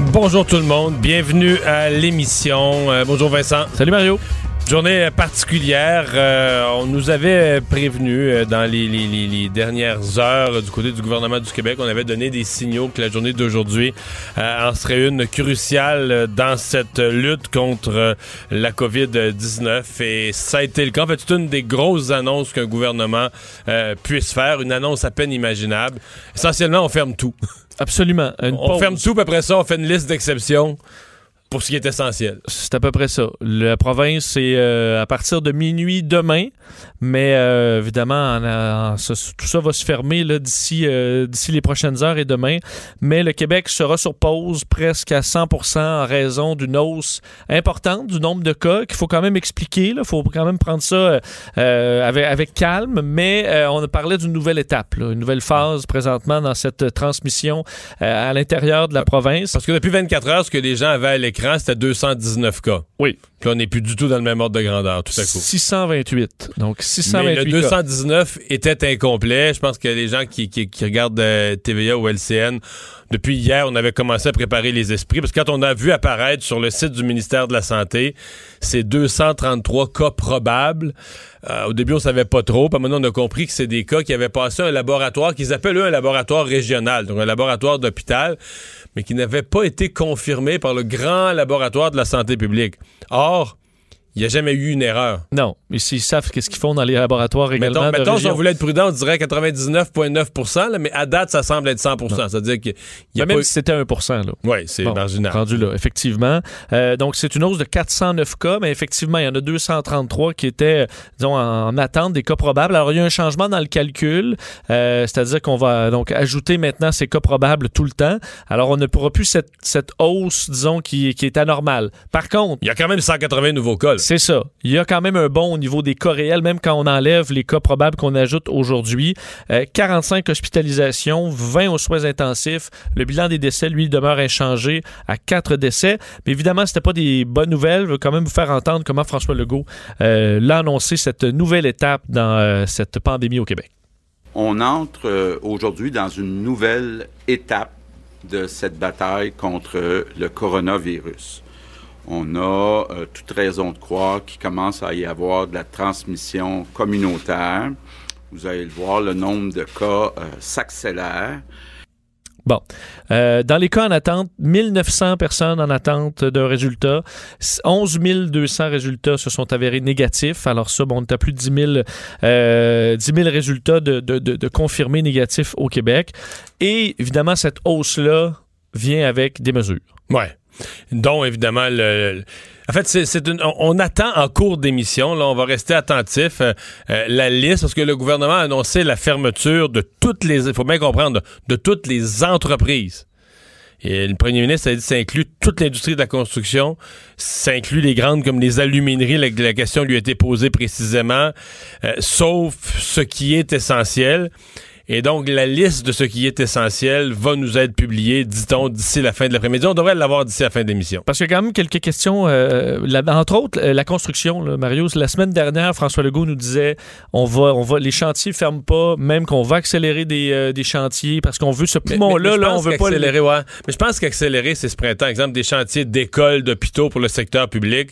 Bonjour tout le monde, bienvenue à l'émission. Euh, bonjour Vincent. Salut Mario. Journée particulière. Euh, on nous avait prévenu euh, dans les, les- les- les dernières heures euh, du côté du gouvernement du Québec. On avait donné des signaux que la journée d'aujourd'hui euh, en serait une cruciale euh, dans cette lutte contre la COVID-19. Et ça a été le cas. En fait, c'est une des grosses annonces qu'un gouvernement euh, puisse faire. Une annonce à peine imaginable. Essentiellement, on ferme tout. Absolument. Une On pause. ferme tout, puis après ça, on fait une liste d'exceptions pour ce qui est essentiel. C'est à peu près ça. La province, c'est euh, à partir de minuit demain, mais euh, évidemment, en- en- ça- tout ça va se fermer d'ici euh, d'ici les prochaines heures et demain. Mais le Québec sera sur pause presque à 100% en raison d'une hausse importante du nombre de cas qu'il faut quand même expliquer. Il faut quand même prendre ça euh, avec, avec calme, mais euh, on a parlé d'une nouvelle étape, là, une nouvelle phase présentement dans cette transmission euh, à l'intérieur de la province. Parce que depuis 24 heures, ce que les gens avaient à l'écran, c'était 219 cas. Oui. Puis là, on n'est plus du tout dans le même ordre de grandeur, tout à coup. 628. Donc Mais 628 le cas. 219 était incomplet. Je pense que les gens qui, qui- qui regardent euh, TVA ou LCN, depuis hier, on avait commencé à préparer les esprits. Parce que quand on a vu apparaître sur le site du ministère de la Santé, c'est 233 cas probables. Euh, au début, on savait pas trop. Puis maintenant, on a compris que c'est des cas qui avaient passé un laboratoire qu'ils appellent eux un laboratoire régional, donc un laboratoire d'hôpital, mais qui n'avait pas été confirmé par le grand laboratoire de la santé publique. Or, il n'y a jamais eu une erreur. Non, mais s'ils savent qu'est-ce qu'ils font dans les laboratoires également. Mettons, de mettons si on voulait être prudent, on dirait 99,9 là, mais à date, ça semble être 100 C'est-à-dire qu'il y a Mais même pas... si c'était 1 là. Oui, c'est Bon, marginal. Rendu là, effectivement. Euh, donc, c'est une hausse de 409 cas, mais effectivement, il y en a 233 qui étaient, disons, en attente des cas probables. Alors, il y a un changement dans le calcul, euh, c'est-à-dire qu'on va donc ajouter maintenant ces cas probables tout le temps. Alors, on ne pourra plus cette, cette hausse, disons, qui, qui est anormale. Par contre, Il y a quand même 180 nouveaux cas. C'est ça. Il y a quand même un bon au niveau des cas réels, même quand on enlève les cas probables qu'on ajoute aujourd'hui. Euh, 45 hospitalisations, 20 aux soins intensifs. Le bilan des décès, lui, demeure inchangé à 4 décès. Mais évidemment, c'était pas des bonnes nouvelles. Je veux quand même vous faire entendre comment François Legault euh, l'a annoncé cette nouvelle étape dans euh, cette pandémie au Québec. On entre euh, aujourd'hui dans une nouvelle étape de cette bataille contre le coronavirus. On a euh, toute raison de croire qu'il commence à y avoir de la transmission communautaire. Vous allez le voir, le nombre de cas euh, s'accélère. Bon. Euh, dans les cas en attente, 1900 personnes en attente d'un résultat. 11 200 résultats se sont avérés négatifs. Alors ça, bon, on est à plus de 10 000, euh, 10 000 résultats de, de- de- de confirmés négatifs au Québec. Et évidemment, cette hausse-là vient avec des mesures. Ouais. Dont, évidemment, le. En fait, c'est, on, attend en cours d'émission, là, on va rester attentif, euh, euh, la liste, parce que le gouvernement a annoncé la fermeture de toutes les, il faut bien comprendre, de toutes les entreprises. Et le premier ministre a dit que ça inclut toute l'industrie de la construction, ça inclut les grandes comme les alumineries, la, la question lui a été posée précisément, euh, sauf ce qui est essentiel. Et donc, la liste de ce qui est essentiel va nous être publiée, dit-on, d'ici la fin de l'après-midi. On devrait l'avoir d'ici la fin de l'émission. Parce qu'il y a quand même quelques questions. euh, entre autres, euh, la construction, là, Mario. La semaine dernière, François Legault nous disait on va, on va, les chantiers ferment pas, même qu'on va accélérer des, euh, des chantiers parce qu'on veut ce poumon-là, là, on veut pas. qu'accélérer, ouais. Mais je pense qu'accélérer, c'est ce printemps. Exemple, des chantiers d'écoles, d'hôpitaux pour le secteur public.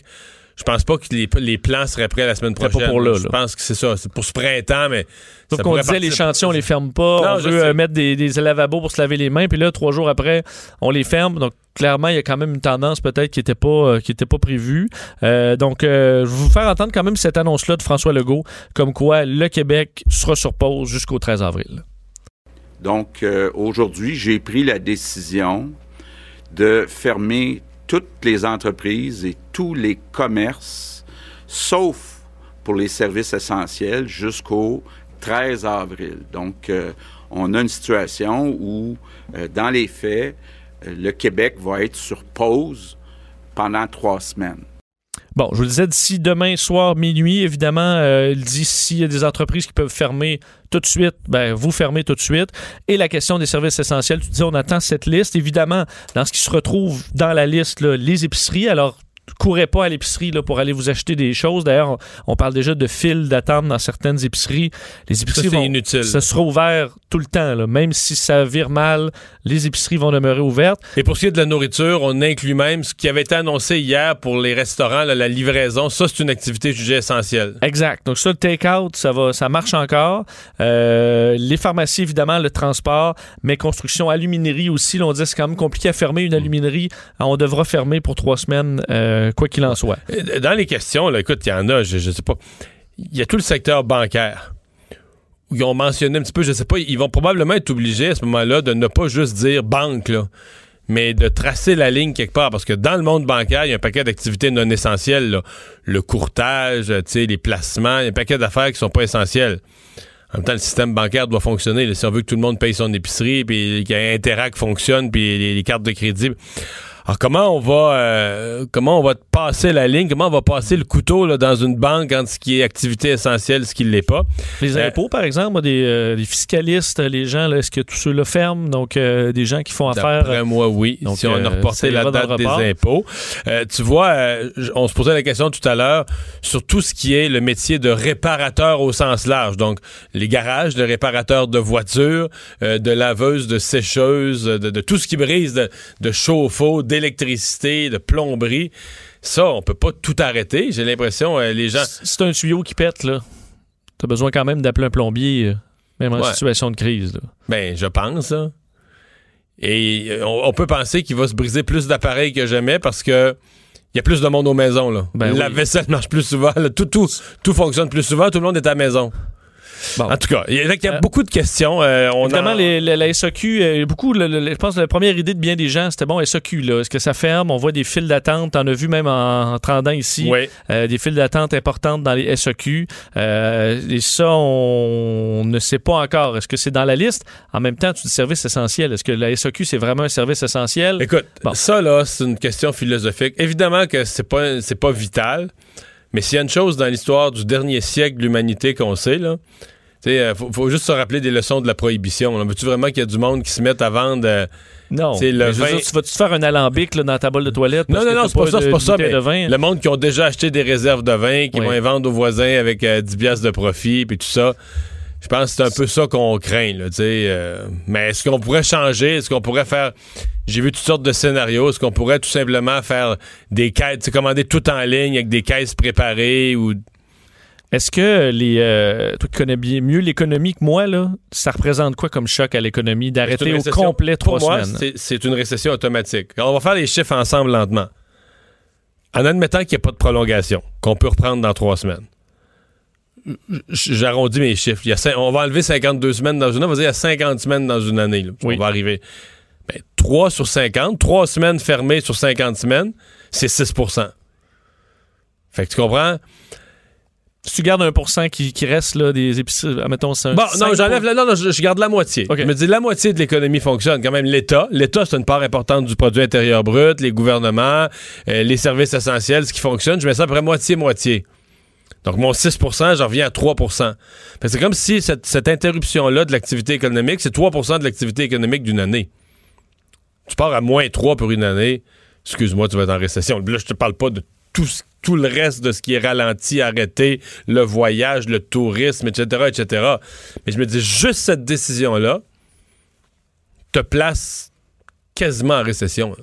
Je pense pas que les, les plans seraient prêts la semaine prochaine. pas pour là, Je pense que c'est ça. C'est pour ce printemps, mais. Sauf qu'on disait les chantiers, on les ferme pas. Non, on veut sais. euh, mettre des, des lavabos pour se laver les mains. Puis là, trois jours après, on les ferme. Donc, clairement, il y a quand même une tendance peut-être qui n'était pas, euh, qui était pas prévue. Euh, donc, euh, je vais vous faire entendre quand même cette annonce-là de François Legault, comme quoi le Québec sera sur pause jusqu'au 13 avril. Donc, euh, aujourd'hui, j'ai pris la décision de fermer toutes les entreprises et tous les commerces, sauf pour les services essentiels, jusqu'au 13 avril. Donc, euh, on a une situation où, euh, dans les faits, euh, le Québec va être sur pause pendant trois semaines. Bon, je vous le disais, d'ici demain soir, minuit, évidemment, euh, il dit s'il y a des entreprises qui peuvent fermer tout de suite, ben, vous fermez tout de suite. Et la question des services essentiels, tu dis, on attend cette liste. Évidemment, dans ce qui se retrouve dans la liste, les épiceries. Alors, courez pas à l'épicerie là, pour aller vous acheter des choses. D'ailleurs, on, on parle déjà de files d'attente dans certaines épiceries. Les épiceries c'est vont, inutile. ça sera ouvert tout le temps. là. Même si ça vire mal, les épiceries vont demeurer ouvertes. Et pour ce qui est de la nourriture, on inclut même ce qui avait été annoncé hier pour les restaurants, là, la livraison. Ça, c'est une activité jugée essentielle. Exact. Donc ça, le take-out, ça va, ça marche encore. Euh, les pharmacies, évidemment, le transport, mais construction, aluminerie aussi. Là, on dit c'est quand même compliqué à fermer une aluminerie. On devra fermer pour trois semaines, euh, quoi qu'il en soit. Euh, Dans les questions, là, écoute, il y en a, je, je sais pas. Il y a tout le secteur bancaire. Où ils ont mentionné un petit peu, je sais pas, ils vont probablement être obligés à ce moment-là de ne pas juste dire banque, là, mais de tracer la ligne quelque part. Parce que dans le monde bancaire, il y a un paquet d'activités non essentielles. Le courtage, les placements, il y a un paquet d'affaires qui sont pas essentielles. En même temps, le système bancaire doit fonctionner. si on veut que tout le monde paye son épicerie, puis qu'il y a Interac fonctionne, puis les cartes de crédit. Alors comment on va euh, comment on va passer la ligne, comment on va passer le couteau là, dans une banque entre ce qui est activité essentielle, ce qui ne l'est pas? Les Euh, impôts, par exemple, des, euh, des fiscalistes, les gens, là, est-ce que tous ceux-là ferment? Donc, des gens qui font affaire. D'après moi, oui. Donc, si on a reporté la date le des impôts. Tu vois, on se posait la question tout à l'heure sur tout ce qui est le métier de réparateur au sens large. Donc, les garages de réparateurs de voitures, de laveuses, de sécheuses, de, de tout ce qui brise, de, de chauffe-eau, d'électricité, de plomberie. Ça, on peut pas tout arrêter. J'ai l'impression, euh, les gens... Si c'est un tuyau qui pète, là, t'as besoin quand même d'appeler un plombier, euh, même en Ouais. situation de crise. là. Ben, je pense. Et euh, on, on peut penser qu'il va se briser plus d'appareils que jamais parce que il y a plus de monde aux maisons. Là. Ben la oui. vaisselle marche plus souvent. là. Tout, tout, tout fonctionne plus souvent. Tout le monde est à la maison. Bon. En tout cas, il y a, a Euh, beaucoup de questions. euh, on Évidemment, en- les- la, la SAQ, euh, beaucoup, le- le- je pense que la première idée de bien des gens, c'était bon, SAQ, là, est-ce que ça ferme? On voit des files d'attente, t'en as vu même en, en te rendant ici, Oui. euh, des files d'attente importantes dans les SAQ. Euh, et ça, on, ne sait pas encore. Est-ce que c'est dans la liste? En même temps, tu dis service essentiel. Est-ce que la SAQ, c'est vraiment un service essentiel? Écoute, Bon. ça, là, c'est une question philosophique. Évidemment que c'est pas, pas vital, mais s'il y a une chose dans l'histoire du dernier siècle de l'humanité qu'on sait, là, sais, euh, faut, faut juste se rappeler des leçons de la prohibition. Veux-tu vraiment qu'il y a du monde qui se mette à vendre euh, Non. le vin- dire, tu vas-tu faire un alambic là, dans ta bolle de toilette? Non, parce non, non, c'est pas ça, c'est pas ça, mais le monde qui ont déjà acheté des réserves de vin, qui Oui. vont les vendre aux voisins avec euh, 10 piastres de profit, puis tout ça. Je pense que c'est un peu ça qu'on craint, là, euh, mais est-ce qu'on pourrait changer? Est-ce qu'on pourrait faire... J'ai vu toutes sortes de scénarios. Est-ce qu'on pourrait tout simplement faire des caisses, commander tout en ligne avec des caisses préparées ou... Est-ce que les euh, toi qui connais bien mieux l'économie que moi là, ça représente quoi comme choc à l'économie d'arrêter au complet Pour trois moi, semaines? c'est- c'est une récession automatique. Alors, on va faire les chiffres ensemble lentement. En admettant qu'il n'y a pas de prolongation, qu'on peut reprendre dans trois semaines. J'arrondis mes chiffres. Il y a on va enlever 52 semaines dans une année. On va dire qu'il y a 50 semaines dans une année. là. Oui. On va arriver. Ben, 3 sur 50, 3 semaines fermées sur 50 semaines, c'est 6% Fait que tu comprends? Si tu gardes un pourcent qui, qui reste là des épiceries, mettons c'est un Bon, non, j'enlève la, non, non, je, je garde la moitié. Je me dis la moitié de l'économie fonctionne. Quand même, l'État. L'État, c'est une part importante du produit intérieur brut, les gouvernements, euh, les services essentiels, ce qui fonctionne. Je mets ça à peu près moitié-moitié. Donc, mon 6% j'en reviens à 3 Fait que C'est comme si cette, interruption-là de l'activité économique, c'est 3% de l'activité économique d'une année. Tu pars à moins 3 pour une année, excuse-moi, tu vas être en récession. Là, je te parle pas de tout, le reste de ce qui est ralenti, arrêté, le voyage, le tourisme, etc., etc. Mais je me dis, juste cette décision-là te place quasiment en récession.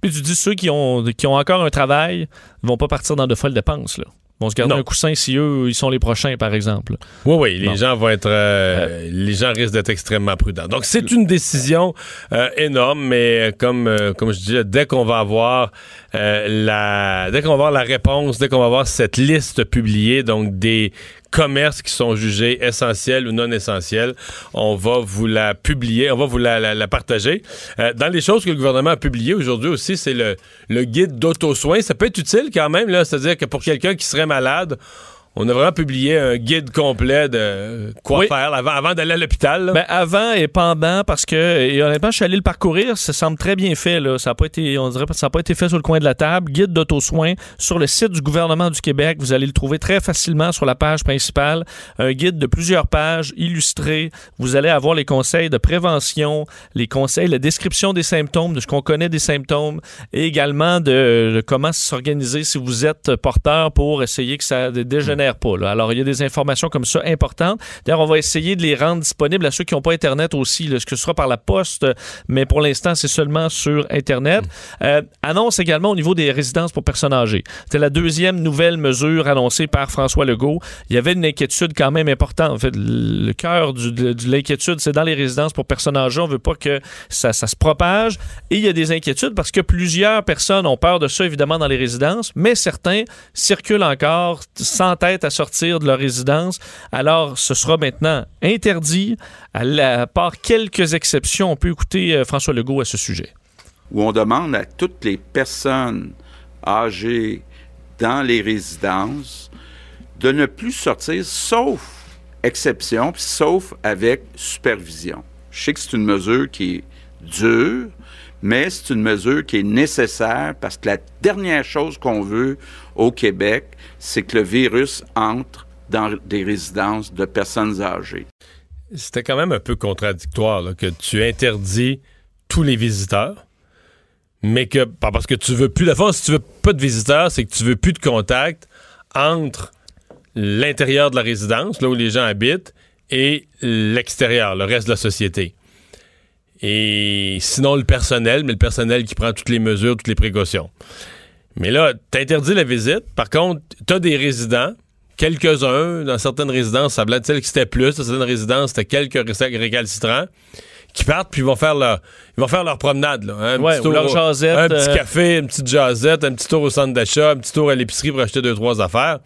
Puis tu dis ceux qui ont qui ont encore un travail, vont pas partir dans de folles dépenses là. Vont se garder Non. un coussin si eux ils sont les prochains par exemple. Oui, oui, les gens vont être, euh, les gens risquent d'être extrêmement prudents. Donc c'est une décision euh, énorme, mais euh, comme comme je dis, dès qu'on va avoir la, dès qu'on va avoir la réponse, dès qu'on va avoir cette liste publiée, donc des commerces qui sont jugés essentiels ou non essentiels, on va vous la publier, on va vous la, partager. Euh, dans les choses que le gouvernement a publiées aujourd'hui aussi, c'est le, guide d'auto-soin. Ça peut être utile quand même, c'est-à-dire que pour quelqu'un qui serait malade, on a vraiment publié un guide complet de quoi Oui. faire avant, avant d'aller à l'hôpital. Ben, avant et pendant, parce que, et honnêtement, je suis allé le parcourir, ça semble très bien fait, là. Ça n'a pas été, on dirait ça n'a pas été fait sur le coin de la table. Guide d'auto-soin sur le site du gouvernement du Québec. Vous allez le trouver très facilement sur la page principale. Un guide de plusieurs pages, illustré. Vous allez avoir les conseils de prévention, les conseils, la description des symptômes, de ce qu'on connaît des symptômes, et également de, de comment s'organiser si vous êtes porteur pour essayer que ça ne pas, là. Alors, il y a des informations comme ça importantes. D'ailleurs, on va essayer de les rendre disponibles à ceux qui n'ont pas Internet aussi, là, ce que ce sera par la poste, mais pour l'instant, c'est seulement sur Internet. Euh, annonce également au niveau des résidences pour personnes âgées. C'était la deuxième nouvelle mesure annoncée par François Legault. Il y avait une inquiétude quand même importante. En fait, le cœur du- de, de l'inquiétude, c'est dans les résidences pour personnes âgées. On veut pas que ça, ça se propage. Et il y a des inquiétudes parce que plusieurs personnes ont peur de ça, évidemment, dans les résidences, mais certains circulent encore sans tête à sortir de leur résidence. Alors, ce sera maintenant interdit, à, part quelques exceptions. On peut écouter euh, François Legault à ce sujet. où on demande à toutes les personnes âgées dans les résidences de ne plus sortir, sauf exception, puis sauf avec supervision. Je sais que c'est une mesure qui est dure, mais c'est une mesure qui est nécessaire parce que la dernière chose qu'on veut au Québec, c'est que le virus entre dans des résidences de personnes âgées. C'était quand même un peu contradictoire que tu interdis tous les visiteurs, mais que pas parce que tu veux plus. D'abord, si tu veux pas de visiteurs, c'est que tu veux plus de contact entre l'intérieur de la résidence, là où les gens habitent, et l'extérieur, le reste de la société. Et sinon, le personnel, mais le personnel qui prend toutes les mesures, toutes les précautions. Mais là, t'interdis la visite. Par contre, t'as des résidents, quelques-uns, dans certaines résidences, ça semblait que c'était plus, dans certaines résidences, c'était quelques ré- récalcitrants qui partent puis ils vont faire leur ils vont faire leur promenade là, hein, un Ouais, petit tour leur jasette, un petit euh, café, une petite jasette, un petit tour au centre d'achat, un petit tour à l'épicerie pour acheter deux trois affaires.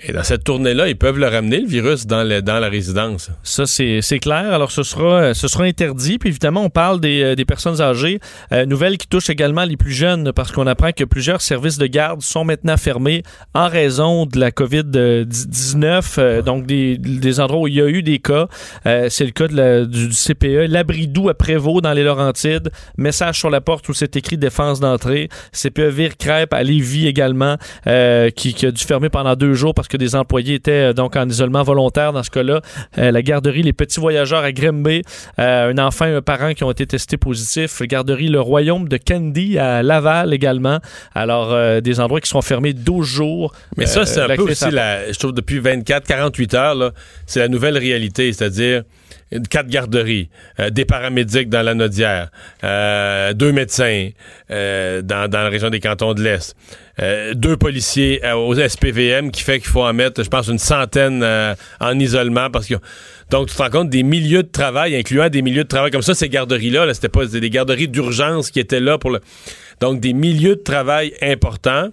Et dans cette tournée-là, ils peuvent le ramener, le virus, dans, le- dans la résidence. Ça, c'est clair. Alors, ce sera, euh, ce sera interdit. Puis, évidemment, on parle des, euh, des personnes âgées. Euh, nouvelle qui touche également les plus jeunes parce qu'on apprend que plusieurs services de garde sont maintenant fermés en raison de la COVID-19. euh, donc, des, des endroits où il y a eu des cas. Euh, c'est le cas de la- du, du CPE. L'Abridou à Prévost dans les Laurentides. Message sur la porte où c'est écrit défense d'entrée. CPE Vire-Crêpe à Lévis également euh, qui, qui a dû fermer pendant deux jours parce que des employés étaient euh, donc en isolement volontaire dans ce cas-là. Euh, la garderie Les Petits Voyageurs à Grimby, euh, un enfant et un parent qui ont été testés positifs. La garderie Le Royaume de Candy à Laval également. Alors, des endroits qui seront fermés 12 jours. Mais ça, c'est un peu aussi, la, je trouve, depuis 24, 48 heures, c'est la nouvelle réalité, c'est-à-dire quatre garderies, euh, des paramédics dans la Nodière, euh, deux médecins euh, dans, dans la région des cantons de l'Est, euh, deux policiers euh, aux SPVM qui fait qu'il faut en mettre, je pense, une centaine euh, en isolement parce que donc tu te rends compte des milieux de travail, incluant des milieux de travail comme ça, ces garderies-là, là, c'était pas des garderies d'urgence qui étaient là pour le donc des milieux de travail importants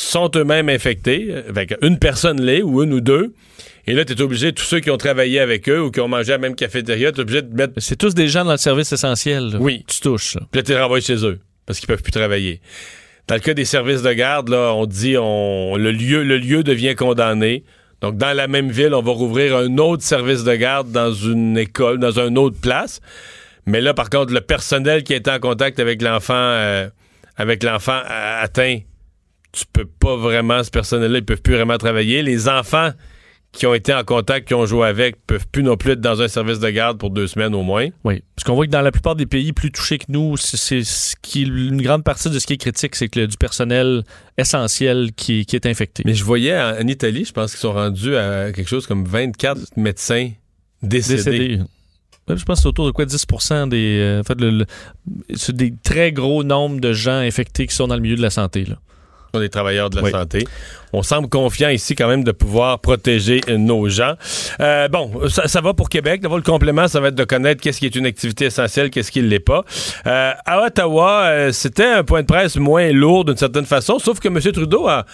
sont eux-mêmes infectés, avec une personne l'est ou une ou deux. Et là, tu es obligé, tous ceux qui ont travaillé avec eux ou qui ont mangé à la même cafétéria, tu es obligé de mettre. C'est tous des gens dans le service essentiel. là. Oui. Tu touches. là. Puis là, tu les renvoies chez eux parce qu'ils peuvent plus travailler. Dans le cas des services de garde, là, on dit on, le, lieu, le lieu devient condamné. Donc, dans la même ville, on va rouvrir un autre service de garde dans une école, dans une autre place. Mais là, par contre, le personnel qui est en contact avec l'enfant, euh, avec l'enfant atteint, tu peux pas vraiment, ce personnel-là, ils peuvent plus vraiment travailler. Les enfants qui ont été en contact, qui ont joué avec, peuvent plus non plus être dans un service de garde pour deux semaines au moins. Oui. Parce qu'on voit que dans la plupart des pays plus touchés que nous, c'est ce qui une grande partie de ce qui est critique, c'est que le- du personnel essentiel qui, qui est infecté. Mais je voyais en, en Italie, je pense qu'ils sont rendus à quelque chose comme 24 médecins décédés. Je pense que c'est autour de quoi 10% des. euh, en fait, le- le- c'est des très gros nombres de gens infectés qui sont dans le milieu de la santé. Là. Des travailleurs de la Oui. santé. On semble confiant ici quand même de pouvoir protéger euh, nos gens. Euh, bon, ça, ça va pour Québec. D'abord, le complément, ça va être de connaître qu'est-ce qui est une activité essentielle, qu'est-ce qui ne l'est pas. Euh, à Ottawa, euh, c'était un point de presse moins lourd d'une certaine façon, sauf que M. Trudeau a...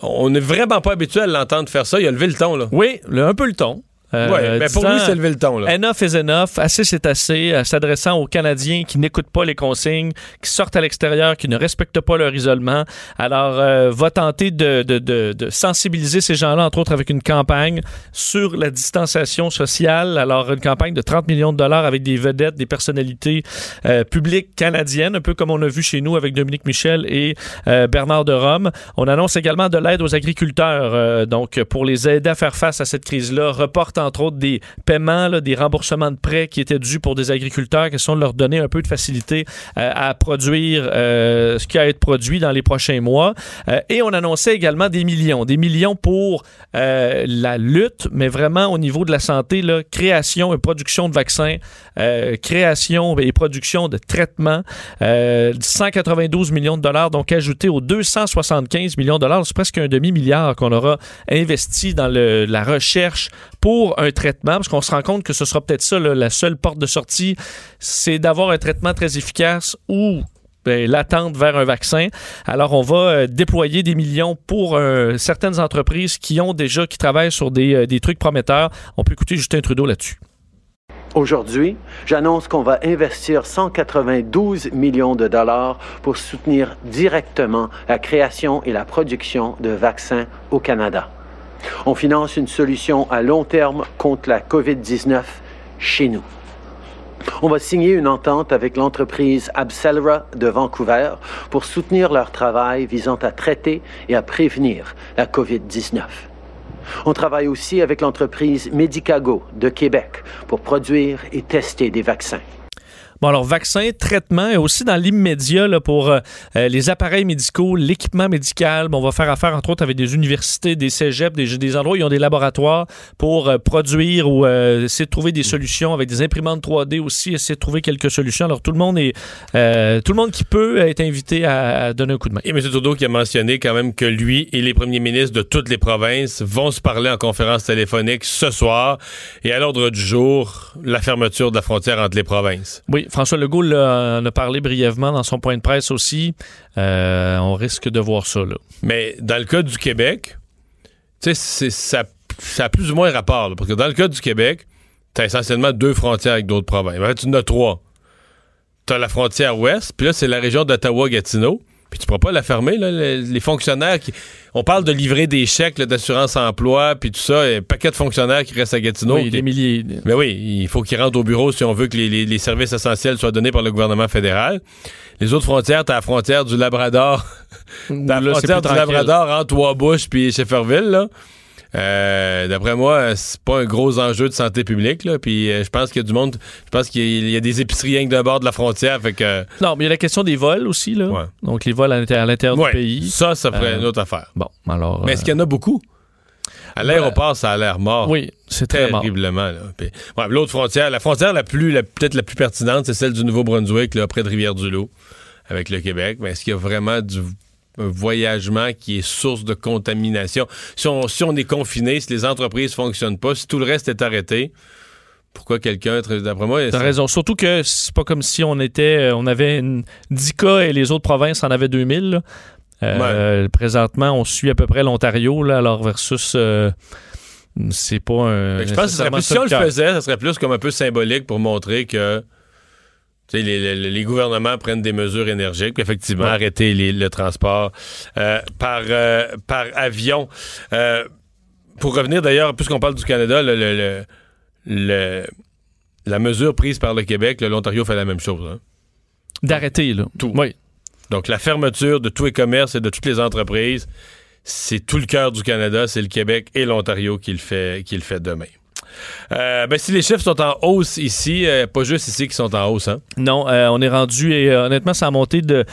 On n'est vraiment pas habitué à l'entendre faire ça. Il a levé le ton, là. Oui, le- un peu le ton. Euh, Ouais, ben pour lui, c'est levé le ton. Là. Enough is enough, assez c'est assez, euh, s'adressant aux Canadiens qui n'écoutent pas les consignes, qui sortent à l'extérieur, qui ne respectent pas leur isolement. Alors, euh, va tenter de, de, de, de sensibiliser ces gens-là, entre autres avec une campagne sur la distanciation sociale. Alors, une campagne de 30 millions de dollars avec des vedettes, des personnalités euh, publiques canadiennes, un peu comme on a vu chez nous avec Dominique Michel et Bernard de Rome. On annonce également de l'aide aux agriculteurs, donc pour les aider à faire face à cette crise-là. Reporte entre autres des paiements, des remboursements de prêts qui étaient dus pour des agriculteurs, question de leur donner un peu de facilité euh, à produire euh, ce qui a à être produit dans les prochains mois. Euh, et on annonçait également des millions, des millions pour la lutte, mais vraiment au niveau de la santé, création et production de vaccins, création et production de traitements, euh, 192 millions de dollars, donc ajouté aux 275 millions de dollars, c'est presque un demi-milliard qu'on aura investi dans la recherche pour un traitement, parce qu'on se rend compte que ce sera peut-être ça la seule porte de sortie, c'est d'avoir un traitement très efficace ou ben, l'attente vers un vaccin. Alors, on va euh, déployer des millions pour euh, certaines entreprises qui ont déjà, qui travaillent sur des, euh, des trucs prometteurs. On peut écouter Justin Trudeau là-dessus. Aujourd'hui, j'annonce qu'on va investir 192 millions de dollars pour soutenir directement la création et la production de vaccins au Canada. On finance une solution à long terme contre la COVID-19 chez nous. On va signer une entente avec l'entreprise Abcelera de Vancouver pour soutenir leur travail visant à traiter et à prévenir la COVID-19. On travaille aussi avec l'entreprise Medicago de Québec pour produire et tester des vaccins. Bon, alors, vaccin, traitement, et aussi dans l'immédiat, là, pour euh, euh, les appareils médicaux, l'équipement médical. Bon, on va faire affaire, entre autres, avec des universités, des cégeps, des, des endroits où ils ont des laboratoires pour euh, produire ou euh, essayer de trouver des solutions avec des imprimantes 3D aussi, essayer de trouver quelques solutions. Alors, tout le monde est, tout le monde qui peut est invité à, à donner un coup de main. Et M. Trudeau qui a mentionné quand même que lui et les premiers ministres de toutes les provinces vont se parler en conférence téléphonique ce soir et à l'ordre du jour, la fermeture de la frontière entre les provinces. Oui, François Legault en a parlé brièvement dans son point de presse aussi. Euh, on risque de voir ça, là. Mais dans le cas du Québec, ça, ça a plus ou moins rapport. parce que dans le cas du Québec, tu as essentiellement deux frontières avec d'autres provinces. En fait, tu en as trois. Tu la frontière ouest, puis là, c'est la région d'Ottawa-Gatineau. Puis tu pourras pas la fermer, là, les, les fonctionnaires qui. On parle de livrer des chèques là, d'assurance-emploi, puis tout ça, et un paquet de fonctionnaires qui restent à Gatineau. oui, qui- des milliers. mais oui, il faut qu'ils rentrent au bureau si on veut que les, les- les services essentiels soient donnés par le gouvernement fédéral. Les autres frontières, t'as la frontière du Labrador. t'as la frontière du tranquille. Labrador entre Wabush puis Shefferville, là. Euh, D'après moi, c'est pas un gros enjeu de santé publique, là. Puis euh, je pense qu'il y a du monde, je pense qu'il y, a- il y a des épiceries rien que d'un bord de la frontière, fait que. Non, mais il y a la question des vols aussi, là. Ouais. Donc, les vols à l'intérieur ouais, du pays. ça, ça ferait Euh, une autre affaire. Bon, alors. Mais est-ce qu'il y en a beaucoup? À l'aéroport, ça a l'air mort. Oui, c'est très terriblement. ouais, l'autre frontière, la frontière la plus, la- peut-être la plus pertinente, c'est celle du Nouveau-Brunswick, près de Rivière-du-Loup, avec le Québec. Mais est-ce qu'il y a vraiment du voyagement qui est source de contamination? Si on, si on est confiné, si les entreprises fonctionnent pas, si tout le reste est arrêté, pourquoi quelqu'un, d'après moi, T'as raison. Surtout que c'est pas comme si on était, euh, on avait une 10 cas et les autres provinces en avaient 2000. là. Euh, Présentement, on suit à peu près l'Ontario, là, alors versus. euh, c'est pas un. Je pense que ce serait plus, ça si on le faisait, ça serait plus comme un peu symbolique pour montrer que les, les- les gouvernements prennent des mesures énergiques, puis effectivement, Ouais. arrêter les- le transport euh, par, euh, par avion. Euh, pour revenir d'ailleurs, puisqu'on parle du Canada, le, le- le- le- la mesure prise par le Québec, l'Ontario fait la même chose. hein. D'arrêter, là. Tout. Oui. Donc, la fermeture de tous les commerces et de toutes les entreprises, c'est tout le cœur du Canada, c'est le Québec et l'Ontario qui le fait, qui le fait demain. Euh, ben, si les chiffres sont en hausse ici, euh, pas juste ici qui sont en hausse, hein? Non, euh, on est rendu, et honnêtement, ça a monté de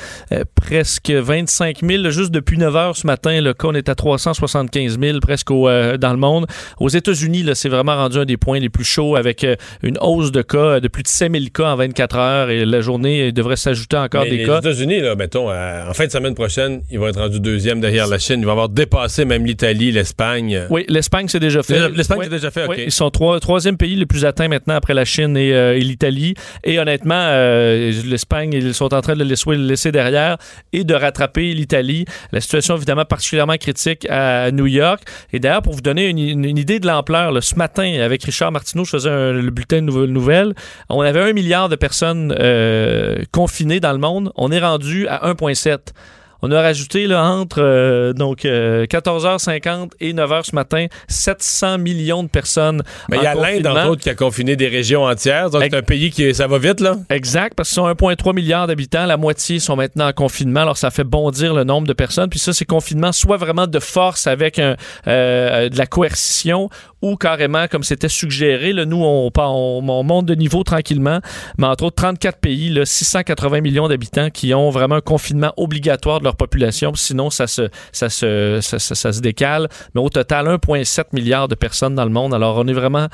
presque 25 000, là, juste depuis 9 heures ce matin. Le cas, on est à 375 000 presque au, dans le monde. Aux États-Unis, c'est vraiment rendu un des points les plus chauds avec une hausse de cas de plus de 5 000 cas en 24 heures et la journée il devrait s'ajouter encore Mais des les cas. États-Unis, là, mettons, en fin de semaine prochaine, ils vont être rendus deuxième derrière la Chine. Ils vont avoir dépassé même l'Italie, l'Espagne. Oui, l'Espagne, c'est déjà fait. L'Espagne, Oui. c'est déjà fait, OK. Oui, ils sont troisième pays le plus atteint maintenant après la Chine et, euh, l'Italie. Et honnêtement, euh, l'Espagne, ils sont en train de le laisser, derrière et de rattraper l'Italie. La situation, évidemment, particulièrement critique à New York. Et d'ailleurs, pour vous donner une, idée de l'ampleur, ce matin, avec Richard Martineau, je faisais un- le bulletin de nouvelles. On avait un milliard de personnes euh, confinées dans le monde. On est rendu à 1,7. On a rajouté là, entre euh, donc euh, 14h50 et 9h ce matin 700 millions de personnes. Mais il y a l'Inde, entre autres, qui a confiné des régions entières. Donc, c'est un pays qui, ça va vite, là. Exact, parce qu'ils sont 1,3 milliard d'habitants. La moitié sont maintenant en confinement. Alors, ça fait bondir le nombre de personnes. Puis ça, c'est confinement soit vraiment de force avec un, euh, de la coercition ou carrément, comme c'était suggéré, là, nous, on, on, on monte de niveau tranquillement. Mais entre autres, 34 pays, là, 680 millions d'habitants qui ont vraiment un confinement obligatoire de leur population. Sinon, ça se, ça se, ça, se décale. Mais au total, 1,7 milliard de personnes dans le monde. Alors, on est vraiment,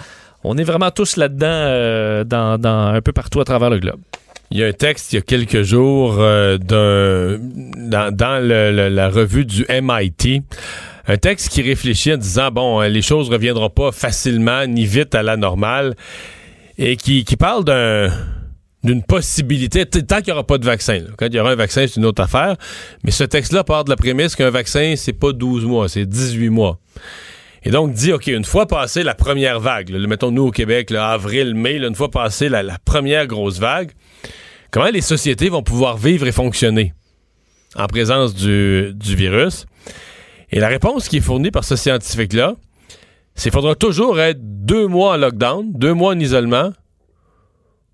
on est vraiment tous là-dedans, euh, dans, dans, un peu partout à travers le globe. Il y a un texte il y a quelques jours euh, dans, dans la revue du MIT. Un texte qui réfléchit en disant bon, euh, les choses reviendront pas facilement ni vite à la normale et qui, qui parle d'un d'une possibilité, tant qu'il n'y aura pas de vaccin. Quand il y aura un vaccin, c'est une autre affaire. Mais ce texte-là part de la prémisse qu'un vaccin, c'est pas 12 mois, c'est 18 mois. Et donc, dit, OK, une fois passé la première vague, là, mettons nous au Québec, là, avril, mai, là, une fois passé la, la première grosse vague, comment les sociétés vont pouvoir vivre et fonctionner en présence du, du virus? Et la réponse qui est fournie par ce scientifique-là, c'est qu'il faudra toujours être deux mois en lockdown, deux mois en isolement,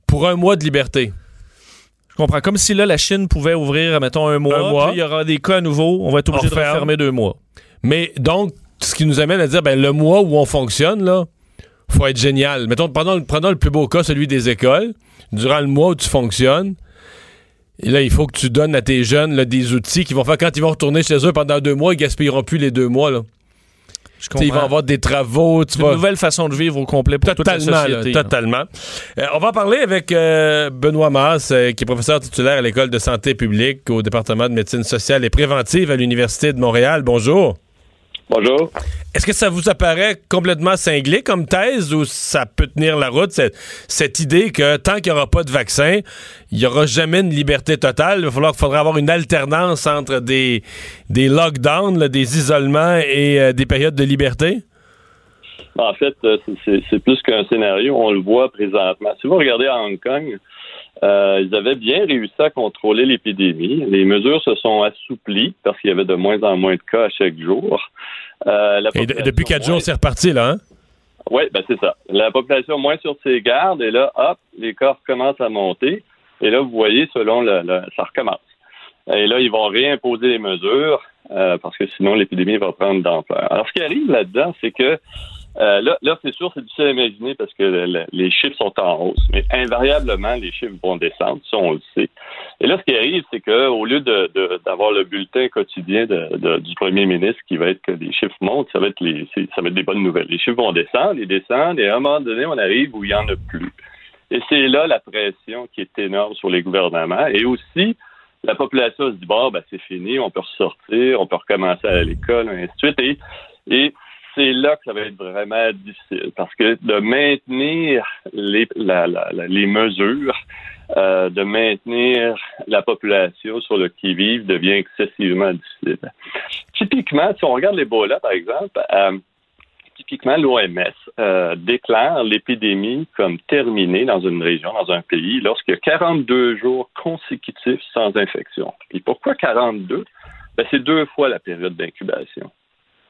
pour un mois de liberté. Je comprends. Comme si là, la Chine pouvait ouvrir, mettons, un mois. Un mois. puis il y aura des cas nouveaux. On va être obligé de refermer deux mois. Mais donc, ce qui nous amène à dire, ben, le mois où on fonctionne, là, faut être génial. Mettons, prenons, prenons le plus beau cas, celui des écoles. Durant le mois où tu fonctionnes, et là, il faut que tu donnes à tes jeunes là, des outils qui vont faire quand ils vont retourner chez eux pendant deux mois, ils gaspilleront plus les deux mois. Là. Je Ils vont avoir des travaux. Une nouvelle façon de vivre au complet pour toute la Totalement, société. là. totalement. Euh, on va parler avec euh, Benoît Masse, euh, qui est professeur titulaire à l'École de santé publique au département de médecine sociale et préventive à l'Université de Montréal. Bonjour. Bonjour. Est-ce que ça vous apparaît complètement cinglé comme thèse ou ça peut tenir la route, cette, cette idée que tant qu'il n'y aura pas de vaccin, il n'y aura jamais une liberté totale? Il va falloir, faudra avoir une alternance entre des, des lockdowns, là, des isolements et euh, des périodes de liberté? En fait, euh, c'est plus qu'un scénario. On le voit présentement. Si vous regardez à Hong Kong, euh, ils avaient bien réussi à contrôler l'épidémie. Les mesures se sont assouplies parce qu'il y avait de moins en moins de cas à chaque jour. Euh, Et de- depuis quatre jours, c'est reparti, là, hein? Oui, ben c'est ça. La population moins sur ses gardes, et là, hop, les cas commencent à monter. Et là, vous voyez, selon le, le- ça recommence. Et là, ils vont réimposer les mesures euh, parce que sinon, l'épidémie va prendre d'ampleur. Alors, ce qui arrive là-dedans, c'est que euh, là, là c'est sûr, c'est difficile à imaginer parce que le- le- les chiffres sont en hausse, mais invariablement, les chiffres vont descendre, ça, on le sait. Et là, ce qui arrive, c'est qu'au lieu de- de- d'avoir le bulletin quotidien de- du premier ministre qui va être que les chiffres montent, ça va être les, ça va être des bonnes nouvelles. Les chiffres vont descendre, ils descendent, et à un moment donné, on arrive où il n'y en a plus. Et c'est là la pression qui est énorme sur les gouvernements. Et aussi, la population se dit, bon, ben, c'est fini, on peut ressortir, on peut recommencer à l'école, ainsi de suite. Et, et c'est là que ça va être vraiment difficile, parce que de maintenir les, la- la- les mesures, euh, de maintenir la population sur le qui-vive devient excessivement difficile. Typiquement, si on regarde l'Ebola, par exemple, euh, typiquement, l'OMS euh, déclare l'épidémie comme terminée dans une région, dans un pays, lorsqu'il y a 42 jours consécutifs sans infection. Et pourquoi 42? Ben, c'est deux fois la période d'incubation.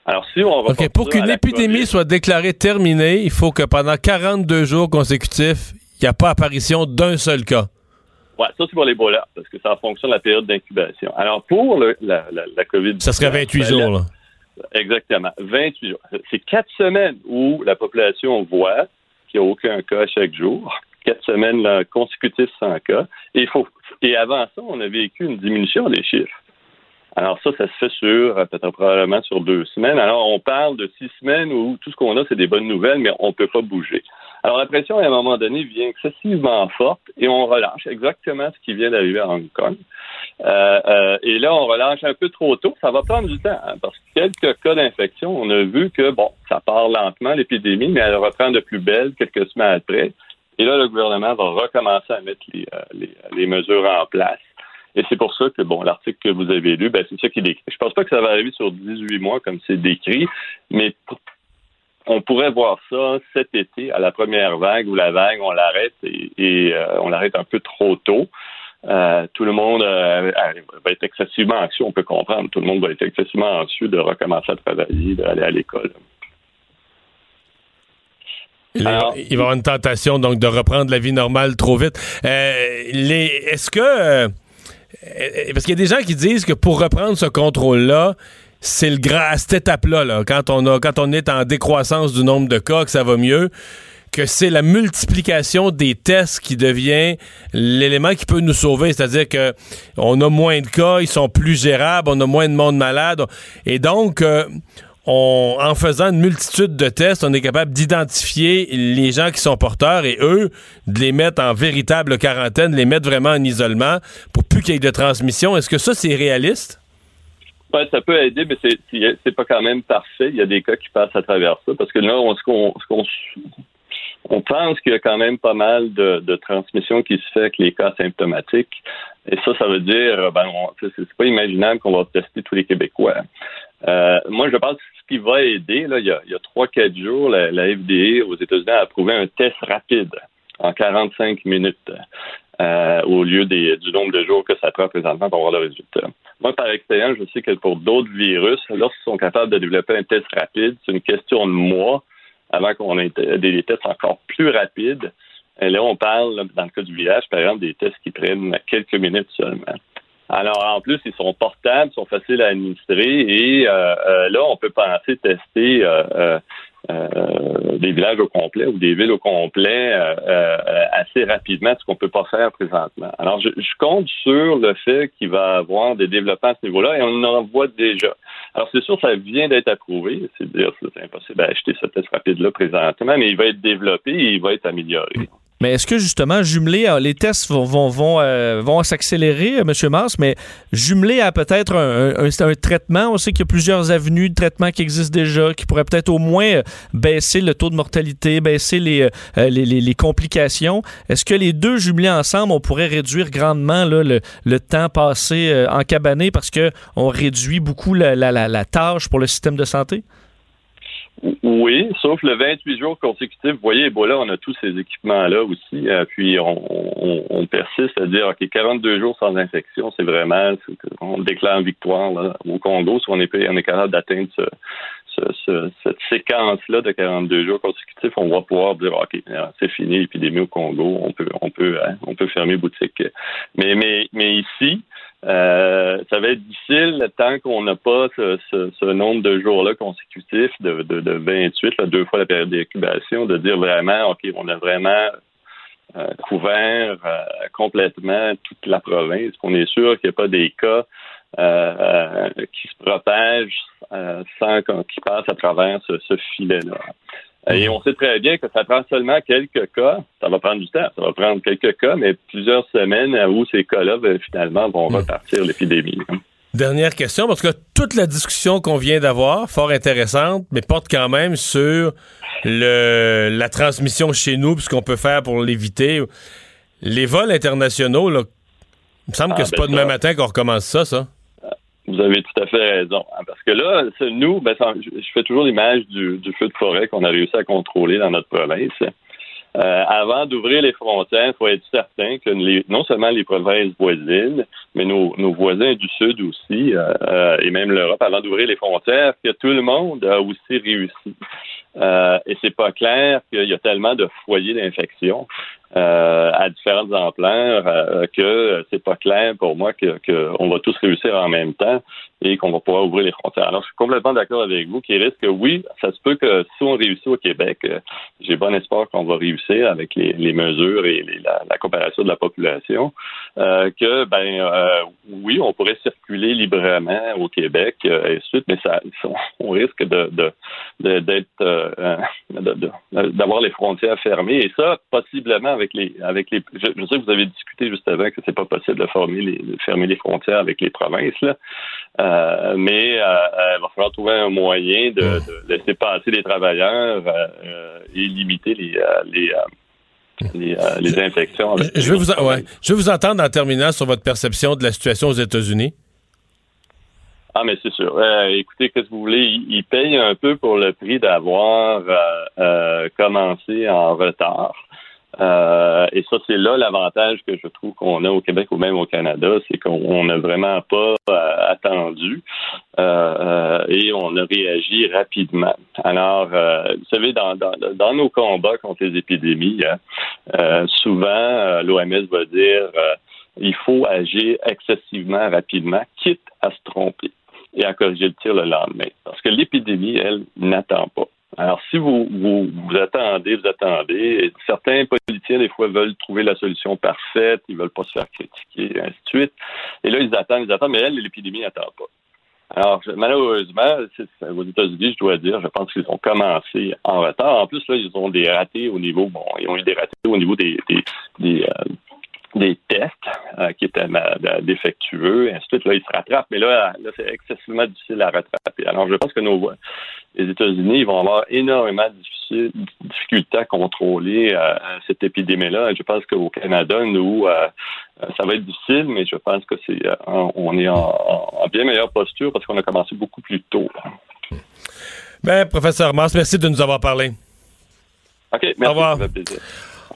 Alors, si on OK, pour qu'une épidémie soit déclarée terminée, il faut que pendant 42 jours consécutifs, il n'y a pas apparition d'un seul cas. Ouais, ça, c'est pour l'Ebola, parce que ça fonctionne la période d'incubation. Alors, pour le- la, la, la COVID... Ça serait 28 jours, là. Exactement. 28 jours. C'est quatre semaines où la population voit qu'il n'y a aucun cas chaque jour. Quatre semaines là, consécutives sans cas. Et, faut, et avant ça, on a vécu une diminution des chiffres. Alors ça, ça se fait sur euh, peut-être probablement sur deux semaines. Alors on parle de six semaines où tout ce qu'on a, c'est des bonnes nouvelles, mais on ne peut pas bouger. Alors la pression, à un moment donné, vient excessivement forte et on relâche exactement ce qui vient d'arriver à Hong Kong. et là, on relâche un peu trop tôt. Ça va prendre du temps, hein, parce que quelques cas d'infection, on a vu que, bon, ça part lentement, l'épidémie, mais elle reprend de plus belle quelques semaines après. Et là, le gouvernement va recommencer à mettre les, les mesures en place. Et c'est pour ça que, bon, l'article que vous avez lu, ben, c'est ça qui est décrit. Je pense pas que ça va arriver sur 18 mois comme c'est décrit, mais on pourrait voir ça cet été à la première vague où la vague, on l'arrête et, euh, on l'arrête un peu trop tôt. Euh, tout le monde euh, va être excessivement anxieux, on peut comprendre. Tout le monde va être excessivement anxieux de recommencer à travailler, d'aller à l'école. il va y avoir une tentation donc de reprendre la vie normale trop vite. Est-ce que parce qu'il y a des gens qui disent que pour reprendre ce contrôle-là, c'est le gras à cette étape-là, quand, on a, quand on est en décroissance du nombre de cas, que ça va mieux, que c'est la multiplication des tests qui devient l'élément qui peut nous sauver. C'est-à-dire que on a moins de cas, ils sont plus gérables, on a moins de monde malade. Et donc, euh, en faisant une multitude de tests, on est capable d'identifier les gens qui sont porteurs et eux, de les mettre en véritable quarantaine, les mettre vraiment en isolement pour plus qu'il y ait de transmission. Est-ce que ça, c'est réaliste? Ouais, ça peut aider, mais c'est pas quand même parfait. Il y a des cas qui passent à travers ça parce que là, on, on pense qu'il y a quand même pas mal de, de transmission qui se fait avec les cas symptomatiques. Et ça, ça veut dire, ben, c'est pas imaginable qu'on va tester tous les Québécois. Euh, moi, je pense que ce qui va aider, là, il y a, a 3-4 jours, la, FDA aux États-Unis a approuvé un test rapide en 45 minutes. Euh, au lieu des, du nombre de jours que ça prend présentement pour avoir le résultat. Moi, par expérience, je sais que pour d'autres virus, lorsqu'ils sont capables de développer un test rapide, c'est une question de mois avant qu'on ait des tests encore plus rapides. Et là, on parle, dans le cas du village, par exemple, des tests qui prennent quelques minutes seulement. Alors, en plus, ils sont portables, sont faciles à administrer et euh, euh, là, on peut penser tester euh, des villages au complet ou des villes au complet assez rapidement, ce qu'on peut pas faire présentement. Alors, je, compte sur le fait qu'il va y avoir des développements à ce niveau-là et on en voit déjà. Alors, c'est sûr, ça vient d'être approuvé. C'est-à-dire, c'est impossible d'acheter ce test rapide-là présentement, mais il va être développé et il va être amélioré. Mais est-ce que justement, jumelé, euh, les tests vont, euh, s'accélérer, euh, M. Mars, mais jumelé à peut-être un, traitement, on sait qu'il y a plusieurs avenues de traitement qui existent déjà, qui pourraient peut-être au moins baisser le tôt de mortalité, baisser les, les, complications. Est-ce que les deux jumelés ensemble, on pourrait réduire grandement le, temps passé en cabané parce qu'on réduit beaucoup la, la, la, la tâche pour le système de santé? Oui, sauf le 28 jours consécutifs. Vous voyez, là, on a tous ces équipements-là aussi. Euh, puis on, persiste à dire, OK, 42 jours sans infection, c'est vraiment, on déclare victoire là, au Congo si on est, on est capable d'atteindre cette séquence-là de 42 jours consécutifs, on va pouvoir dire OK, c'est fini l'épidémie au Congo, on peut on peut hein, on peut fermer boutique. Mais mais mais ici, euh, ça va être difficile tant qu'on n'a pas ce, nombre de jours-là consécutifs de, de, 28, deux fois la période d'incubation, de dire vraiment, OK, on a vraiment euh, couvert euh, complètement toute la province, qu'on est sûr qu'il n'y a pas des cas qui se propagent sans qu'ils passent à travers ce filet-là. Et on sait très bien que ça prend seulement quelques cas. Ça va prendre du temps. Ça va prendre quelques cas, mais plusieurs semaines où ces cas-là, ben, finalement, vont hmm. repartir l'épidémie. Dernière question, parce que toute la discussion qu'on vient d'avoir, fort intéressante, mais porte quand même sur le, la transmission chez nous, puis ce qu'on peut faire pour l'éviter. Les vols internationaux, là, il me semble que ah, c'est ben pas demain matin qu'on recommence ça, ça. Vous avez tout à fait raison. Hein, parce que là, nous, ben, je fais toujours l'image du, feu de forêt qu'on a réussi à contrôler dans notre province. Euh, avant d'ouvrir les frontières, il faut être certain que non seulement les provinces voisines, mais nos, voisins du Sud aussi, euh, euh, et même l'Europe, avant d'ouvrir les frontières, que tout le monde a aussi réussi. Et c'est pas clair qu'il y a tellement de foyers d'infection euh, à différentes ampleurs euh, que c'est pas clair pour moi que qu'on va tous réussir en même temps et qu'on va pouvoir ouvrir les frontières. Alors, je suis complètement d'accord avec vous qui risque que oui, ça se peut que si on réussit au Québec, euh, j'ai bon espoir qu'on va réussir avec les, mesures et la, coopération de la population, euh, que ben oui, on pourrait circuler librement au Québec et suite, mais ça, on risque d'être euh, de- d'avoir les frontières fermées. Et ça, possiblement avec les avec les. Je, je sais que vous avez discuté juste avant que c'est pas possible de, fermer les, de fermer les frontières avec les provinces, là. Euh, mais euh, euh, il va falloir trouver un moyen de, de laisser passer les travailleurs euh, euh, et limiter les euh, les, euh, les, euh, les infections. Je, vais vous, ouais. je vais vous entendre en terminant sur votre perception de la situation aux États-Unis. Ah, mais c'est sûr. Euh, écoutez, qu'est-ce que vous voulez? Ils, payent un peu pour le prix d'avoir euh, euh, commencé en retard. Euh, et ça, c'est là l'avantage que je trouve qu'on a au Québec ou même au Canada, c'est qu'on n'a vraiment pas euh, attendu et on a réagi rapidement. Alors, vous savez, dans, dans, dans nos combats contre les épidémies, hein, souvent, l'OMS va dire il faut agir excessivement rapidement, quitte à se tromper et à corriger le tir le lendemain. Parce que l'épidémie, elle, n'attend pas. Alors, si vous, vous, attendez, vous attendez, certains politiciens, des fois, veulent trouver la solution parfaite, ils veulent pas se faire critiquer, et ainsi de suite. Et là, ils attendent, ils attendent, mais elle, l'épidémie n'attend pas. Alors, malheureusement, aux États-Unis, je dois dire, je pense qu'ils ont commencé en retard. En plus, là, ils ont des ratés au niveau, bon, ils ont eu des ratés au niveau des, euh, des tests euh, qui étaient défectueux, et ainsi de suite. Là, ils se rattrapent, mais là, là c'est excessivement difficile à rattraper. Alors, je pense que nos, les États-Unis vont avoir énormément de difficultés à contrôler euh, cette épidémie-là. Je pense qu'au Canada, nous, euh, ça va être difficile, mais je pense que c'est on est en bien meilleure posture parce qu'on a commencé beaucoup plus tôt. Ben, professeur Mars, merci de nous avoir parlé. OK, merci. Au revoir.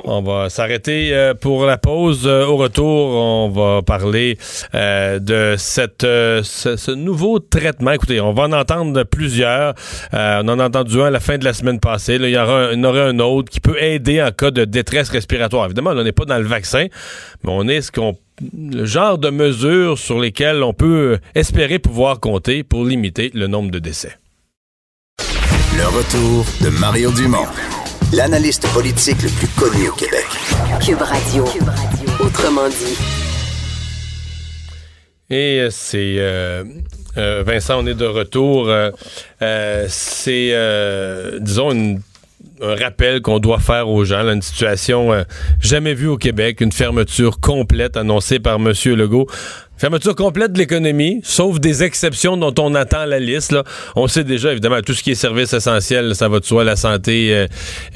On va s'arrêter euh, pour la pause. Euh, Au retour, on va parler euh, de ce, nouveau traitement. Écoutez, on va en entendre plusieurs. On en a entendu un à la fin de la semaine passée. Il, y aura un, il en aura un autre qui peut aider en cas de détresse respiratoire. Évidemment, on n'est pas dans le vaccin, mais on est ce qu'on le genre de mesures sur lesquelles on peut espérer pouvoir compter pour limiter le nombre de décès. Le retour de Mario Dumont, l'analyste politique le plus connu au Québec. Cube Radio. Autrement dit. Et euh, c'est euh, euh, Vincent, on est de retour. Euh, c'est euh, disons une- un rappel qu'on doit faire aux gens, là, une situation euh, jamais vue au Québec, une fermeture complète annoncée par M. Legault. Fermeture complète de l'économie, sauf des exceptions dont on attend la liste. Là. On sait déjà, évidemment, tout ce qui est service essentiel, ça va de soi, la santé, euh,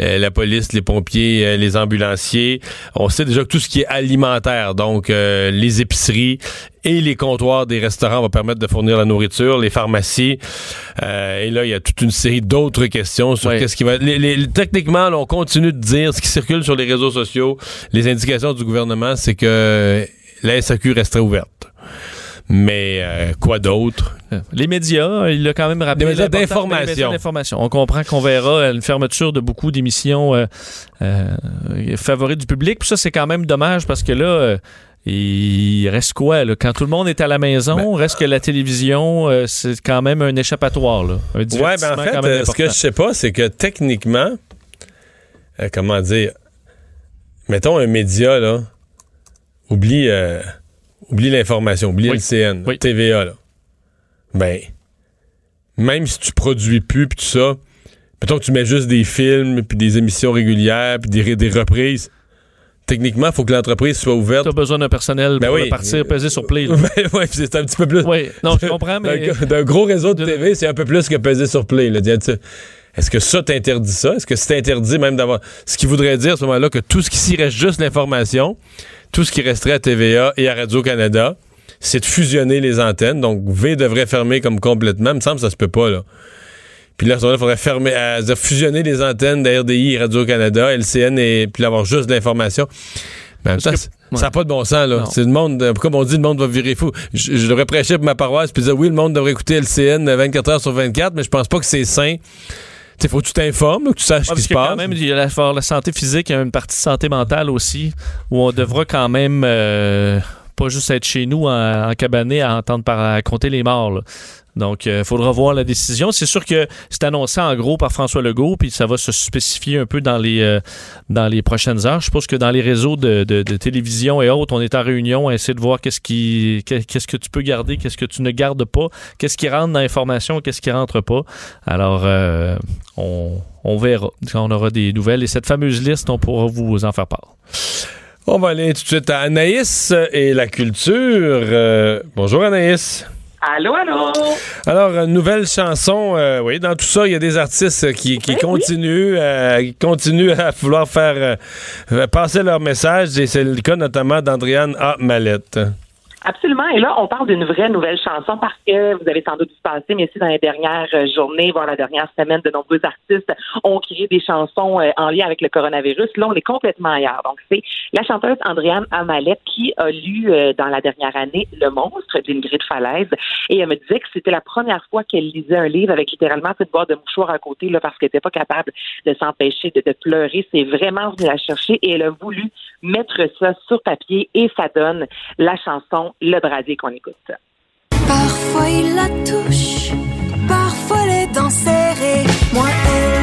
euh, la police, les pompiers, euh, les ambulanciers. On sait déjà que tout ce qui est alimentaire, donc euh, les épiceries et les comptoirs des restaurants vont permettre de fournir la nourriture, les pharmacies. Euh, et là, il y a toute une série d'autres questions sur Oui. qu'est-ce qui va... les- les- techniquement, là, on continue de dire ce qui circule sur les réseaux sociaux, les indications du gouvernement, c'est que la SAQ resterait ouverte. Mais euh, quoi d'autre? Les médias, il a quand même rappelé. Des médias d'information. On comprend qu'on verra une fermeture de beaucoup d'émissions euh, euh, favorites du public. Puis ça, c'est quand même dommage parce que là, il reste quoi? Là? Quand tout le monde est à la maison, Ben, reste que la télévision, c'est quand même un échappatoire. Là. Un Ouais, ben en fait, ce que je sais pas, c'est que techniquement, comment dire, mettons un média, là, oublie, euh, oublie l'information, oublie Oui. LCN, Oui. TVA, là. Ben, même si tu produis plus, puis tout ça, mettons que tu mets juste des films, puis des émissions régulières, puis des, des reprises, techniquement, il faut que l'entreprise soit ouverte. Tu as besoin d'un personnel Ben pour oui. partir, peser sur play. Ben puis c'est un petit peu plus. oui, non, je comprends, mais. D'un- D'un gros réseau de TV, c'est un peu plus que peser sur Play. là. Est-ce que ça t'interdit ça? Est-ce que c'est interdit même d'avoir. Ce qui voudrait dire à ce moment-là que tout ce qui s'y reste juste l'information, tout ce qui resterait à TVA et à Radio-Canada, c'est de fusionner les antennes. Donc V devrait fermer comme complètement. Il me semble que ça se peut pas, là. Puis là, à ce moment-là, il faudrait fermer, à, dire fusionner les antennes de RDI et Radio-Canada, LCN, et puis avoir juste de l'information. Mais en même temps, Parce que- c'est- ça n'a pas de bon sens, là. C'est le monde, euh, comme on dit, le monde va virer fou. Je, je devrais prêcher pour ma paroisse puis dire oui, le monde devrait écouter LCN 24 heures sur 24, mais je pense pas que c'est sain. Sais, faut que tu t'informes, que tu saches Ah, ce qui se passe. quand même, il y a la, la santé physique, il y a une partie santé mentale aussi, où on devra quand même euh, pas juste être chez nous en, en cabané à entendre par, à compter les morts. là. Donc, il faudra voir la décision. C'est sûr que c'est annoncé en gros par François Legault, puis ça va se spécifier un peu dans les, euh, prochaines heures. Je suppose que dans les réseaux de, télévision et autres, on est en réunion à essayer de voir qu'est-ce que tu peux garder, qu'est-ce que tu ne gardes pas, qu'est-ce qui rentre dans l'information, qu'est-ce qui rentre pas. Alors, euh, on, on verra quand on aura des nouvelles. Et cette fameuse liste, on pourra vous en faire part. On va aller tout de suite à Anaïs et la culture. Euh, bonjour Anaïs. Allô, allô? Alors, une nouvelle chanson, euh, oui, dans tout ça, il y a des artistes qui, qui continuent, euh, qui continuent à vouloir faire euh, passer leur message, et c'est le cas notamment d'Andriane A. Mallette. Absolument. Et là, on parle d'une vraie nouvelle chanson parce que vous avez sans doute vu passer, mais aussi dans les dernières euh, journées, voire la dernière semaine, de nombreux artistes ont créé des chansons euh, en lien avec le coronavirus. Là, on est complètement ailleurs. Donc, c'est la chanteuse Andréane Amalette qui a lu euh, dans la dernière année Le monstre d'Ingrid Falaise. Et elle me disait que c'était la première fois qu'elle lisait un livre avec littéralement cette boîte de mouchoirs à côté là, parce qu'elle n'était pas capable de s'empêcher de, de pleurer. C'est vraiment venu la chercher et elle a voulu mettre ça sur papier et ça donne la chanson Le brasier qu'on écoute. Parfois il la touche, parfois les dents serrées. Moins elle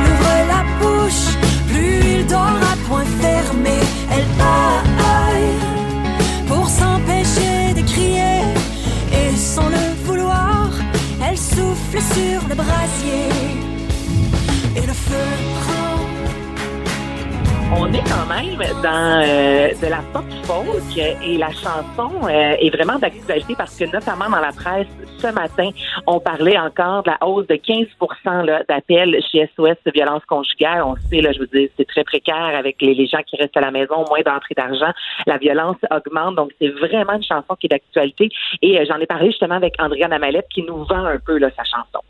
On est quand même dans euh, de la pop folk et la chanson euh, est vraiment d'actualité parce que notamment dans la presse ce matin, on parlait encore de la hausse de 15% là, d'appels chez SOS violence conjugale. On sait, là, je veux dire, c'est très précaire avec les, gens qui restent à la maison, moins d'entrée d'argent. La violence augmente, donc c'est vraiment une chanson qui est d'actualité. Et euh, j'en ai parlé justement avec Andrea Namalette qui nous vend un peu là, sa chanson.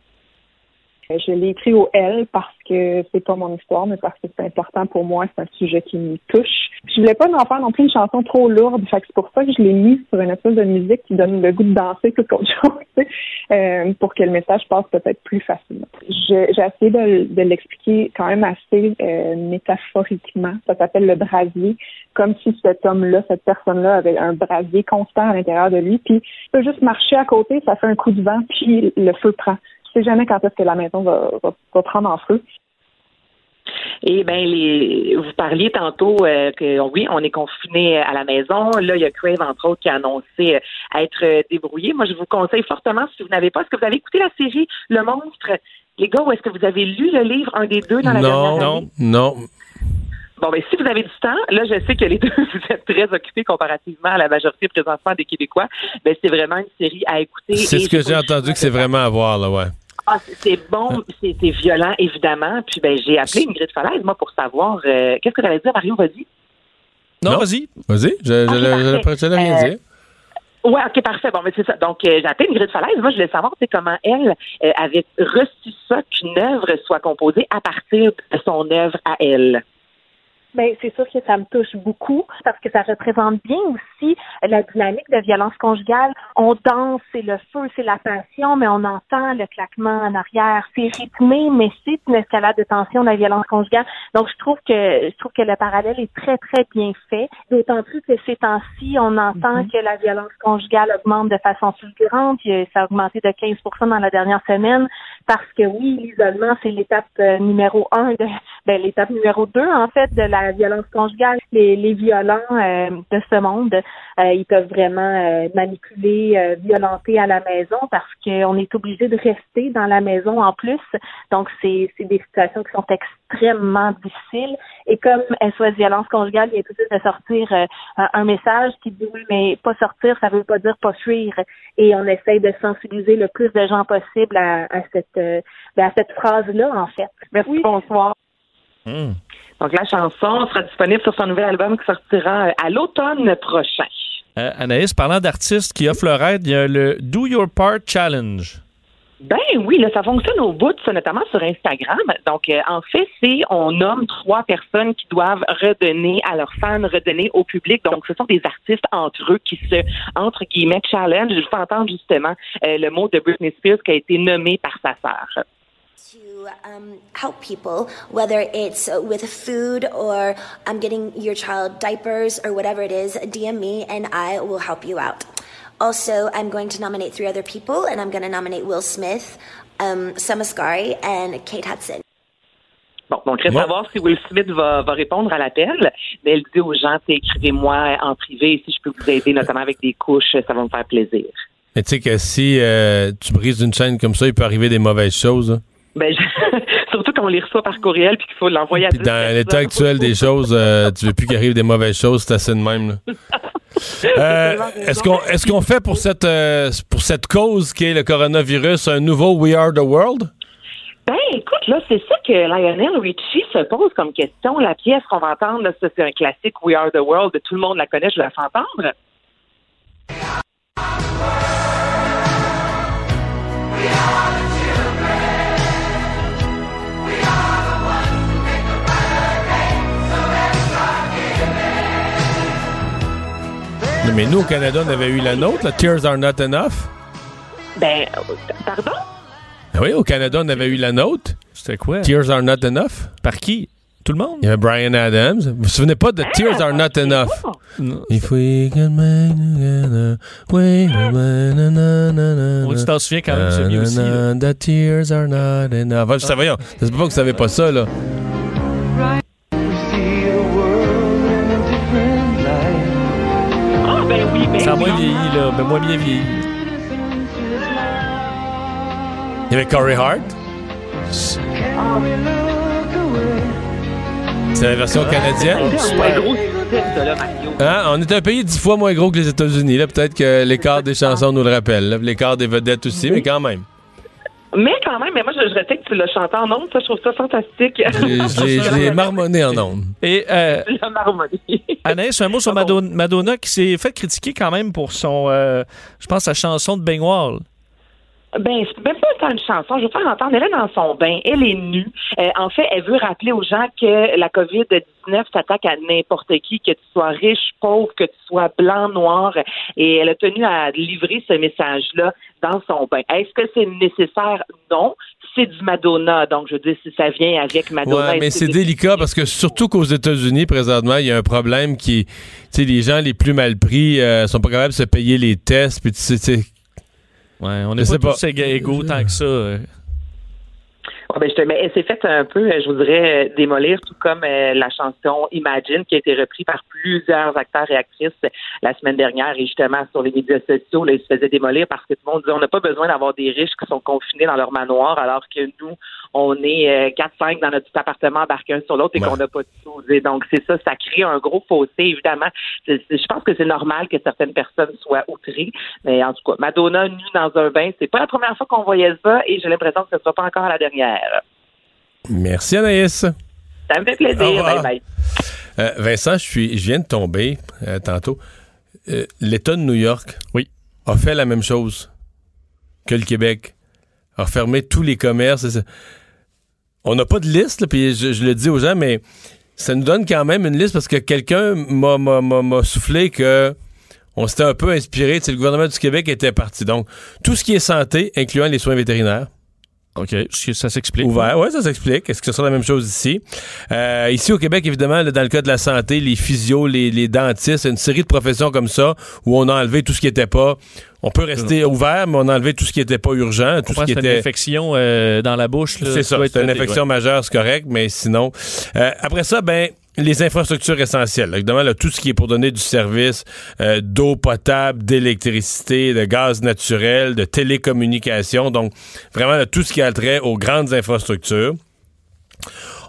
Je l'ai écrit au L parce que c'est pas mon histoire, mais parce que c'est important pour moi, c'est un sujet qui me touche. Je voulais pas en faire non plus une chanson trop lourde, fait que c'est pour ça que je l'ai mis sur une espèce de musique qui donne le goût de danser tout qu'autre chose, euh, pour que le message passe peut-être plus facilement. J'ai essayé de, de l'expliquer quand même assez euh, métaphoriquement. Ça s'appelle le brasier, comme si cet homme-là, cette personne-là avait un brasier constant à l'intérieur de lui, puis il peut juste marcher à côté, ça fait un coup de vent, puis le feu prend. Tu sais jamais quand est-ce que la maison va, va, va prendre en feu. Et ben les vous parliez tantôt euh, que oui, on est confiné à la maison. Là, il y a Crave, entre autres, qui a annoncé euh, être euh, débrouillé. Moi, je vous conseille fortement, si vous n'avez pas, est-ce que vous avez écouté la série Le Monstre? Les gars, ou est-ce que vous avez lu le livre, un des deux, dans la non, dernière année? non. Bon, ben, si vous avez du temps, là, je sais que les deux, vous êtes très occupés comparativement à la majorité présentement des Québécois. Ben, c'est vraiment une série à écouter. C'est ce que j'ai entendu que c'est vraiment à voir, là, ouais. Ah, c'est- bon, c'est c'est violent, évidemment. Puis, ben, j'ai appelé Ingrid Falaise, moi, pour savoir, euh, qu'est-ce que tu allais dire, Mario, vas-y? Non, vas-y. Vas-y, je- je- j'allais rien Euh, dire. Ouais, ok, parfait. Bon, mais c'est ça. Donc, euh, j'ai appelé Ingrid Falaise. Moi, je voulais savoir, comment elle euh, avait reçu ça qu'une œuvre soit composée à partir de son œuvre à elle. Ben, c'est sûr que ça me touche beaucoup parce que ça représente bien aussi la dynamique de violence conjugale. On danse, c'est le feu, c'est la passion, mais on entend le claquement en arrière. C'est rythmé, mais c'est une escalade de tension de la violence conjugale. Donc, je trouve que je trouve que le parallèle est très, très bien fait. D'autant plus que ces temps-ci, on entend que la violence conjugale augmente de façon fulgurante. Ça a augmenté de 15% dans la dernière semaine parce que oui, l'isolement, c'est l'étape euh, numéro un, de, ben, l'étape numéro deux, en fait, de la violence conjugale. Les, les violents euh, de ce monde, euh, ils peuvent vraiment euh, manipuler, euh, violenter à la maison parce qu'on est obligé de rester dans la maison en plus. Donc, c'est, c'est des situations qui sont extrêmement difficiles. Et comme SOS Violence conjugale, il y a tout de suite de sortir euh, un, message qui dit oui, mais pas sortir, ça veut pas dire pas fuir. Et on essaye de sensibiliser le plus de gens possible à, à cette euh, ben, à cette phrase-là, en fait. Merci, bonsoir. Hmm. Donc, la chanson sera disponible sur son nouvel album qui sortira euh, à l'automne prochain. Euh, Anaïs, parlant d'artistes qui offrent leur aide, il y a le Do Your Part Challenge. Ben oui, là, ça fonctionne au bout, ça, notamment sur Instagram. Donc, euh, en fait, c'est on nomme trois personnes qui doivent redonner à leurs fans, redonner au public. Donc, ce sont des artistes entre eux qui se, entre guillemets, challenge. Je vous entendre justement euh, le mot de Britney Spears qui a été nommé par sa sœur. To um, help people, whether it's with food or I'm getting your child diapers or whatever it is, DM me and I will help you out. Also, I'm going to nominate three other people, and I'm going to nominate Will Smith, um, Summer Scarry, and Kate Hudson. Bon, donc, reste Ouais. à voir si Will Smith va, va répondre à l'appel. Mais elle dit aux gens, tu sais, écrivez-moi en privé si je peux vous aider, notamment avec des couches, ça va me faire plaisir. Mais tu sais que si euh, tu brises une chaîne comme ça, il peut arriver des mauvaises choses. hein. Ben, je- surtout quand on les reçoit par courriel puis qu'il faut l'envoyer à Puis dans l'état actuel des choses, euh, tu veux plus qu'il arrive des mauvaises choses, c'est assez de même. Euh, est-ce qu'on est-ce qu'on fait pour cette euh, pour cette cause qui est le coronavirus un nouveau We Are the World? Ben, écoute, là, c'est ça que Lionel Richie se pose comme question. La pièce qu'on va entendre, là, ça, c'est un classique We Are the World. Tout le monde la connaît, je la fais entendre. Non, Mais nous, au Canada, on avait eu la nôtre, là, Tears Are Not Enough. Ben, pardon? Ah oui, au Canada, on avait eu la nôtre. C'était quoi? Tears Are Not Enough. Par qui? Tout le monde? Il y avait Brian Adams. Vous vous souvenez pas de Tears Are Not Enough? If we can make together, minute, na, na, na, na, Ouais, tu t'en souviens quand même, na, c'est mieux na, aussi, na, The tears are not enough. Ah, ça, voyons, ça se peut pas que vous savez pas ça, là. Moins vieilli, là. Ben, moins bien vieilli. Il y avait Corey Hart. C'est la version canadienne. Hein? On est un pays dix fois moins gros que les États-Unis. Là, peut-être que l'écart des chansons nous le rappelle. L'écart des vedettes aussi, mais quand même. Mais quand même, mais moi, je, je sais que tu l'as chanté en ondes, ça, je trouve ça fantastique. Je l'ai- marmonné en ondes. Et euh, Tu l'as marmonné. Anaïs, un mot sur Madonna, Madonna qui s'est fait critiquer quand même pour son, euh, je pense, sa chanson de baignoire. Ben, c'est même pas tant une chanson. Je vais faire entendre. Elle est dans son bain. Elle est nue. Euh, en fait, elle veut rappeler aux gens que la COVID-19 s'attaque à n'importe qui, que tu sois riche, pauvre, que tu sois blanc, noir. Et elle a tenu à livrer ce message-là dans son bain. Est-ce que c'est nécessaire? Non. C'est du Madonna. Donc, je dis, si ça vient avec Madonna. Ouais, mais c'est délicat parce que surtout qu'aux États-Unis, présentement, il y a un problème qui, tu sais, les gens les plus mal pris euh, sont pas capables de se payer les tests. Puis tu sais, tu sais, Ouais, on n'est pas pas. tous éga- égaux tant que ça. euh. Ah, ben, je te- mais elle s'est faite un peu, euh, je voudrais euh, démolir, tout comme euh, la chanson Imagine, qui a été reprise par plusieurs acteurs et actrices la semaine dernière. Et justement, sur les médias sociaux, là, ils se faisaient démolir parce que tout le monde disait on n'a pas besoin d'avoir des riches qui sont confinés dans leur manoir, alors que nous, on est euh, 4-5 dans notre petit appartement embarqués un sur l'autre et Ouais. qu'on n'a pas de sous. Et donc, c'est ça, ça crée un gros fossé, évidemment. C'est- c'est- Je pense que c'est normal que certaines personnes soient outrées. Mais en tout cas, Madonna nue dans un bain, c'est pas la première fois qu'on voyait ça et j'ai l'impression que ce ne sera pas encore la dernière. merci Anaïs. Ça me fait plaisir. Bye bye. Euh, Vincent, je suis, je viens de tomber euh, tantôt. Euh, L'État de New York, Oui. a fait la même chose que le Québec. A fermé tous les commerces. et ça. On n'a pas de liste, puis je, je le dis aux gens, mais ça nous donne quand même une liste parce que quelqu'un m'a soufflé que on s'était un peu inspiré. Tu sais, le gouvernement du Québec était parti. Donc, tout ce qui est santé, incluant les soins vétérinaires, OK, ça s'explique. Ouvert, oui, ça s'explique. Est-ce que ce sera la même chose ici? Euh, ici au Québec, évidemment, dans le cas de la santé, les physios, les, les dentistes, une série de professions comme ça où on a enlevé tout ce qui n'était pas. On peut rester ouvert, mais on a enlevé tout ce qui n'était pas urgent, tout On ce qui que c'est une était. infection euh, dans la bouche. C'est ça, c'est une infection ouais. majeure, c'est correct, mais sinon. Euh, après ça, ben. Les infrastructures essentielles. Là, Évidemment, là, tout ce qui est pour donner du service euh, d'eau potable, d'électricité, de gaz naturel, de télécommunications. Donc, vraiment, là, tout ce qui a trait aux grandes infrastructures.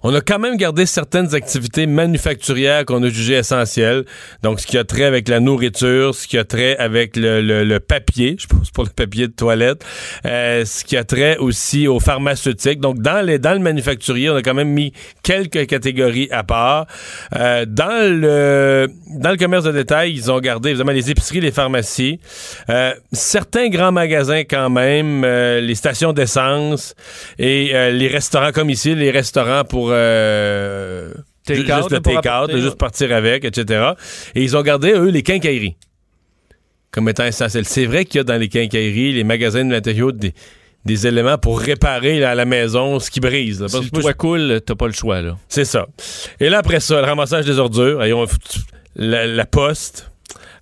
On a quand même gardé certaines activités manufacturières qu'on a jugées essentielles. Donc, ce qui a trait avec la nourriture, ce qui a trait avec le, papier, je pense pour le papier de toilette, euh, ce qui a trait aussi aux pharmaceutiques. Donc, dans, les, dans le manufacturier, on a quand même mis quelques catégories à part. Euh, dans, le, dans le commerce de détail, ils ont gardé évidemment les épiceries, les pharmacies, euh, certains grands magasins quand même, euh, les stations d'essence et euh, les restaurants comme ici, les restaurants pour euh, Take ju- out, juste le take-out, juste partir avec, etc. Et ils ont gardé, eux, les quincailleries comme étant essentiels. C'est vrai qu'il y a dans les quincailleries, les magasins de matériaux, des, des éléments pour réparer là, à la maison ce qui brise. là. Si Parce le que moi, toit coule, t'as pas le choix, là. c'est ça. Et là, après ça, le ramassage des ordures, et on- la, poste,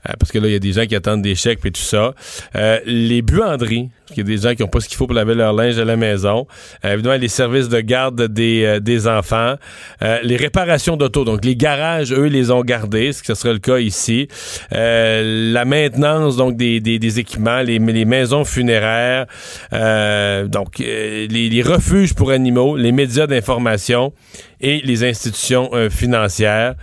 euh, parce que là, il y a des gens qui attendent des chèques et tout ça. Euh, les buanderies, parce qu'il y a des gens qui n'ont pas ce qu'il faut pour laver leur linge à la maison. Euh, évidemment, les services de garde des, euh, des enfants. Euh, les réparations d'auto. Donc, les garages, eux, les ont gardés, ce que ce sera le cas ici. La maintenance, donc, des, des, des équipements, les, les maisons funéraires. Donc, les, les refuges pour animaux, les médias d'information et les institutions financières.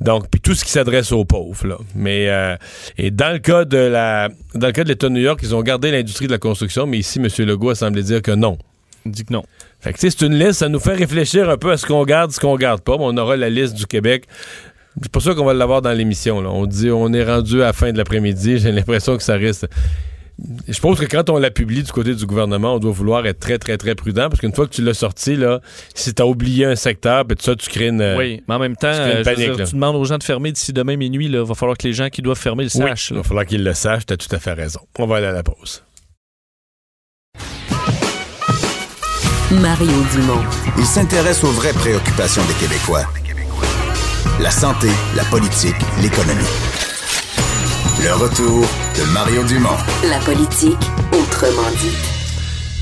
Donc, puis tout ce qui s'adresse aux pauvres. Là. Mais euh, et dans le cas de la, dans le cas de l'État de New York, ils ont gardé l'industrie de la construction, mais ici, M. Legault a semblé dire que non. Il dit que non. Fait que c'est une liste, ça nous fait réfléchir un peu à ce qu'on garde, ce qu'on garde pas. Mais on aura la liste du Québec. C'est pas sûr qu'on va l'avoir dans l'émission. On dit, on est rendu à la fin de l'après-midi. J'ai l'impression que ça reste. Je pense que quand on la publie du côté du gouvernement, on doit vouloir être très, très, très prudent parce qu'une fois que tu l'as sorti, là, si t'as oublié un secteur, ben tout ça, tu crées une. oui, mais en même temps, tu panique, dire, tu demandes aux gens de fermer d'ici demain minuit. Il va falloir que les gens qui doivent fermer le Oui, sachent. il là. va falloir qu'ils le sachent. T'as tout à fait raison. On va aller à la pause. Mario Dumont. Il s'intéresse aux vraies préoccupations des Québécois. La santé, la politique, l'économie. Le retour de Mario Dumont. La politique, autrement dit.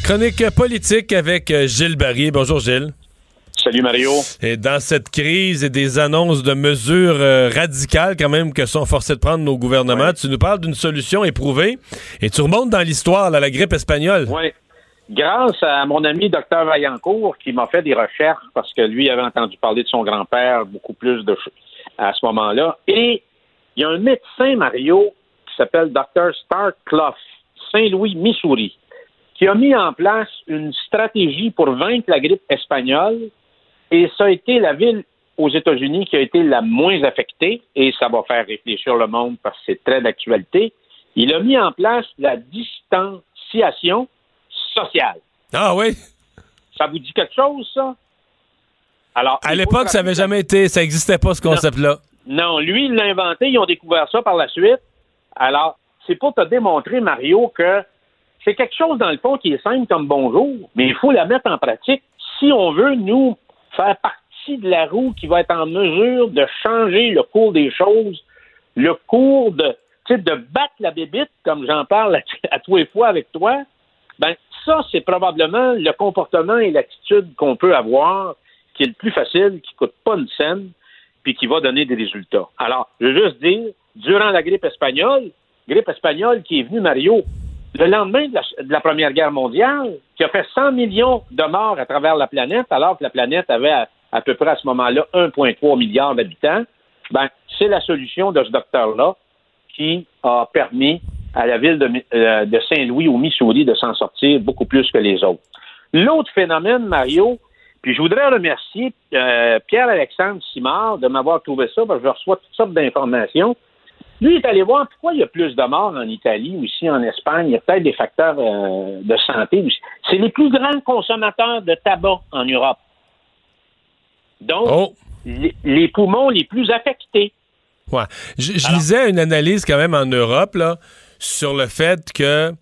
Chronique politique avec euh, Gilles Barry. Bonjour Gilles. Salut Mario. Et dans cette crise et des annonces de mesures euh, radicales quand même que sont forcés de prendre nos gouvernements, tu nous parles d'une solution éprouvée et tu remontes dans l'histoire, la grippe espagnole. Oui. Grâce à mon ami Dr Vaillancourt qui m'a fait des recherches parce que lui avait entendu parler de son grand-père beaucoup plus de à ce moment-là. Et il y a un médecin, Mario, qui s'appelle Dr Stark Clough, Saint-Louis, Missouri, qui a mis en place une stratégie pour vaincre la grippe espagnole. Et ça a été la ville aux États-Unis qui a été la moins affectée, et ça va faire réfléchir le monde parce que c'est très d'actualité. Il a mis en place la distanciation sociale. Ah oui? Ça vous dit quelque chose, ça? Alors, À l'époque, ça avait rappeler- jamais été, ça n'existait pas ce concept-là. Non, lui, il l'a inventé, ils ont découvert ça par la suite. Alors, c'est pour te démontrer, Mario, que c'est quelque chose, dans le fond, qui est simple comme bonjour, mais il faut la mettre en pratique si on veut, nous, faire partie de la roue qui va être en mesure de changer le cours des choses, le cours de, de battre la bébite, comme j'en parle à, à tous les fois avec toi. Ben, ça, c'est probablement le comportement et l'attitude qu'on peut avoir qui est le plus facile, qui coûte pas une scène, puis qui va donner des résultats. Alors, je veux juste dire, durant la grippe espagnole, grippe espagnole qui est venue, Mario, le lendemain de la, Première Guerre mondiale, qui a fait 100 millions de morts à travers la planète, alors que la planète avait à, peu près à ce moment-là 1,3 milliard d'habitants, ben, c'est la solution de ce docteur-là qui a permis à la ville de, euh, de Saint-Louis au Missouri de s'en sortir beaucoup plus que les autres. L'autre phénomène, Mario, puis je voudrais remercier euh, Pierre-Alexandre Simard de m'avoir trouvé ça, parce que je reçois toutes sortes d'informations. Lui il est allé voir pourquoi il y a plus de morts en Italie ou ici en Espagne. Il y a peut-être des facteurs euh, de santé aussi. C'est les plus grands consommateurs de tabac en Europe. Donc, Oh. les, les poumons les plus affectés. Ouais. Je, je lisais une analyse quand même en Europe là, sur le fait que,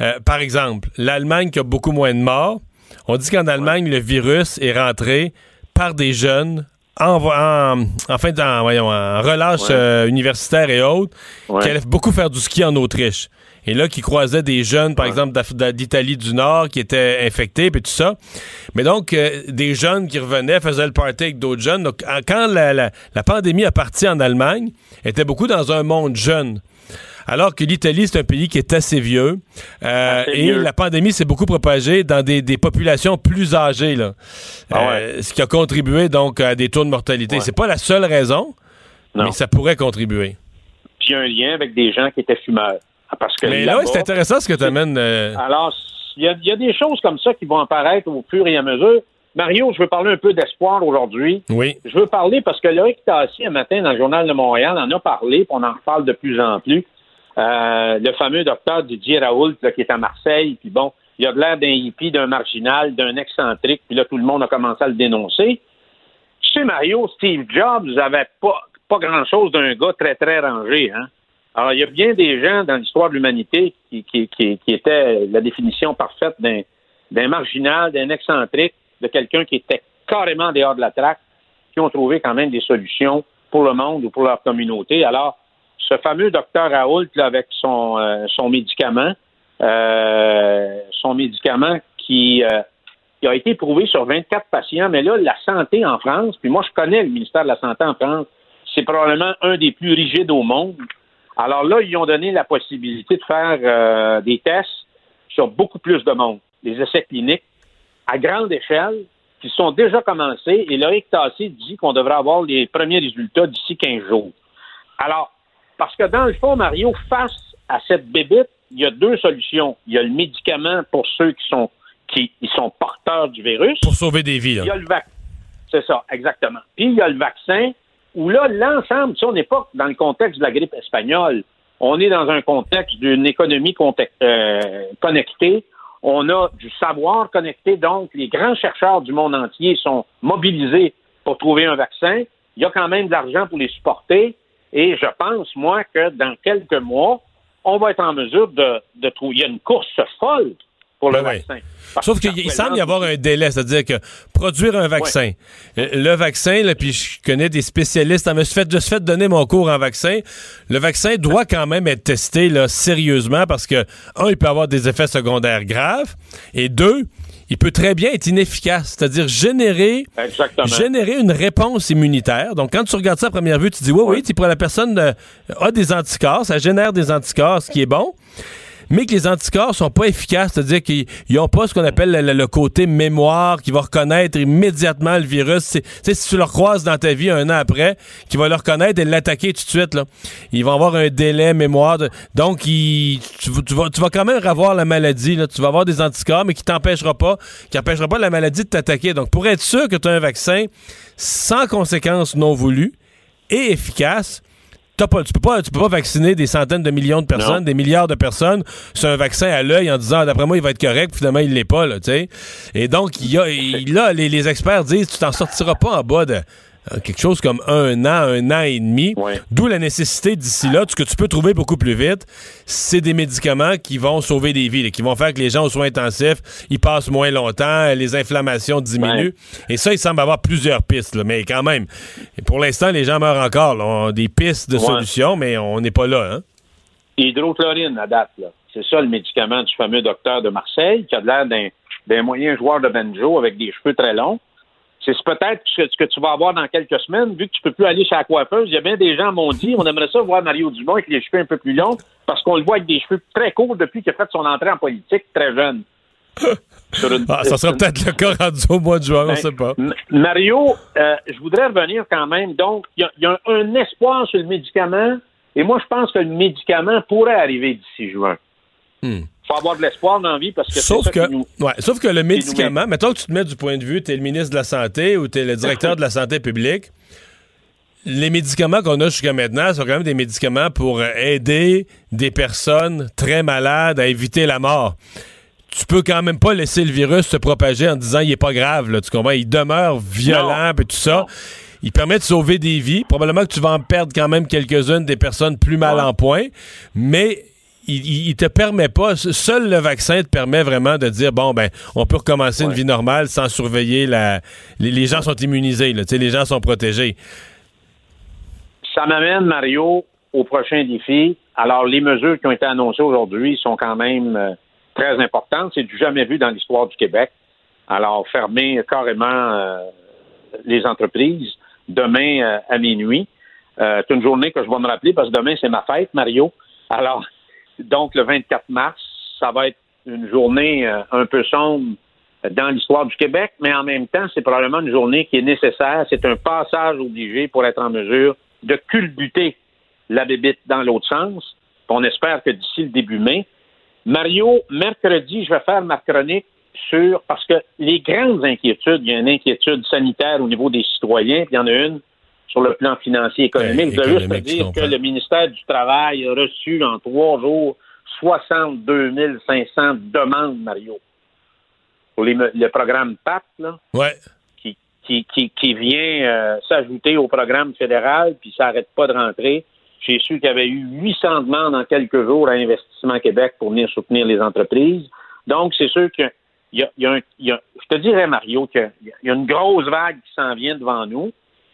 euh, par exemple, l'Allemagne qui a beaucoup moins de morts, on dit qu'en Allemagne, le virus est rentré par des jeunes en, en, en fait, en, voyons, en relâche Ouais. euh, universitaire et autres, Ouais. qui allaient beaucoup faire du ski en Autriche. Et là, qui croisaient des jeunes, par exemple, d'Italie du Nord, qui étaient infectés, puis tout ça. Mais donc, euh, des jeunes qui revenaient, faisaient le party avec d'autres jeunes. Donc, quand la, la- la pandémie a parti en Allemagne, était beaucoup dans un monde jeune. Alors que l'Italie, c'est un pays qui est assez vieux. Euh, Assez et vieux. la pandémie s'est beaucoup propagée dans des, des populations plus âgées. Là. Ah Euh, ce qui a contribué donc à des taux de mortalité. C'est pas la seule raison, Non. mais ça pourrait contribuer. Puis il y a un lien avec des gens qui étaient fumeurs. Parce que Mais là, c'est intéressant ce que tu amènes. Alors, il y, a, il y a des choses comme ça qui vont apparaître au fur et à mesure. Mario, je veux parler un peu d'espoir aujourd'hui. Oui. Je veux parler parce que Loïc Tassi, un matin, dans le Journal de Montréal, en a parlé, puis on en reparle de plus en plus. Euh, le fameux docteur Didier Raoult, là, qui est à Marseille, puis bon, il a l'air d'un hippie, d'un marginal, d'un excentrique, puis là, tout le monde a commencé à le dénoncer. Sais, Mario, Steve Jobs avait pas, pas grand-chose d'un gars très, très rangé, hein? Alors, il y a bien des gens dans l'histoire de l'humanité qui, qui, qui, qui étaient la définition parfaite d'un, d'un marginal, d'un excentrique, de quelqu'un qui était carrément dehors de la traque, qui ont trouvé quand même des solutions pour le monde ou pour leur communauté. Alors, ce fameux docteur Raoult, là, avec son, euh, son médicament, euh, son médicament qui, euh, a été prouvé sur 24 patients, mais là, la santé en France, puis moi, je connais le ministère de la Santé en France, c'est probablement un des plus rigides au monde. Alors là, ils ont donné la possibilité de faire euh, des tests sur beaucoup plus de monde, des essais cliniques à grande échelle qui sont déjà commencés et Loïc Tassé dit qu'on devrait avoir les premiers résultats d'ici 15 jours. Alors, parce que dans le fond, Mario, face à cette bébite, il y a deux solutions. Il y a le médicament pour ceux qui sont qui ils sont porteurs du virus. Pour sauver des vies. Il y a le vaccin. C'est ça, exactement. Puis il y a le vaccin où là, l'ensemble, on n'est pas dans le contexte de la grippe espagnole. On est dans un contexte d'une économie euh, connectée. On a du savoir connecté, donc les grands chercheurs du monde entier sont mobilisés pour trouver un vaccin. Il y a quand même de l'argent pour les supporter. Et je pense, moi, que dans quelques mois, on va être en mesure de, de trouver. Il y a une course folle pour le oui. vaccin. Sauf qu'il semble y avoir un délai, c'est-à-dire que produire un vaccin, euh, le vaccin, là, puis je connais des spécialistes, je me suis fait, je me suis fait donner mon cours en vaccin, le vaccin doit quand même être testé là, sérieusement parce que, un, il peut avoir des effets secondaires graves, et deux, il peut très bien être inefficace, c'est-à-dire générer, Exactement. générer une réponse immunitaire. Donc, quand tu regardes ça à première vue, tu dis, oui, oui, tu pour la personne euh, a des anticorps, ça génère des anticorps, ce qui est bon mais que les anticorps sont pas efficaces, c'est-à-dire qu'ils n'ont pas ce qu'on appelle le, côté mémoire qui va reconnaître immédiatement le virus. C'est- si tu le croises dans ta vie un an après, qui va le reconnaître et l'attaquer tout de suite, là. ils vont avoir un délai mémoire. donc, tu, vas- quand même avoir la maladie. Tu vas avoir des anticorps, mais qui t'empêchera pas, qui empêchera pas la maladie de t'attaquer. Donc, pour être sûr que tu as un vaccin sans conséquences non voulues et efficace, Pas, tu peux pas, tu peux pas vacciner des centaines de millions de personnes, Non. des milliards de personnes sur un vaccin à l'œil en disant d'après moi il va être correct, puis finalement il l'est pas là, tu sais. Et donc il y a, il- là les, les experts disent tu t'en sortiras pas en bas de quelque chose comme un an, un an et demi. D'où la nécessité d'ici là, ce que tu peux trouver beaucoup plus vite, c'est des médicaments qui vont sauver des vies, là, qui vont faire que les gens aux soins intensifs, ils passent moins longtemps, les inflammations diminuent. Et ça, il semble avoir plusieurs pistes, là, mais quand même. Pour l'instant, les gens meurent encore. là. On a des pistes de Ouais. solutions, mais on n'est pas là. Hein? Hydrochlorine à date, là. C'est ça le médicament du fameux docteur de Marseille, qui a l'air d'un moyen joueur de banjo avec des cheveux très longs. C'est peut-être ce que tu vas avoir dans quelques semaines, vu que tu peux plus aller chez la coiffeuse. Il y a bien des gens m'ont dit, on aimerait ça voir Mario Dumont avec les cheveux un peu plus longs, parce qu'on le voit avec des cheveux très courts depuis qu'il a fait son entrée en politique très jeune. Une- Ah, ça sera peut-être le cas rendu au mois de juin, on Ben, sait pas. Mario, euh, je voudrais revenir quand même. Donc, il y a, y un espoir sur le médicament, et moi, je pense que le médicament pourrait arriver d'ici juin. Hmm. Faut avoir de l'espoir dans la vie parce que Sauf ça que, qui nous- ouais, sauf que le médicament, mettons que tu te mets du point de vue, tu es le ministre de la Santé ou tu es le directeur de la Santé publique, les médicaments qu'on a jusqu'à maintenant sont quand même des médicaments pour aider des personnes très malades à éviter la mort. Tu peux quand même pas laisser le virus se propager en disant il est pas grave, là, tu comprends? Il demeure violent et tout ça. Il permet de sauver des vies. Probablement que tu vas en perdre quand même quelques-unes des personnes plus mal en point, mais il, te permet pas, seul le vaccin te permet vraiment de dire bon ben on peut recommencer une vie normale sans surveiller la les, les gens sont immunisés là, les gens sont protégés. Ça m'amène, Mario, au prochain défi. Alors, les mesures qui ont été annoncées aujourd'hui sont quand même euh, très importantes. C'est du jamais vu dans l'histoire du Québec. Alors, fermer carrément euh, les entreprises demain euh, à minuit. C'est une journée que je vais me rappeler parce que demain, c'est ma fête, Mario. Alors, donc, le 24 mars, ça va être une journée euh, un peu sombre dans l'histoire du Québec, mais en même temps, c'est probablement une journée qui est nécessaire. C'est un passage obligé pour être en mesure de culbuter la bébite dans l'autre sens. On espère que d'ici le début mai. Mario, mercredi, je vais faire ma chronique sur, parce que les grandes inquiétudes, il y a une inquiétude sanitaire au niveau des citoyens, puis il y en a une sur le plan financier et économique. Ben, je veux juste dire que le ministère du Travail a reçu en trois jours 62 500 demandes, Mario, pour les le programme PAP, là, Ouais. qui, qui, qui, qui vient euh, s'ajouter au programme fédéral, puis ça n'arrête pas de rentrer. J'ai su qu'il y avait eu 800 demandes en quelques jours à Investissement Québec pour venir soutenir les entreprises. Donc, c'est sûr que y a, il y a un- y a- je te dirais, Mario, qu'il y a une grosse vague qui s'en vient devant nous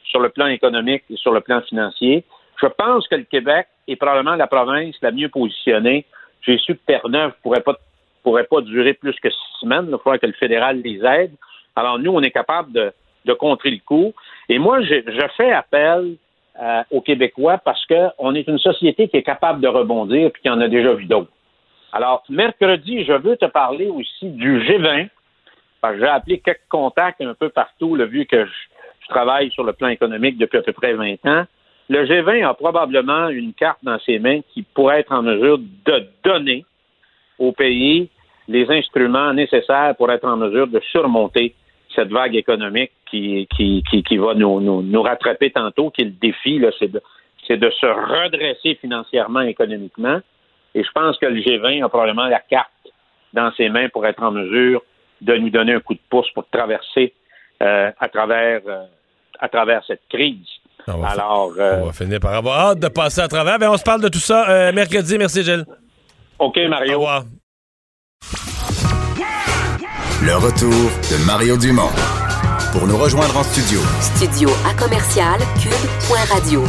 sur le plan économique et sur le plan financier. Je pense que le Québec est probablement la province la mieux positionnée. J'ai su que Terre-Neuve ne pourrait pas, pourrait pas durer plus que six semaines. Il faudrait que le fédéral les aide. Alors, nous, on est capable de, de contrer le coup. Et moi, je, fais appel euh, aux Québécois parce qu'on est une société qui est capable de rebondir et qui en a déjà vu d'autres. Alors, mercredi, je veux te parler aussi du G20. Parce que j'ai appelé quelques contacts un peu partout, là, vu que je travaille sur le plan économique depuis à peu près 20 ans. Le G20 a probablement une carte dans ses mains qui pourrait être en mesure de donner au pays les instruments nécessaires pour être en mesure de surmonter cette vague économique qui, qui, qui, va nous, nous, rattraper tantôt, qui est le défi, c'est de, de se redresser financièrement, économiquement. Et je pense que le G20 a probablement la carte dans ses mains pour être en mesure de nous donner un coup de pouce pour traverser euh, à travers euh, à travers cette crise. Alors, euh, On va finir par avoir hâte de passer à travers. Ben, on se parle de tout ça euh, mercredi. Merci, Gilles. OK, Mario. Au revoir. Le retour de Mario Dumont. Pour nous rejoindre en studio, Studio à commercial cube.radio.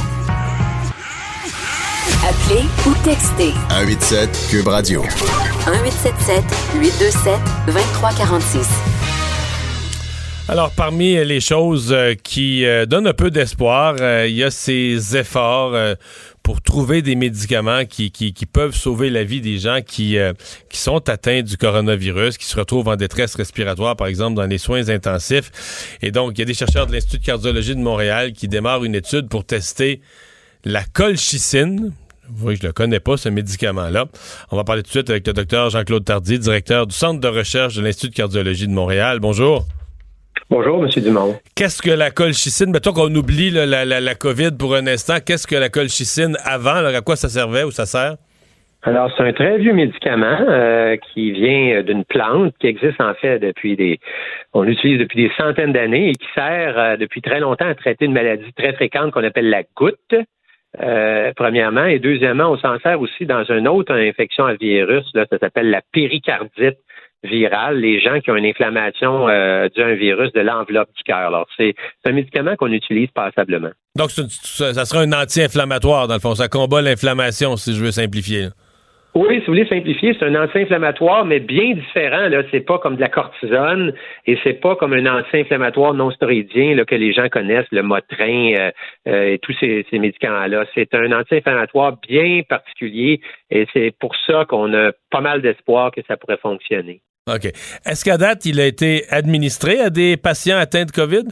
Appelez ou textez 187 Cube Radio. 1877 827 2346. Alors, parmi les choses euh, qui euh, donnent un peu d'espoir, euh, il y a ces efforts pour trouver des médicaments qui, qui, peuvent sauver la vie des gens qui, qui sont atteints du coronavirus, qui se retrouvent en détresse respiratoire, par exemple, dans les soins intensifs. Et donc, il y a des chercheurs de l'Institut de cardiologie de Montréal qui démarrent une étude pour tester la colchicine. Vous voyez, je ne connais pas, ce médicament-là. On va parler tout de suite avec le docteur Jean-Claude Tardy, directeur du Centre de recherche de l'Institut de cardiologie de Montréal. Bonjour. Bonjour, M. Dumont. Qu'est-ce que la colchicine? Mettons qu'on oublie là, la, la, la COVID pour un instant. Qu'est-ce que la colchicine avant? là, à quoi ça servait ou ça sert? Alors, c'est un très vieux médicament euh, qui vient d'une plante qui existe en fait depuis des. On l'utilise depuis des centaines d'années et qui sert euh, depuis très longtemps à traiter une maladie très fréquente qu'on appelle la goutte. euh, premièrement, et deuxièmement, on s'en sert aussi dans une autre infection à virus, là, ça s'appelle la péricardite virale, les gens qui ont une inflammation euh, due à un virus de l'enveloppe du cœur. Alors, c'est un médicament qu'on utilise passablement. Donc, ça, ça sera un anti-inflammatoire, dans le fond. Ça combat l'inflammation, si je veux simplifier. là. Oui, si vous voulez simplifier, c'est un anti-inflammatoire, mais bien différent. Là, c'est pas comme de la cortisone et c'est pas comme un anti-inflammatoire non stéroïdien là, que les gens connaissent, le Motrin euh, euh, et tous ces, ces médicaments-là. C'est un anti-inflammatoire bien particulier et c'est pour ça qu'on a pas mal d'espoir que ça pourrait fonctionner. OK. Est-ce qu'à date, il a été administré à des patients atteints de COVID?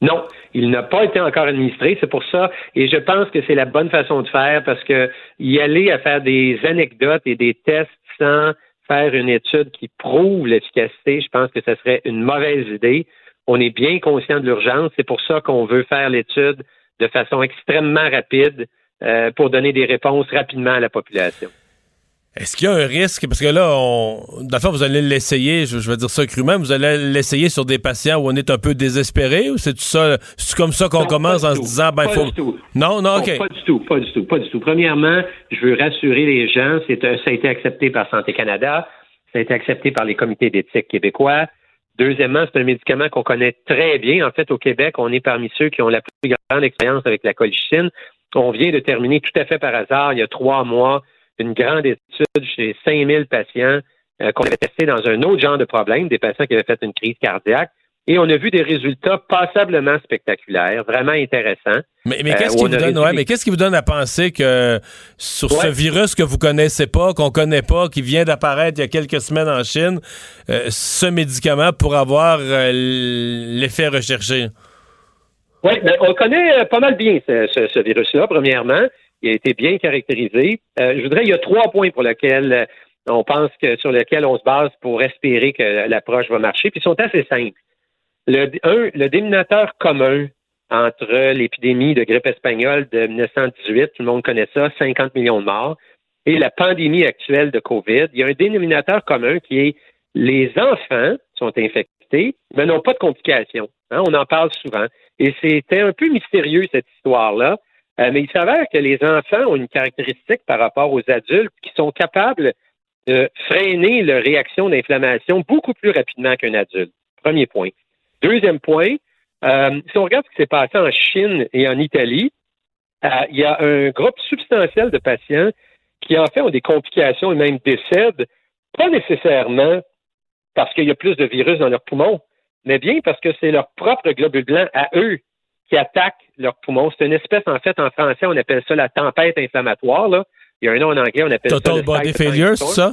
Non, il n'a pas été encore administré, c'est pour ça, et je pense que c'est la bonne façon de faire parce que y aller à faire des anecdotes et des tests sans faire une étude qui prouve l'efficacité, je pense que ce serait une mauvaise idée. On est bien conscient de l'urgence, c'est pour ça qu'on veut faire l'étude de façon extrêmement rapide euh, pour donner des réponses rapidement à la population. Est-ce qu'il y a un risque? Parce que là, on, fond, vous allez l'essayer, je, je vais dire ça crûment, vous allez l'essayer sur des patients où on est un peu désespéré ou c'est ça, c'est comme ça qu'on Non, commence en se disant, ben, Pas faut. du tout. Non, non, OK. Pas du tout, pas du tout, pas du tout. Premièrement, je veux rassurer les gens, c'est un- ça a été accepté par Santé Canada, ça a été accepté par les comités d'éthique québécois. Deuxièmement, c'est un médicament qu'on connaît très bien. En fait, au Québec, on est parmi ceux qui ont la plus grande expérience avec la colchicine. On vient de terminer tout à fait par hasard, il y a trois mois, une grande étude chez 5000 patients euh, qu'on avait testé dans un autre genre de problème, des patients qui avaient fait une crise cardiaque. Et on a vu des résultats passablement spectaculaires, vraiment intéressants. Mais, mais Euh, qu'est-ce où qui ouais, qu'est-ce qui vous donne à penser que sur ce virus que vous connaissez pas, qu'on connaît pas, qui vient d'apparaître il y a quelques semaines en Chine, euh, ce médicament pour avoir euh, l'effet recherché? Oui, ben, on connaît euh, pas mal bien ce, ce- ce virus-là, premièrement. Il a été bien caractérisé. Euh, je voudrais, il y a trois points pour lesquels euh, on pense que sur lesquels on se base pour espérer que l'approche va marcher, puis ils sont assez simples. Le, un, le dénominateur commun entre l'épidémie de grippe espagnole de 1918, tout le monde connaît ça, 50 millions de morts, et la pandémie actuelle de COVID, il y a un dénominateur commun qui est les enfants sont infectés, mais n'ont pas de complications. Hein, on en parle souvent. Et c'était un peu mystérieux, cette histoire-là. Euh, mais il s'avère que les enfants ont une caractéristique par rapport aux adultes qui sont capables de freiner leur réaction d'inflammation beaucoup plus rapidement qu'un adulte. Premier point. Deuxième point, euh, si on regarde ce qui s'est passé en Chine et en Italie, euh, il y a un groupe substantiel de patients qui en fait ont des complications et même décèdent, pas nécessairement parce qu'il y a plus de virus dans leurs poumons, mais bien parce que c'est leur propre globule blanc à eux qui attaquent leurs poumons. C'est une espèce, en fait, en français, on appelle ça la tempête inflammatoire. Là. Il y a un nom en anglais, on appelle ça. Total body failure, c'est ça?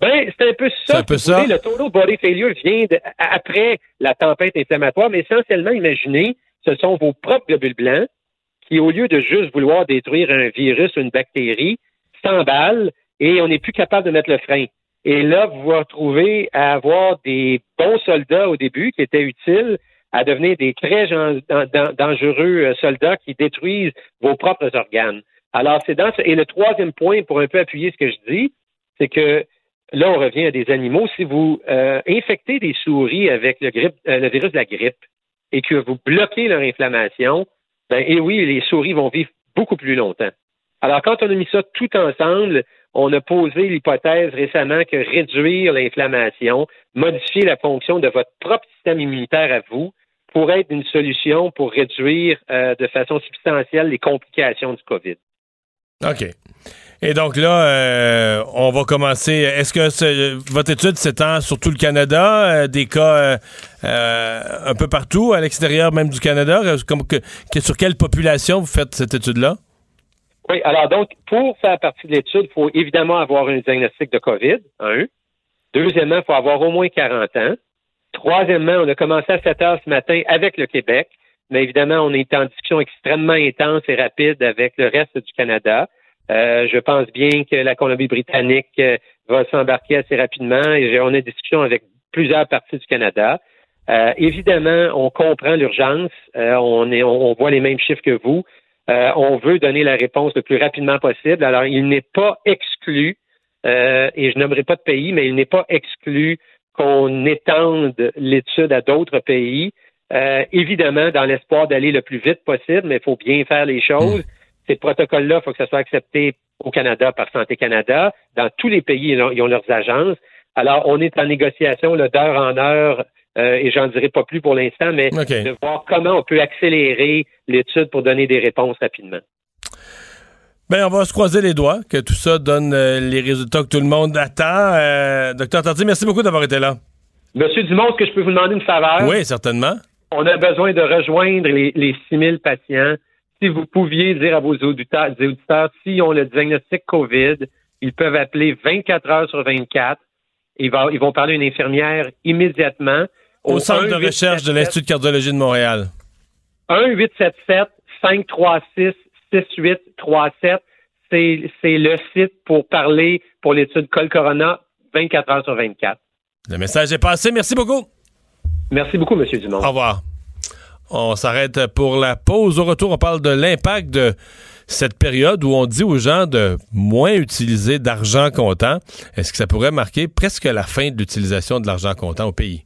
Ben, c'est un peu ça. C'est un peu ça. Le total body failure vient de, après la tempête inflammatoire, mais essentiellement, imaginez, ce sont vos propres globules blancs qui, au lieu de juste vouloir détruire un virus ou une bactérie, s'emballent et on n'est plus capable de mettre le frein. Et là, vous vous retrouvez à avoir des bons soldats au début qui étaient utiles à devenir des très dangereux euh, soldats qui détruisent vos propres organes. Alors, c'est dans ce... Et le troisième point, pour un peu appuyer ce que je dis, c'est que là, on revient à des animaux. Si vous euh, infectez des souris avec euh, le virus de la grippe et que vous bloquez leur inflammation, ben, et oui, les souris vont vivre beaucoup plus longtemps. Alors, quand on a mis ça tout ensemble, on a posé l'hypothèse récemment que réduire l'inflammation, modifier la fonction de votre propre système immunitaire à vous, pourrait être une solution pour réduire euh, de façon substantielle les complications du COVID. OK. Et donc là, euh, on va commencer. Est-ce que votre étude s'étend sur tout le Canada, euh, des cas un peu partout, à l'extérieur même du Canada? sur quelle population vous faites cette étude-là? Oui, alors donc, pour faire partie de l'étude, il faut évidemment avoir un diagnostic de COVID, un. Deuxièmement, il faut avoir au moins 40 ans. Troisièmement, on a commencé à 7 heures ce matin avec le Québec, mais évidemment, on est en discussion extrêmement intense et rapide avec le reste du Canada. Euh, je pense bien que la Colombie-Britannique euh, va s'embarquer assez rapidement et on a des discussions avec plusieurs parties du Canada. Euh, évidemment, on comprend l'urgence. on, est, on voit les mêmes chiffres que vous. Euh, on veut donner la réponse le plus rapidement possible. Alors, il n'est pas exclu, euh, et je nommerai pas de pays, mais il n'est pas exclu qu'on étende l'étude à d'autres pays, euh, évidemment dans l'espoir d'aller le plus vite possible, mais il faut bien faire les choses. Mm. Ces protocoles-là, il faut que ça soit accepté au Canada par Santé Canada. Dans tous les pays, ils ont leurs agences. Alors, on est en négociation d'heure en heure euh, et j'en dirai pas plus pour l'instant, mais de voir comment on peut accélérer l'étude pour donner des réponses rapidement. Bien, on va se croiser les doigts, que tout ça donne euh, les résultats que tout le monde attend. Euh, docteur Tardy, merci beaucoup d'avoir été là. Monsieur Dumont, est-ce que je peux vous demander une faveur? Oui, certainement. On a besoin de rejoindre les, les 6000 patients. Si vous pouviez dire à vos auditeurs, auditeurs s'ils ont le diagnostic COVID, ils peuvent appeler 24 heures sur 24. Ils, ils vont parler à une infirmière immédiatement. Au, centre de recherche de l'Institut de cardiologie de Montréal. 1-877-536-6837. C'est, c'est le site pour parler pour l'étude Col Corona 24 heures sur 24. Le message est passé. Merci beaucoup. Merci beaucoup, M. Dumont. Au revoir. On s'arrête pour la pause. Au retour, on parle de l'impact de cette période où on dit aux gens de moins utiliser d'argent comptant. Est-ce que ça pourrait marquer presque la fin de l'utilisation de l'argent comptant au pays?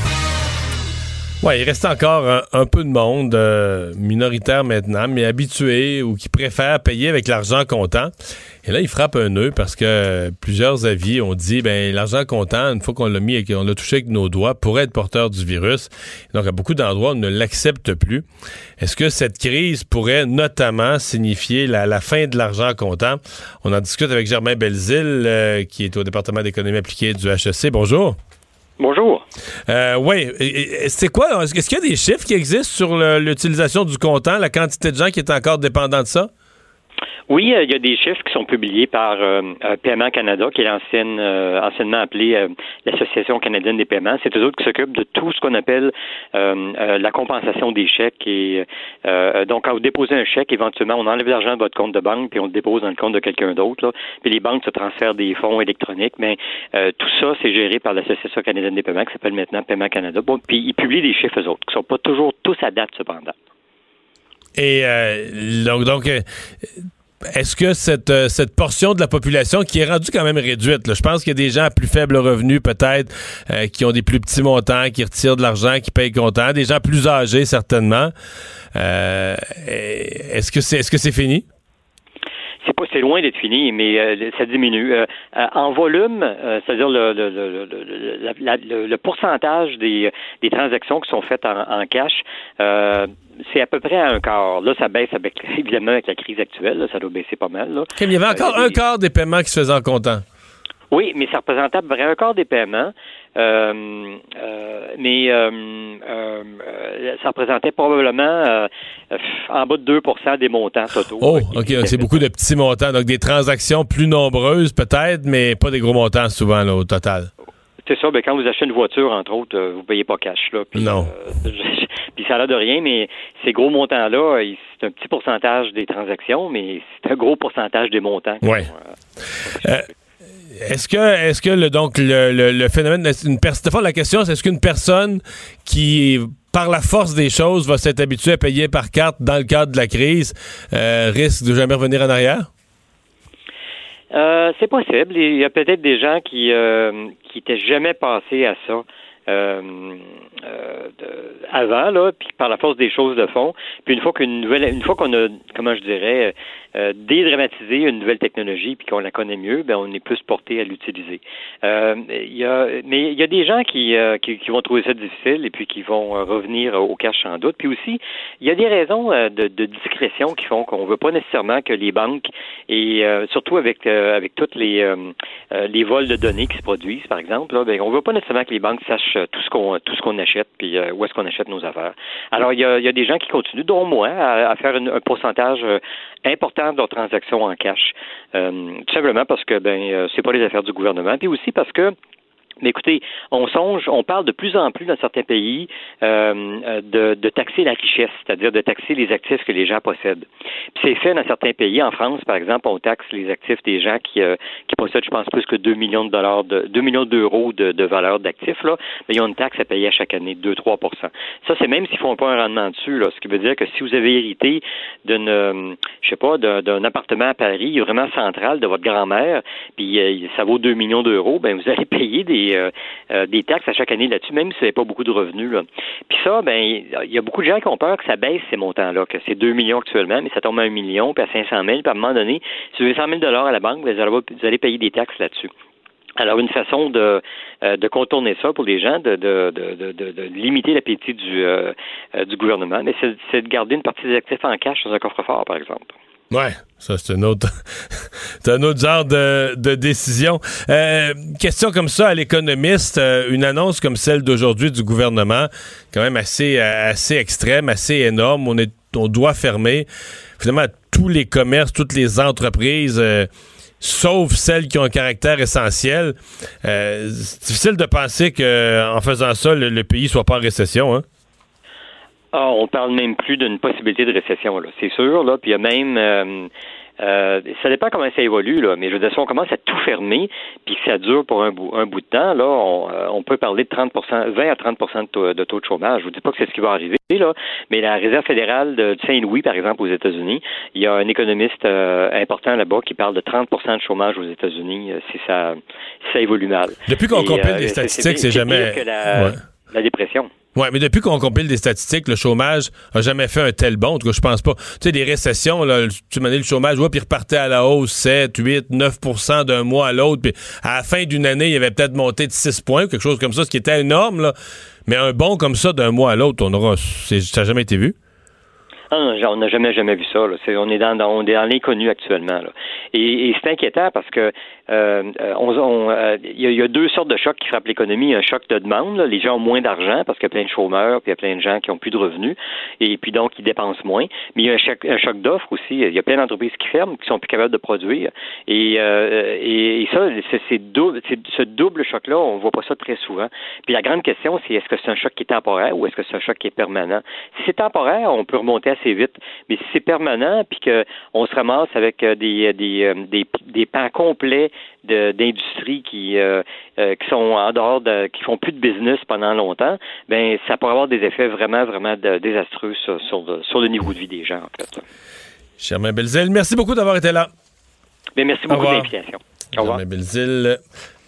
Oui, il reste encore un, peu de monde, euh, minoritaire maintenant, mais habitué ou qui préfère payer avec l'argent comptant. Et là, il frappe un nœud parce que plusieurs avis ont dit, ben l'argent comptant, une fois qu'on l'a mis et qu'on l'a touché avec nos doigts, pourrait être porteur du virus. Donc, à beaucoup d'endroits, on ne l'accepte plus. Est-ce que cette crise pourrait notamment signifier la, fin de l'argent comptant? On en discute avec Germain Belzile, euh, qui est au département d'économie appliquée du HEC. Bonjour. Bonjour. Euh, oui. C'est quoi? Est-ce qu'il y a des chiffres qui existent sur l'utilisation du comptant, la quantité de gens qui est encore dépendant de ça? Oui, euh, il y a des chiffres qui sont publiés par euh, euh Paiement Canada, qui est l'ancienne, euh, anciennement appelée l'Association canadienne des paiements. C'est eux autres qui s'occupent de tout ce qu'on appelle la compensation des chèques. Et donc, quand vous déposez un chèque, éventuellement, on enlève l'argent de votre compte de banque puis on le dépose dans le compte de quelqu'un d'autre. Puis les banques se transfèrent des fonds électroniques. Mais tout ça, c'est géré par l'Association canadienne des paiements, qui s'appelle maintenant Paiement Canada. Bon, puis ils publient des chiffres eux autres, qui sont pas toujours tous à date cependant. Et donc, donc est-ce que cette, euh, cette portion de la population qui est rendue quand même réduite, je pense qu'il y a des gens à plus faible revenu peut-être, euh, qui ont des plus petits montants, qui retirent de l'argent, qui payent comptant, des gens plus âgés certainement. Euh, est-ce que c'est est-ce que c'est fini? C'est pas c'est loin d'être fini, mais euh, ça diminue. Euh, euh, en volume, c'est-à-dire le, le, le, le, pourcentage des, des transactions qui sont faites en, cash, c'est à peu près à un quart. Là, ça baisse avec, évidemment avec la crise actuelle, ça doit baisser pas mal. Là. il y avait encore un quart des paiements qui se faisaient en comptant. Oui, mais ça peu près un quart des paiements. Euh, euh, mais euh, ça représentait probablement en bas de 2% des montants totaux. Oh, OK. C'est beaucoup de petits montants. Donc, des transactions plus nombreuses, peut-être, mais pas des gros montants souvent au total. C'est ça. Ben, quand vous achetez une voiture, entre autres, vous ne payez pas cash. Là, non. puis ça a l'air de rien, mais ces gros montants-là, c'est un petit pourcentage des transactions, mais c'est un gros pourcentage des montants. Oui. Est-ce que, est-ce que le, donc le, le, phénomène, une personne, la question, c'est est-ce qu'une personne qui par la force des choses, va s'être habituée à payer par carte dans le cadre de la crise, euh, risque de jamais revenir en arrière? Euh, c'est possible. Il y a peut-être des gens qui euh, qui jamais passés à ça. Euh, euh, avant là, puis par la force des choses de fond. Puis une fois qu'une nouvelle, une fois qu'on a, comment je dirais, euh, dédramatisé une nouvelle technologie puis qu'on la connaît mieux, ben on est plus porté à l'utiliser. Euh, y a, mais il y a des gens qui, euh, qui, vont trouver ça difficile et puis qui vont revenir au cash sans doute. Puis aussi, il y a des raisons de, de, discrétion qui font qu'on veut pas nécessairement que les banques et surtout avec avec toutes les les vols de données qui se produisent, par exemple, là, ben, on veut pas nécessairement que les banques sachent tout ce qu'on tout ce qu'on achète puis où est-ce qu'on achète nos affaires. Alors il y a, y a des gens qui continuent, dont moi, à, faire un pourcentage important de leurs transactions en cash. Euh, tout simplement parce que ben euh, c'est pas les affaires du gouvernement, puis aussi parce que mais écoutez, on songe, on parle de plus en plus dans certains pays euh, de, de, taxer la richesse, c'est-à-dire de taxer les actifs que les gens possèdent. Puis c'est fait dans certains pays. En France, par exemple, on taxe les actifs des gens qui, euh, qui possèdent, je pense, plus que 2 millions de dollars, de 2 millions d'euros de, de, valeur d'actifs. Là, mais ils ont une taxe à payer à chaque année, 2-3% Ça, c'est même s'ils font pas un rendement dessus. Là, ce qui veut dire que si vous avez hérité d'une, euh, je sais pas, d'un appartement à Paris, vraiment central de votre grand-mère, puis euh, ça vaut 2 millions d'euros, ben vous allez payer des euh, euh, des, taxes à chaque année là-dessus, même si vous n'avez pas beaucoup de revenus. Puis ça, ben il y a beaucoup de gens qui ont peur que ça baisse ces montants-là, que c'est 2 millions actuellement, mais ça tombe à 1 million, puis à 500 000, puis à un moment donné, si vous avez 100 000 à la banque, ben, vous allez payer des taxes là-dessus. Alors, une façon de, euh, contourner ça pour les gens, de, de, de, de limiter l'appétit du, du gouvernement, c'est de garder une partie des actifs en cash dans un coffre-fort, par exemple. Ouais, ça c'est un autre, c'est un autre genre de, de décision. Euh, question comme ça à l'économiste, euh, une annonce comme celle d'aujourd'hui du gouvernement, quand même assez, assez extrême, assez énorme. On est, on doit fermer finalement tous les commerces, toutes les entreprises. Euh, sauf celles qui ont un caractère essentiel. c'est difficile de penser qu'en faisant ça, le, le, pays soit pas en récession. Hein? Ah, on parle même plus d'une possibilité de récession, là, c'est sûr. Là, puis il y a même euh, euh, ça dépend comment ça évolue, là, mais je veux dire, si on commence à tout fermer, puis que ça dure pour un bout, un bout de temps, là, on, euh, on peut parler de 30% 20 à 30 de taux, de taux de chômage. Je vous dis pas que c'est ce qui va arriver, là, mais la Réserve fédérale de Saint-Louis, par exemple, aux États-Unis, il y a un économiste important là-bas qui parle de 30% de chômage aux États-Unis si ça, si ça évolue mal. Depuis qu'on compile les statistiques, c'est jamais... la dépression. Oui, mais depuis qu'on compile des statistiques, le chômage a jamais fait un tel bond. En tout cas, je pense pas. Tu sais, des récessions, là, tu m'as le chômage, ouais, puis repartait à la hausse 7, 8, 9% d'un mois à l'autre. Puis à la fin d'une année, il avait peut-être monté de 6 points, quelque chose comme ça, ce qui était énorme. Mais un bond comme ça d'un mois à l'autre, on aura. Ça n'a jamais été vu. Ah, on n'a jamais, jamais vu ça. Là. on est dans, on est dans l'inconnu actuellement. Là. Et, c'est inquiétant parce que euh, on, euh, il y, a deux sortes de chocs qui frappent l'économie. Un choc de demande. Là. Les gens ont moins d'argent parce qu'il y a plein de chômeurs, puis il y a plein de gens qui ont plus de revenus, et puis donc ils dépensent moins. Mais il y a un choc, un d'offres aussi. Il y a plein d'entreprises qui ferment, qui sont plus capables de produire. Et, euh, et, ça, c'est, double, ce double choc-là, on voit pas ça très souvent. Puis la grande question, c'est est-ce que c'est un choc qui est temporaire ou est-ce que c'est un choc qui est permanent? Si c'est temporaire, on peut remonter assez vite. Mais si c'est permanent, puis qu'on se ramasse avec euh, des, des, euh, des, des pans complets d'industries qui, euh, qui sont en dehors de, qui font plus de business pendant longtemps, ben ça pourrait avoir des effets vraiment, vraiment désastreux sur, sur, le niveau de vie des gens, en fait. Germain Belzile, merci beaucoup d'avoir été là. Bien, merci Au beaucoup de l'invitation. Au revoir. Germain Belzile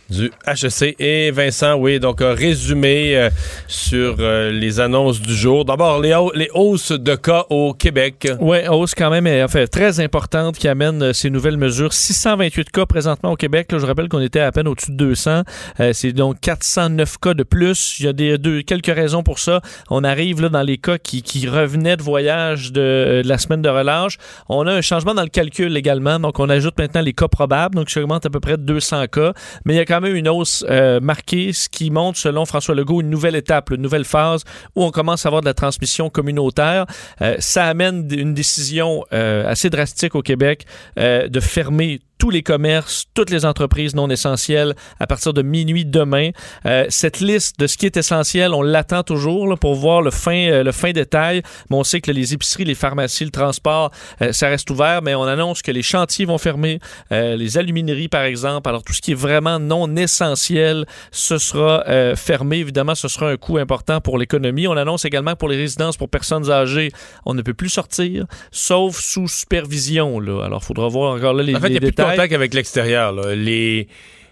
du HEC. Et Vincent, oui, donc un résumé euh, sur euh, les annonces du jour. D'abord, les, les hausses de cas au Québec. Oui, hausse quand même euh, enfin, très importante qui amène euh, ces nouvelles mesures. 628 cas présentement au Québec. Je rappelle qu'on était à peine au-dessus de 200. Euh, c'est donc 409 cas de plus. Il y a des, deux, quelques raisons pour ça. On arrive là, dans les cas qui, qui revenaient de voyage de, de la semaine de relâche. On a un changement dans le calcul également. Donc, on ajoute maintenant les cas probables. Donc, ça augmente à peu près de 200 cas. Mais il y a quand même une hausse euh, marquée, ce qui montre, selon François Legault, une nouvelle étape, une nouvelle phase où on commence à avoir de la transmission communautaire. Euh, ça amène une décision euh, assez drastique au Québec euh, de fermer tous les commerces, toutes les entreprises non essentielles à partir de minuit demain. Euh, cette liste de ce qui est essentiel, on l'attend toujours là, pour voir le fin, euh, le fin détail. Mais on sait que les épiceries, les pharmacies, le transport, euh, ça reste ouvert. Mais on annonce que les chantiers vont fermer, euh, les alumineries par exemple. Alors tout ce qui est vraiment non essentiel, ce sera fermé. Évidemment, ce sera un coût important pour l'économie. On annonce également pour les résidences pour personnes âgées, on ne peut plus sortir, sauf sous supervision. Là. Alors, il faudra voir encore là les, En fait, les détails. Avec l'extérieur. Les,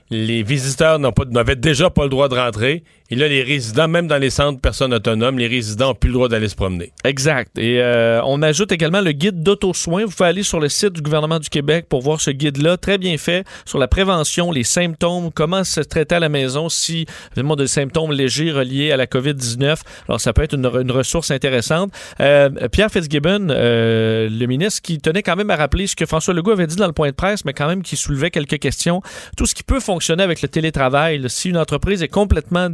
visiteurs n'avaient déjà pas le droit de rentrer. Et là, les résidents, même dans les centres personnes autonomes, les résidents n'ont plus le droit d'aller se promener. Exact. Et euh, on ajoute également le guide d'auto-soin. Vous pouvez aller sur le site du gouvernement du Québec pour voir ce guide-là, très bien fait, sur la prévention, les symptômes, comment se traiter à la maison si vraiment des symptômes légers reliés à la COVID-19. Alors, ça peut être une, une ressource intéressante. Euh, Pierre Fitzgibbon, euh, le ministre, qui tenait quand même à rappeler ce que François Legault avait dit dans le point de presse, mais quand même qui soulevait quelques questions. Tout ce qui peut fonctionner avec le télétravail, là, si une entreprise est complètement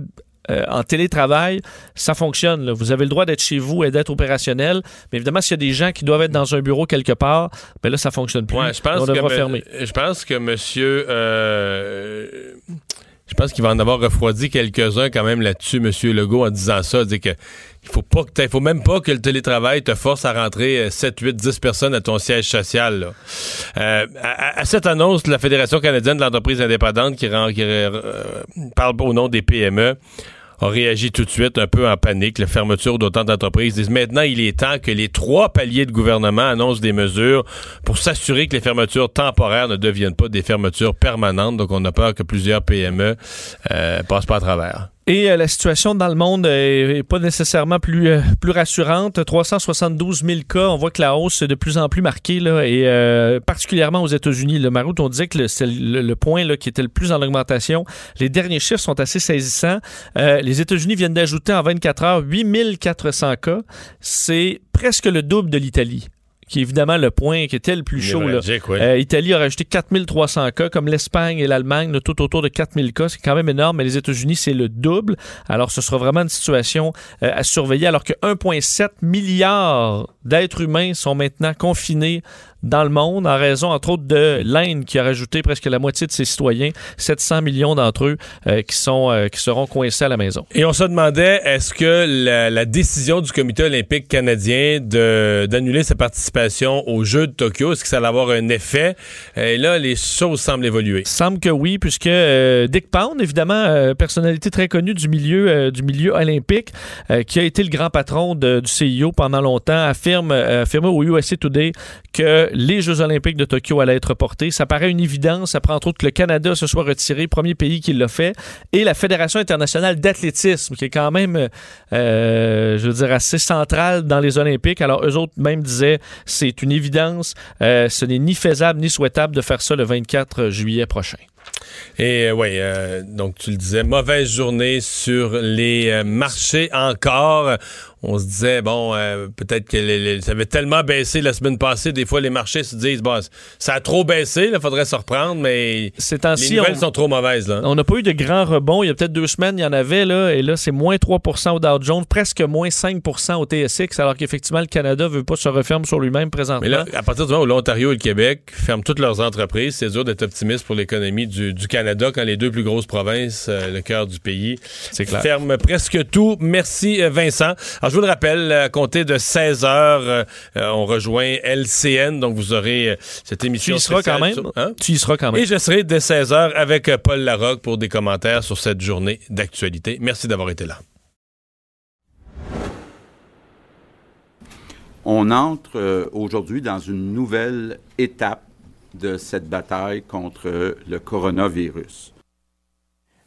euh, en télétravail, ça fonctionne. là. Vous avez le droit d'être chez vous et d'être opérationnel. Mais évidemment, s'il y a des gens qui doivent être dans un bureau quelque part, ben là, ça fonctionne plus. Ouais, je pense on que devra fermer. Je pense que monsieur. euh, je pense qu'il va en avoir refroidi quelques-uns quand même là-dessus, monsieur Legault, en disant ça. Dire que il faut pas que faut même pas que le télétravail te force à rentrer euh, 7, 8, 10 personnes à ton siège social. là. Euh, à, à cette annonce de la Fédération canadienne de l'entreprise indépendante qui, rend- qui, euh, parle au nom des PME a réagi tout de suite un peu en panique. La fermeture d'autant d'entreprises disent maintenant il est temps que les trois paliers de gouvernement annoncent des mesures pour s'assurer que les fermetures temporaires ne deviennent pas des fermetures permanentes. Donc on a peur que plusieurs PME euh, passent pas à travers. Et euh, la situation dans le monde est, est pas nécessairement plus, euh, plus rassurante. 372 000 cas, on voit que la hausse est de plus en plus marquée, là, et euh, particulièrement aux États-Unis. Le Marout, on disait que c'est le, le point là, qui était le plus en augmentation. Les derniers chiffres sont assez saisissants. Euh, les États-Unis viennent d'ajouter en 24 heures 8 400 cas. C'est presque le double de l'Italie qui est évidemment le point qui était le plus chaud. Là. Névralgique, oui. Euh, Italie a rajouté 4300 cas, comme l'Espagne et l'Allemagne, tout autour de 4000 cas. C'est quand même énorme, mais les États-Unis, c'est le double. Alors, ce sera vraiment une situation euh, à surveiller, alors que 1,7 milliard d'êtres humains sont maintenant confinés dans le monde en raison, entre autres, de l'Inde qui a rajouté presque la moitié de ses citoyens, 700 millions d'entre eux euh, qui, sont, euh, qui seront coincés à la maison. Et on se demandait, est-ce que la, la décision du Comité olympique canadien d'annuler sa participation aux Jeux de Tokyo, est-ce que ça allait avoir un effet? Et là, les choses semblent évoluer. semble que oui, puisque euh, Dick Pound, évidemment, euh, personnalité très connue du milieu, euh, du milieu olympique, euh, qui a été le grand patron de- du CIO pendant longtemps, affirme, euh, affirme au USA Today que les Jeux olympiques de Tokyo allaient être reportés. Ça paraît une évidence. Ça prend entre autres que le Canada se soit retiré, premier pays qui l'a fait, et la Fédération internationale d'athlétisme, qui est quand même, euh, je veux dire, assez centrale dans les Olympiques. Alors, eux autres même disaient, c'est une évidence. Euh, ce n'est ni faisable ni souhaitable de faire ça le 24 juillet prochain. Et oui, donc tu le disais, mauvaise journée sur les euh, marchés encore. On se disait, bon, euh, peut-être que les- les- ça avait tellement baissé la semaine passée, des fois les marchés se disent, bon, ça a trop baissé, il faudrait se reprendre, mais Ces les nouvelles on- sont trop mauvaises. Là. On n'a pas eu de grands rebonds. Il y a peut-être deux semaines, il y en avait, là, et là, c'est moins 3% au Dow Jones, presque moins 5% au TSX, alors qu'effectivement, le Canada ne veut pas se refermer sur lui-même présentement. Mais là, à partir du moment où l'Ontario et le Québec ferment toutes leurs entreprises, c'est dur d'être optimiste pour l'économie du, du Canada quand les deux plus grosses provinces, euh, le cœur du pays, clair. ferment presque tout. Merci euh, Vincent. Alors je vous le rappelle, à compter de 16 heures, euh, euh, on rejoint LCN, donc vous aurez euh, cette tu émission y seras quand même. sur- Hein? Tu y seras quand même. Et je serai dès 16 heures avec euh, Paul Larocque pour des commentaires sur cette journée d'actualité. Merci d'avoir été là. On entre euh, aujourd'hui dans une nouvelle étape de cette bataille contre le coronavirus.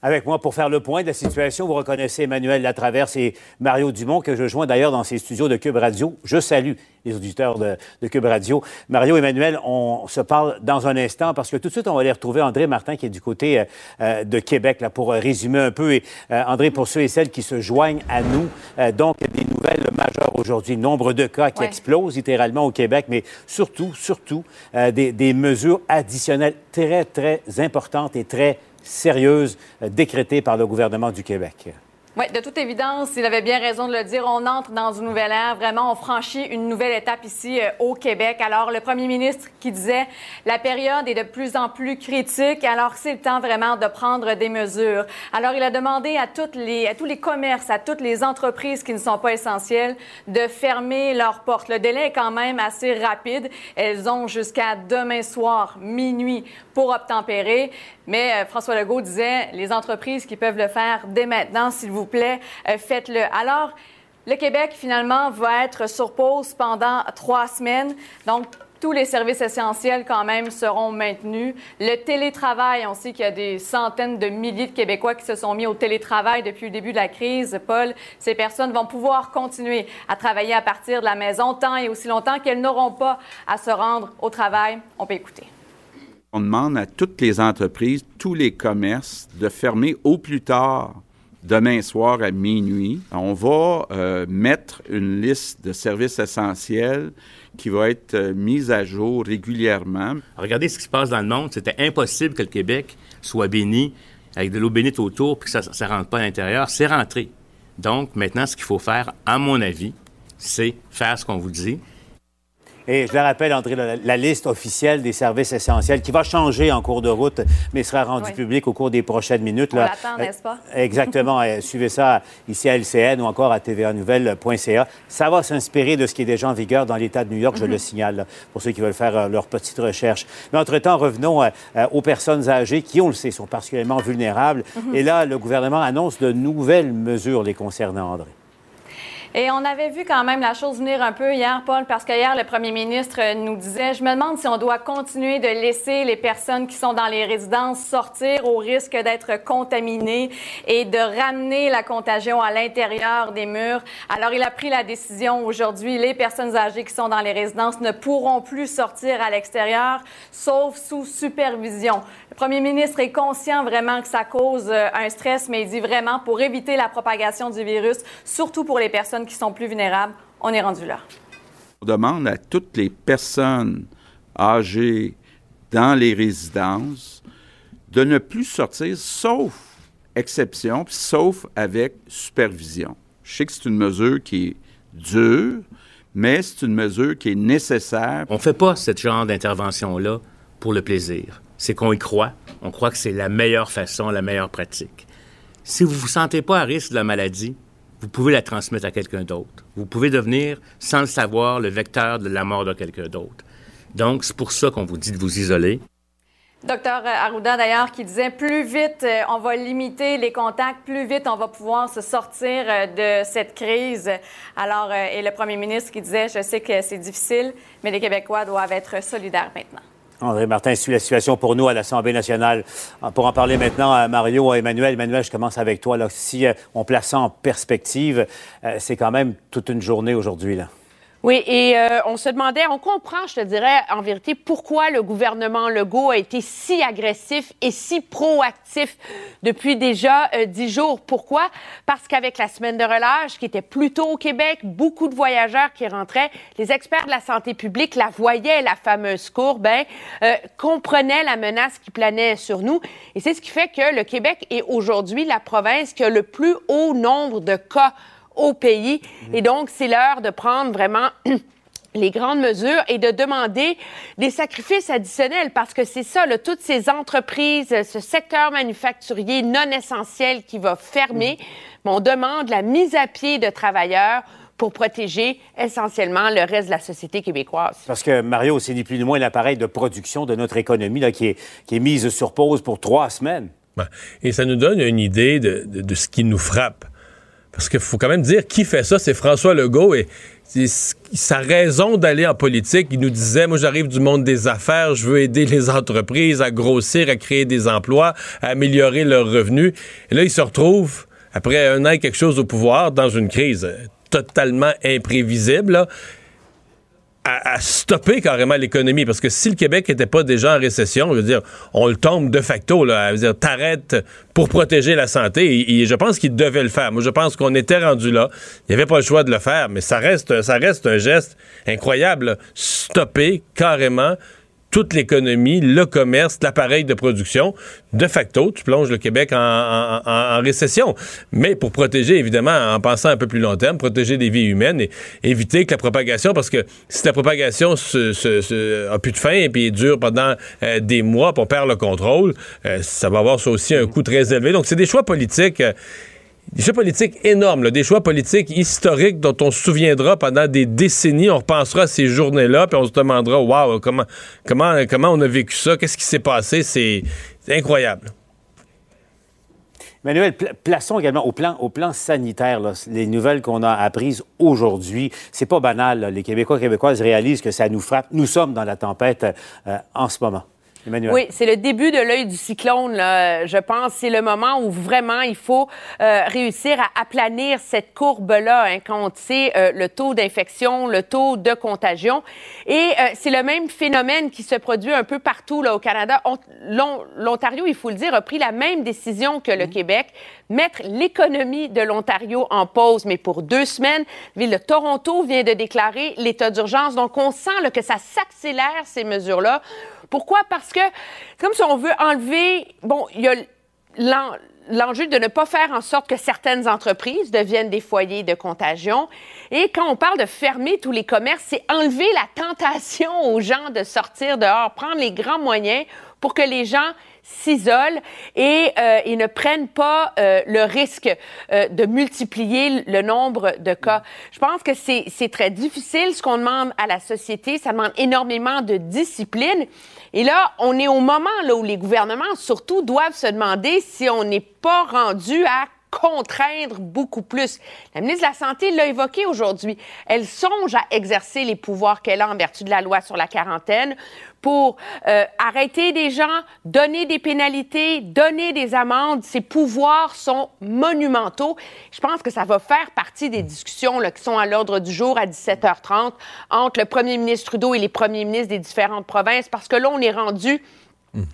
Avec moi pour faire le point de la situation, vous reconnaissez Emmanuel Latraverse et Mario Dumont, que je joins d'ailleurs dans ces studios de Cube Radio. Je salue les auditeurs de, Cube Radio. Mario, Emmanuel, on se parle dans un instant parce que tout de suite, on va aller retrouver André Martin qui est du côté euh, euh, de Québec, là, pour résumer un peu. Et euh, André, pour ceux et celles qui se joignent à nous, donc des nouvelles majeures aujourd'hui. Nombre de cas qui Ouais. explosent littéralement au Québec, mais surtout, surtout, euh, des, des mesures additionnelles très, très importantes et très sérieuses euh, décrétées par le gouvernement du Québec. Oui, de toute évidence, il avait bien raison de le dire. On entre dans une nouvelle ère. Vraiment, on franchit une nouvelle étape ici euh, au Québec. Alors, le premier ministre qui disait la période est de plus en plus critique. Alors, c'est le temps vraiment de prendre des mesures. Alors, il a demandé à, les, à tous les commerces, à toutes les entreprises qui ne sont pas essentielles, de fermer leurs portes. Le délai est quand même assez rapide. Elles ont jusqu'à demain soir, minuit, pour obtempérer. Mais euh, François Legault disait, les entreprises qui peuvent le faire dès maintenant, s'il vous plaît, euh, faites-le. Alors, le Québec, finalement, va être sur pause pendant trois semaines. Donc, tous les services essentiels, quand même, seront maintenus. Le télétravail, on sait qu'il y a des centaines de milliers de Québécois qui se sont mis au télétravail depuis le début de la crise. Paul, ces personnes vont pouvoir continuer à travailler à partir de la maison tant et aussi longtemps qu'elles n'auront pas à se rendre au travail. On peut écouter. On demande à toutes les entreprises, tous les commerces de fermer au plus tard demain soir à minuit. On va euh, mettre une liste de services essentiels qui va être euh, mise à jour régulièrement. Regardez ce qui se passe dans le monde. C'était impossible que le Québec soit béni avec de l'eau bénite autour puis que ça ne rentre pas à l'intérieur. C'est rentré. Donc, maintenant, ce qu'il faut faire, à mon avis, c'est faire ce qu'on vous dit. Et je le rappelle, André, la, la liste officielle des services essentiels qui va changer en cours de route, mais sera rendue Oui. publique au cours des prochaines minutes. On là. l'attend, n'est-ce pas? Euh, Exactement. Euh, Suivez ça ici à LCN ou encore à tvanouvelle.ca. Ça va s'inspirer de ce qui est déjà en vigueur dans l'État de New York, je Mhm. le signale, là, pour ceux qui veulent faire euh, leur petite recherche. Mais entre-temps, revenons euh, euh, aux personnes âgées qui, on le sait, sont particulièrement vulnérables. Mhm. Et là, le gouvernement annonce de nouvelles mesures les concernant, André. Et on avait vu quand même la chose venir un peu hier, Paul, parce que hier, le premier ministre nous disait, je me demande si on doit continuer de laisser les personnes qui sont dans les résidences sortir au risque d'être contaminées et de ramener la contagion à l'intérieur des murs. Alors, il a pris la décision aujourd'hui, les personnes âgées qui sont dans les résidences ne pourront plus sortir à l'extérieur, sauf sous supervision. Le premier ministre est conscient vraiment que ça cause euh, un stress, mais il dit vraiment pour éviter la propagation du virus, surtout pour les personnes qui sont plus vulnérables, on est rendu là. On demande à toutes les personnes âgées dans les résidences de ne plus sortir, sauf exception, puis sauf avec supervision. Je sais que c'est une mesure qui est dure, mais c'est une mesure qui est nécessaire. On ne fait pas ce genre d'intervention-là pour le plaisir. C'est qu'on y croit. On croit que c'est la meilleure façon, la meilleure pratique. Si vous ne vous sentez pas à risque de la maladie, vous pouvez la transmettre à quelqu'un d'autre. Vous pouvez devenir, sans le savoir, le vecteur de la mort de quelqu'un d'autre. Donc, c'est pour ça qu'on vous dit de vous isoler. Docteur Arruda, d'ailleurs, qui disait plus vite euh, on va limiter les contacts, plus vite on va pouvoir se sortir euh, de cette crise. Alors, euh, et le premier ministre qui disait je sais que c'est difficile, mais les Québécois doivent être solidaires maintenant. André Martin suit la situation pour nous à l'Assemblée nationale. Ah, Pour en parler maintenant à Mario et Emmanuel. Emmanuel, je commence avec toi. Là. Si euh, on place ça en perspective, euh, c'est quand même toute une journée aujourd'hui. Là. Oui, et euh, on se demandait, on comprend, je te dirais, en vérité, pourquoi le gouvernement Legault a été si agressif et si proactif depuis déjà euh, dix jours. Pourquoi? Parce qu'avec la semaine de relâche, qui était plus tôt au Québec, beaucoup de voyageurs qui rentraient, les experts de la santé publique la voyaient, la fameuse courbe, hein, euh, comprenaient la menace qui planait sur nous. Et c'est ce qui fait que le Québec est aujourd'hui la province qui a le plus haut nombre de cas au pays. Et donc, c'est l'heure de prendre vraiment les grandes mesures et de demander des sacrifices additionnels parce que c'est ça, là, toutes ces entreprises, ce secteur manufacturier non essentiel qui va fermer, mais on demande la mise à pied de travailleurs pour protéger essentiellement le reste de la société québécoise. Parce que Mario, c'est ni plus ni moins l'appareil de production de notre économie là, qui, est, qui est mise sur pause pour trois semaines. Ben, Et ça nous donne une idée de, de- de ce qui nous frappe. Parce qu'il faut quand même dire qui fait ça, c'est François Legault et sa raison d'aller en politique, il nous disait, moi j'arrive du monde des affaires, je veux aider les entreprises à grossir, à créer des emplois, à améliorer leurs revenus. Et là, il se retrouve, après un an et quelque chose au pouvoir, dans une crise totalement imprévisible. À, stopper carrément l'économie. Parce que si le Québec n'était pas déjà en récession, je veux dire, on le tombe de facto. Là, à dire, t'arrêtes pour protéger la santé. Je pense qu'il devait le faire. Moi, je pense qu'on était rendu là. Il n'y avait pas le choix de le faire, mais ça reste, ça reste un geste incroyable. Stopper carrément toute l'économie, le commerce, l'appareil de production. De facto, tu plonges le Québec en, récession. Mais pour protéger, évidemment, en pensant un peu plus long terme, protéger des vies humaines et éviter que la propagation, parce que si la propagation se, a plus de fin et puis dure pendant euh, des mois, pour perdre le contrôle, euh, ça va avoir ça aussi un coût très élevé. Donc, c'est des choix politiques. Euh, des choix politiques énormes, des choix politiques historiques dont on se souviendra pendant des décennies. On repensera à ces journées-là, puis on se demandera, waouh, comment, comment, comment on a vécu ça, qu'est-ce qui s'est passé, c'est incroyable. Manuel, plaçons également au plan, au plan sanitaire les nouvelles qu'on a apprises aujourd'hui. C'est pas banal. Les Québécois Québécoises réalisent que ça nous frappe. Nous sommes dans la tempête euh, en ce moment. Oui, c'est le début de l'œil du cyclone, là, je pense. C'est le moment où vraiment il faut euh, réussir à aplanir cette courbe-là, hein, quand on sait euh, le taux d'infection, le taux de contagion. Et euh, c'est le même phénomène qui se produit un peu partout là, au Canada. L'Ontario, il faut le dire, a pris la même décision que le mm-hmm. Québec, mettre l'économie de l'Ontario en pause, mais pour deux semaines. La ville de Toronto vient de déclarer l'état d'urgence. Donc, on sent que ça s'accélère, ces mesures-là. Pourquoi? Parce que, comme si on veut enlever, bon, il y a l'enjeu de ne pas faire en sorte que certaines entreprises deviennent des foyers de contagion. Et quand on parle de fermer tous les commerces, c'est enlever la tentation aux gens de sortir dehors, prendre les grands moyens pour que les gens s'isolent et, euh, ne prennent pas euh, le risque euh, de multiplier le nombre de cas. Je pense que c'est très difficile ce qu'on demande à la société. Ça demande énormément de discipline. Et là, on est au moment là, où les gouvernements, surtout, doivent se demander si on n'est pas rendu à contraindre beaucoup plus. La ministre de la Santé l'a évoqué aujourd'hui. Elle songe à exercer les pouvoirs qu'elle a en vertu de la loi sur la quarantaine pour euh, arrêter des gens, donner des pénalités, donner des amendes. Ces pouvoirs sont monumentaux. Je pense que ça va faire partie des discussions qui sont à l'ordre du jour à 17h30 entre le premier ministre Trudeau et les premiers ministres des différentes provinces parce que là, on est rendu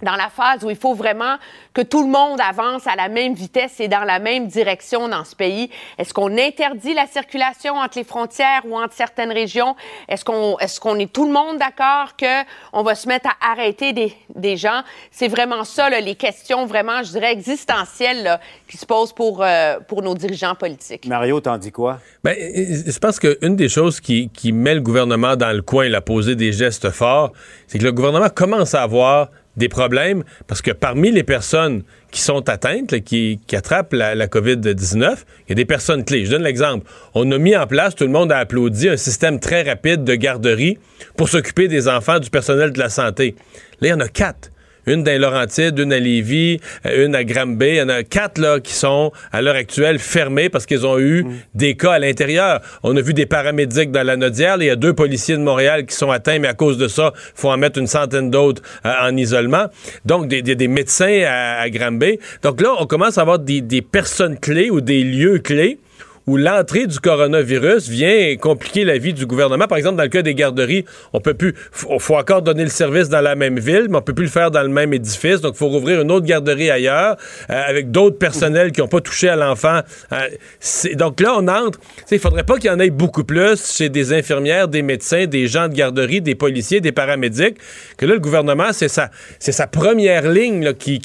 dans la phase où il faut vraiment que tout le monde avance à la même vitesse et dans la même direction dans ce pays. Est-ce qu'on interdit la circulation entre les frontières ou entre certaines régions? Est-ce qu'on est, qu'on est tout le monde d'accord qu'on va se mettre à arrêter des, des gens? C'est vraiment ça, là, les questions vraiment, je dirais, existentielles là, qui se posent pour, euh, pour nos dirigeants politiques. Mario, t'en dis quoi? Bien, je pense qu'une des choses qui, qui met le gouvernement dans le coin, il a posé des gestes forts, c'est que le gouvernement commence à avoir des problèmes parce que parmi les personnes qui sont atteintes, qui, attrapent la, COVID-19, il y a des personnes clés. Je donne l'exemple. On a mis en place, tout le monde a applaudi, un système très rapide de garderie pour s'occuper des enfants du personnel de la santé. Là, il y en a quatre une dans Laurentides, une à Lévis, euh, une à Granby. Il y en a quatre là, qui sont à l'heure actuelle fermées parce qu'ils ont eu mm. des cas à l'intérieur. On a vu des paramédics dans la Nodière. Il y a deux policiers de Montréal qui sont atteints, mais à cause de ça, il faut en mettre une centaine d'autres euh, en isolement. Donc, des, des, médecins à, à Granby. Donc là, on commence à avoir des, des personnes clés ou des lieux clés où l'entrée du coronavirus vient compliquer la vie du gouvernement. Par exemple, dans le cas des garderies, on peut plus, faut, encore donner le service dans la même ville, mais on peut plus le faire dans le même édifice. Donc, il faut rouvrir une autre garderie ailleurs euh, avec d'autres personnels qui n'ont pas touché à l'enfant. Euh, donc là, on entre. Il faudrait pas qu'il y en ait beaucoup plus chez des infirmières, des médecins, des gens de garderie, des policiers, des paramédics. Que là, le gouvernement, c'est sa, première ligne qui,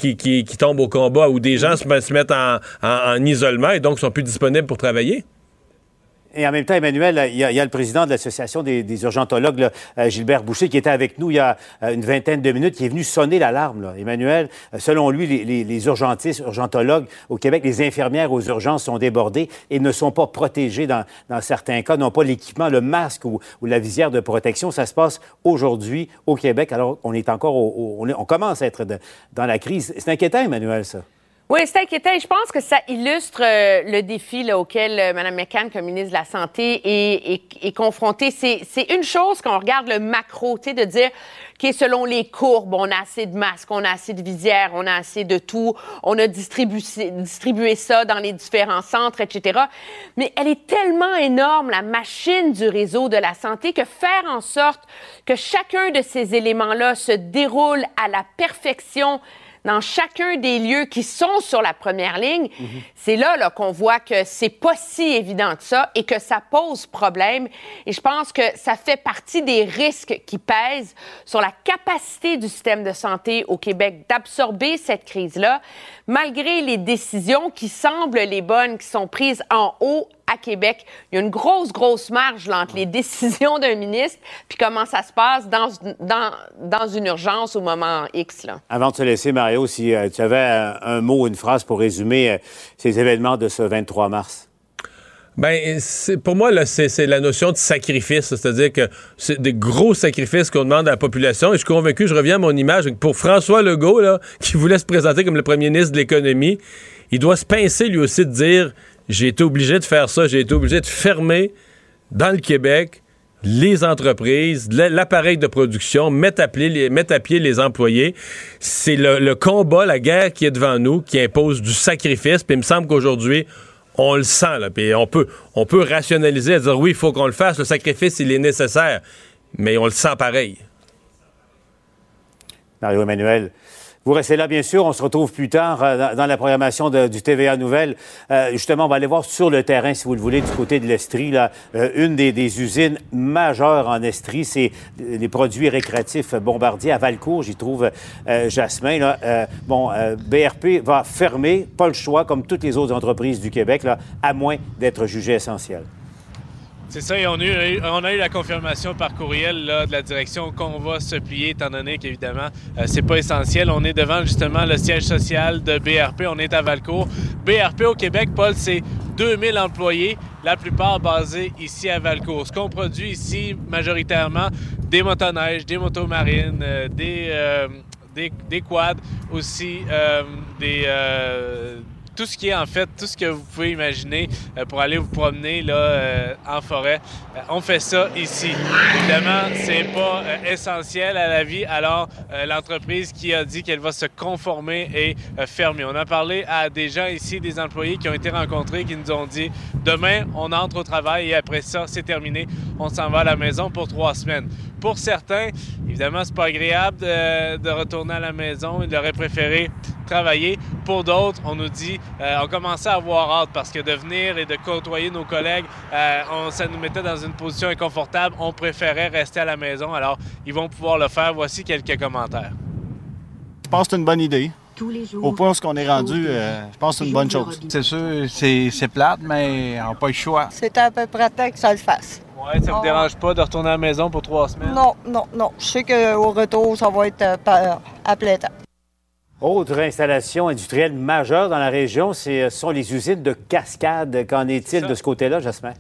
tombe au combat, où des gens se, mettent en, en, en isolement et donc sont plus disponibles pour travailler. Et en même temps, Emmanuel, il y a, le président de l'Association des, urgentologues, euh, Gilbert Boucher, qui était avec nous il y a euh, une vingtaine de minutes, qui est venu sonner l'alarme. Emmanuel, euh, selon lui, les, urgentistes, urgentologues au Québec, les infirmières aux urgences sont débordées et ne sont pas protégées dans, certains cas, n'ont pas l'équipement, le masque ou, la visière de protection. Ça se passe aujourd'hui au Québec, alors on est encore, on, commence à être dans la crise. C'est inquiétant, Emmanuel, ça. Oui, c'est inquiétant. Je pense que ça illustre euh, le défi là, auquel euh, Mme McCann, comme ministre de la Santé, est, est, est confrontée. C'est une chose quand on regarde le macro, tu sais, de dire que selon les courbes, on a assez de masques, on a assez de visières, on a assez de tout, on a distribué ça dans les différents centres, etc. Mais elle est tellement énorme, la machine du réseau de la santé, que faire en sorte que chacun de ces éléments-là se déroule à la perfection dans chacun des lieux qui sont sur la première ligne, c'est là, là qu'on voit que c'est pas si évident que ça et que ça pose problème. Et je pense que ça fait partie des risques qui pèsent sur la capacité du système de santé au Québec d'absorber cette crise-là, malgré les décisions qui semblent les bonnes, qui sont prises en haut à Québec. Il y a une grosse, grosse marge là, entre les décisions d'un ministre puis comment ça se passe dans, dans, dans une urgence au moment X. Là. Avant de te laisser, Mario, si euh, tu avais un, un mot, une phrase pour résumer euh, ces événements de ce 23 mars? Ben, c'est- pour moi, là, c'est c'est la notion de sacrifice. C'est-à-dire que c'est des gros sacrifices qu'on demande à la population. Et je suis convaincu, je reviens à mon image, que pour François Legault, là, qui voulait se présenter comme le premier ministre de l'économie, il doit se pincer lui aussi de dire j'ai été obligé de faire ça, j'ai été obligé de fermer dans le Québec les entreprises, l'appareil de production, mettre à, pied les, employés. C'est le, combat, la guerre qui est devant nous, qui impose du sacrifice. Puis il me semble qu'aujourd'hui, on le sent. Là, puis on peut, on peut rationaliser dire oui, il faut qu'on le fasse. Le sacrifice, il est nécessaire. Mais on le sent pareil. Mario Emmanuel. Vous restez là, bien sûr. On se retrouve plus tard euh, dans- la programmation du TVA Nouvelle. Euh, justement, on va aller voir sur le terrain, si vous le voulez, du côté de l'Estrie. Là, euh, une des, des usines majeures en Estrie, c'est les produits récréatifs Bombardier à Valcourt. J'y trouve euh, Jasmin. Là. Euh, bon, euh, BRP va fermer, pas le choix, comme toutes les autres entreprises du Québec, là, à moins d'être jugé essentiel. C'est ça, et on a, eu, la confirmation par courriel de la direction qu'on va se plier, étant donné qu'évidemment, euh, c'est pas essentiel. On est devant justement le siège social de BRP, on est à Valcourt. BRP au Québec, Paul, c'est 2000 employés, la plupart basés ici à Valcourt. Ce qu'on produit ici, majoritairement, des motoneiges, des motos marines, euh, des, euh, des quads, aussi euh, des... tout ce qui est en fait, tout ce que vous pouvez imaginer euh, pour aller vous promener là, euh, en forêt. Euh, on fait ça ici. Évidemment, c'est pas essentiel à la vie. Alors, l'entreprise qui a dit qu'elle va se conformer est fermée. On a parlé à des gens ici, des employés qui ont été rencontrés, qui nous ont dit demain, on entre au travail et après ça, c'est terminé. On s'en va à la maison pour trois semaines. Pour certains, évidemment, c'est pas agréable de, de retourner à la maison. Ils auraient préféré travailler. Pour d'autres, on nous dit, euh, on commençait à avoir hâte parce que de venir et de côtoyer nos collègues, euh, on- ça nous mettait dans une position inconfortable. On préférait rester à la maison. Alors, ils vont pouvoir le faire. Voici quelques commentaires. Je pense que c'est une bonne idée. Tous les jours. Au point où on est rendu, euh, je pense que c'est une bonne chose. C'est sûr, c'est c'est plate, mais on n'a pas le choix. C'était à peu près temps que ça le fasse. Ouais, ça vous dérange pas de retourner à la maison pour trois semaines? Non, non, non. Je sais qu'au retour, ça va être euh, à plein temps. Autre installation industrielle majeure dans la région, c'est- ce sont les usines de cascade. Qu'en est-il de ce côté-là, Jasmin?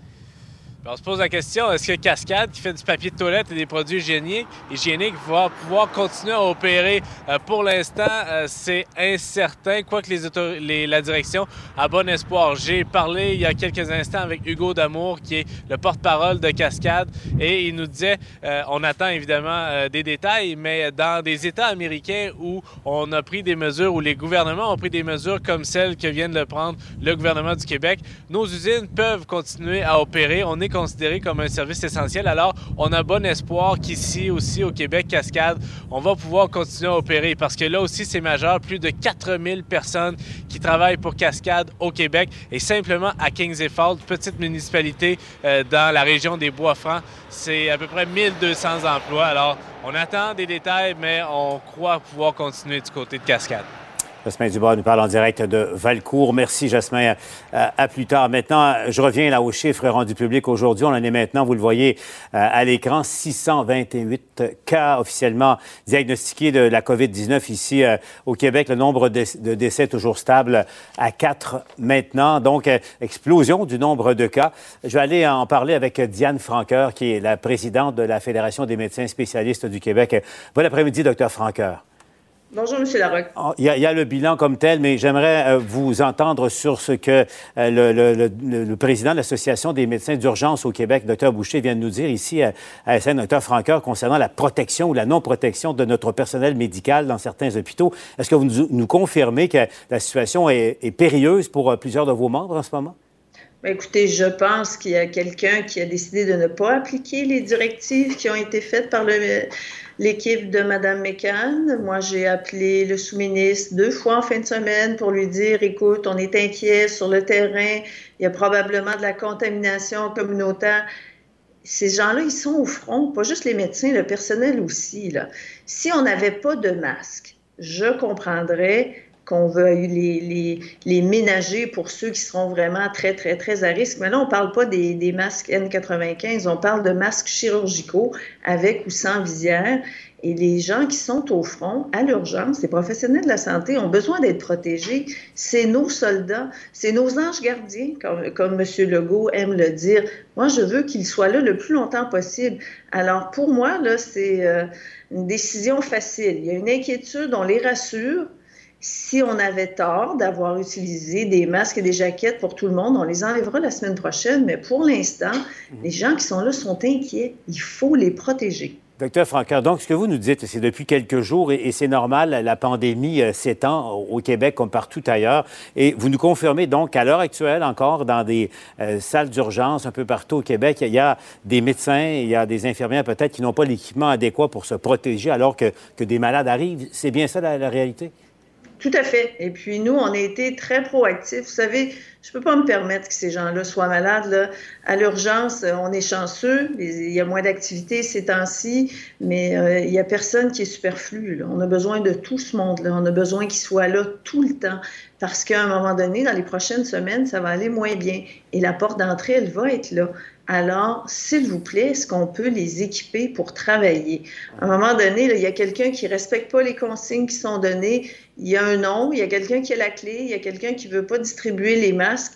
Ben, on se pose la question, est-ce que Cascade, qui fait du papier de toilette et des produits hygiéniques, hygiéniques va pouvoir continuer à opérer? Euh, pour l'instant, euh, c'est incertain, quoique les, les- la direction a bon espoir. J'ai parlé il y a quelques instants avec Hugo Damour, qui est le porte-parole de Cascade, et il nous disait, euh, on attend évidemment des détails, mais dans des États américains où on a pris des mesures, où les gouvernements ont pris des mesures comme celles que vient de prendre le gouvernement du Québec, nos usines peuvent continuer à opérer. On est considéré comme un service essentiel. Alors, on a bon espoir qu'ici aussi au Québec Cascade, on va pouvoir continuer à opérer parce que là aussi, c'est majeur. Plus de 4000 personnes qui travaillent pour Cascade au Québec et simplement à Kings Falls, petite municipalité euh, dans la région des Bois-Francs, c'est à peu près 1200 emplois. Alors, on attend des détails, mais on croit pouvoir continuer du côté de Cascade. Jasmin Dubas nous parle en direct de Valcourt. Merci, Jasmin. Euh, à plus tard. Maintenant, je reviens là aux chiffres rendus publics aujourd'hui. On en est maintenant, vous le voyez euh, à l'écran, 628 cas officiellement diagnostiqués de la COVID-19 ici euh, au Québec. Le nombre de, de décès toujours stable à 4 maintenant. Donc, explosion du nombre de cas. Je vais aller en parler avec Diane Franqueur, qui est la présidente de la Fédération des médecins spécialistes du Québec. Bon après-midi, docteur Franqueur. Bonjour, M. Larocque. Oh, Il y, a, il y a le bilan comme tel, mais j'aimerais euh, vous entendre sur ce que euh, le, le- le- le président de l'Association des médecins d'urgence au Québec, Dr Boucher, vient de nous dire ici à, à SN, Dr Franqueur, concernant la protection ou la non-protection de notre personnel médical dans certains hôpitaux. Est-ce que vous nous, nous confirmez que la situation est, est périlleuse pour euh, plusieurs de vos membres en ce moment? Ben, écoutez, je pense qu'il y a quelqu'un qui a décidé de ne pas appliquer les directives qui ont été faites par le- l'équipe de Mme McCann. Moi, j'ai appelé le sous-ministre deux fois en fin de semaine pour lui dire, écoute, on est inquiet sur le terrain, il y a probablement de la contamination communautaire. Ces gens-là, ils sont au front, pas juste les médecins, le personnel aussi. Là. Si on n'avait pas de masque, je comprendrais qu'on veuille les, ménager pour ceux qui seront vraiment très, très, très à risque. Mais là, on ne parle pas des, masques N95, on parle de masques chirurgicaux avec ou sans visière. Et les gens qui sont au front, à l'urgence, les professionnels de la santé ont besoin d'être protégés. C'est nos soldats, c'est nos anges gardiens, comme, comme M. Legault aime le dire. Moi, je veux qu'ils soient là le plus longtemps possible. Alors, pour moi, là, c'est euh, une décision facile. Il y a une inquiétude, on les rassure. Si on avait tort d'avoir utilisé des masques et des jaquettes pour tout le monde, on les enlèvera la semaine prochaine. Mais pour l'instant, les gens qui sont là sont inquiets. Il faut les protéger. Docteur Franqueur, donc ce que vous nous dites, c'est depuis quelques jours, et, et c'est normal, la pandémie euh, s'étend au au Québec comme partout ailleurs, et vous nous confirmez donc qu'à l'heure actuelle encore, dans des euh, salles d'urgence un peu partout au Québec, il y a des médecins, il y a des infirmières peut-être qui n'ont pas l'équipement adéquat pour se protéger alors que, que des malades arrivent. C'est bien ça la, la réalité? Tout à fait. Et puis nous, on a été très proactifs. Vous savez, je ne peux pas me permettre que ces gens-là soient malades. Là. À l'urgence, euh, on est chanceux. Il y a moins d'activités ces temps-ci, mais euh, il n'y a personne qui est superflu. On a besoin de tout ce monde-là. On a besoin qu'ils soient là tout le temps. Parce qu'à un moment donné, dans les prochaines semaines, ça va aller moins bien. Et la porte d'entrée, elle va être là. Alors, s'il vous plaît, est-ce qu'on peut les équiper pour travailler? À un moment donné, là, il y a quelqu'un qui ne respecte pas les consignes qui sont données. Il y a un nom, il y a quelqu'un qui a la clé, il y a quelqu'un qui ne veut pas distribuer les masques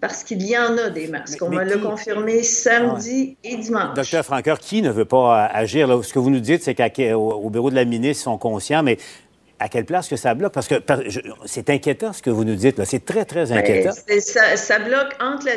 parce qu'il y en a des masques. On mais l'a qui- confirmé samedi et dimanche. Docteur Franqueur, qui ne veut pas euh, agir? Là? Ce que vous nous dites, c'est qu'au bureau de la ministre, ils sont conscients, mais à quelle place que ça bloque? Parce que c'est inquiétant ce que vous nous dites. là. C'est très, très inquiétant. Ben, c'est- ça, ça bloque entre la-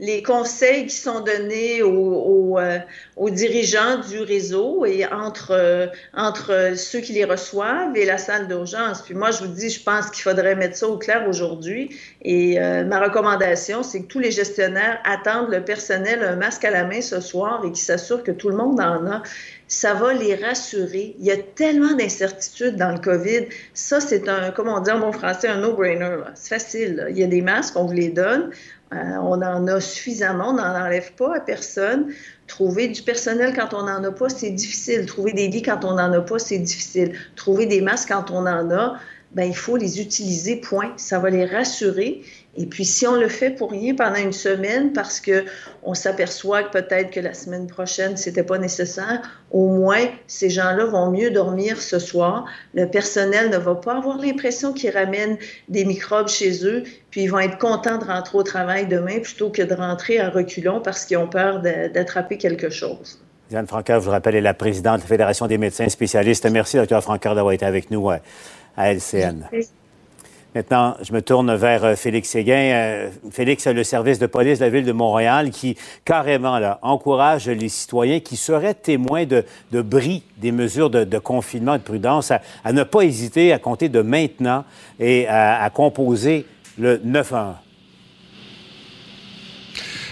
les conseils qui sont donnés aux, aux, euh, aux dirigeants du réseau et entre, euh, entre ceux qui les reçoivent et la salle d'urgence. Puis moi, je vous dis, je pense qu'il faudrait mettre ça au clair aujourd'hui. Et euh, ma recommandation, c'est que tous les gestionnaires attendent le personnel un masque à la main ce soir et qu'ils s'assurent que tout le monde en a. Ça va les rassurer. Il y a tellement d'incertitudes dans le COVID. Ça, c'est un, comme on dit en bon français, un no-brainer. C'est facile. Il y a des masques, on vous les donne. Euh, on en a suffisamment, on n'en enlève pas à personne. Trouver du personnel quand on n'en a pas, c'est difficile. Trouver des lits quand on n'en a pas, c'est difficile. Trouver des masques quand on en a, ben, il faut les utiliser, point. Ça va les rassurer. Et puis, si on le fait pour rien pendant une semaine, parce que on s'aperçoit que peut-être que la semaine prochaine, c'était pas nécessaire, au moins, ces gens-là vont mieux dormir ce soir. Le personnel ne va pas avoir l'impression qu'ils ramènent des microbes chez eux, puis ils vont être contents de rentrer au travail demain plutôt que de rentrer à reculons parce qu'ils ont peur d'attraper quelque chose. Diane Franqueur, je vous rappelle, est la présidente de la Fédération des médecins spécialistes. Merci, docteur Franqueur, d'avoir été avec nous euh, à LCN. Maintenant, je me tourne vers euh, Félix Séguin. Euh, Félix, le service de police de la ville de Montréal qui, carrément, là, encourage les citoyens qui seraient témoins de, bris des mesures de, confinement et de prudence à, ne pas hésiter à compter de maintenant et à, à composer le 911.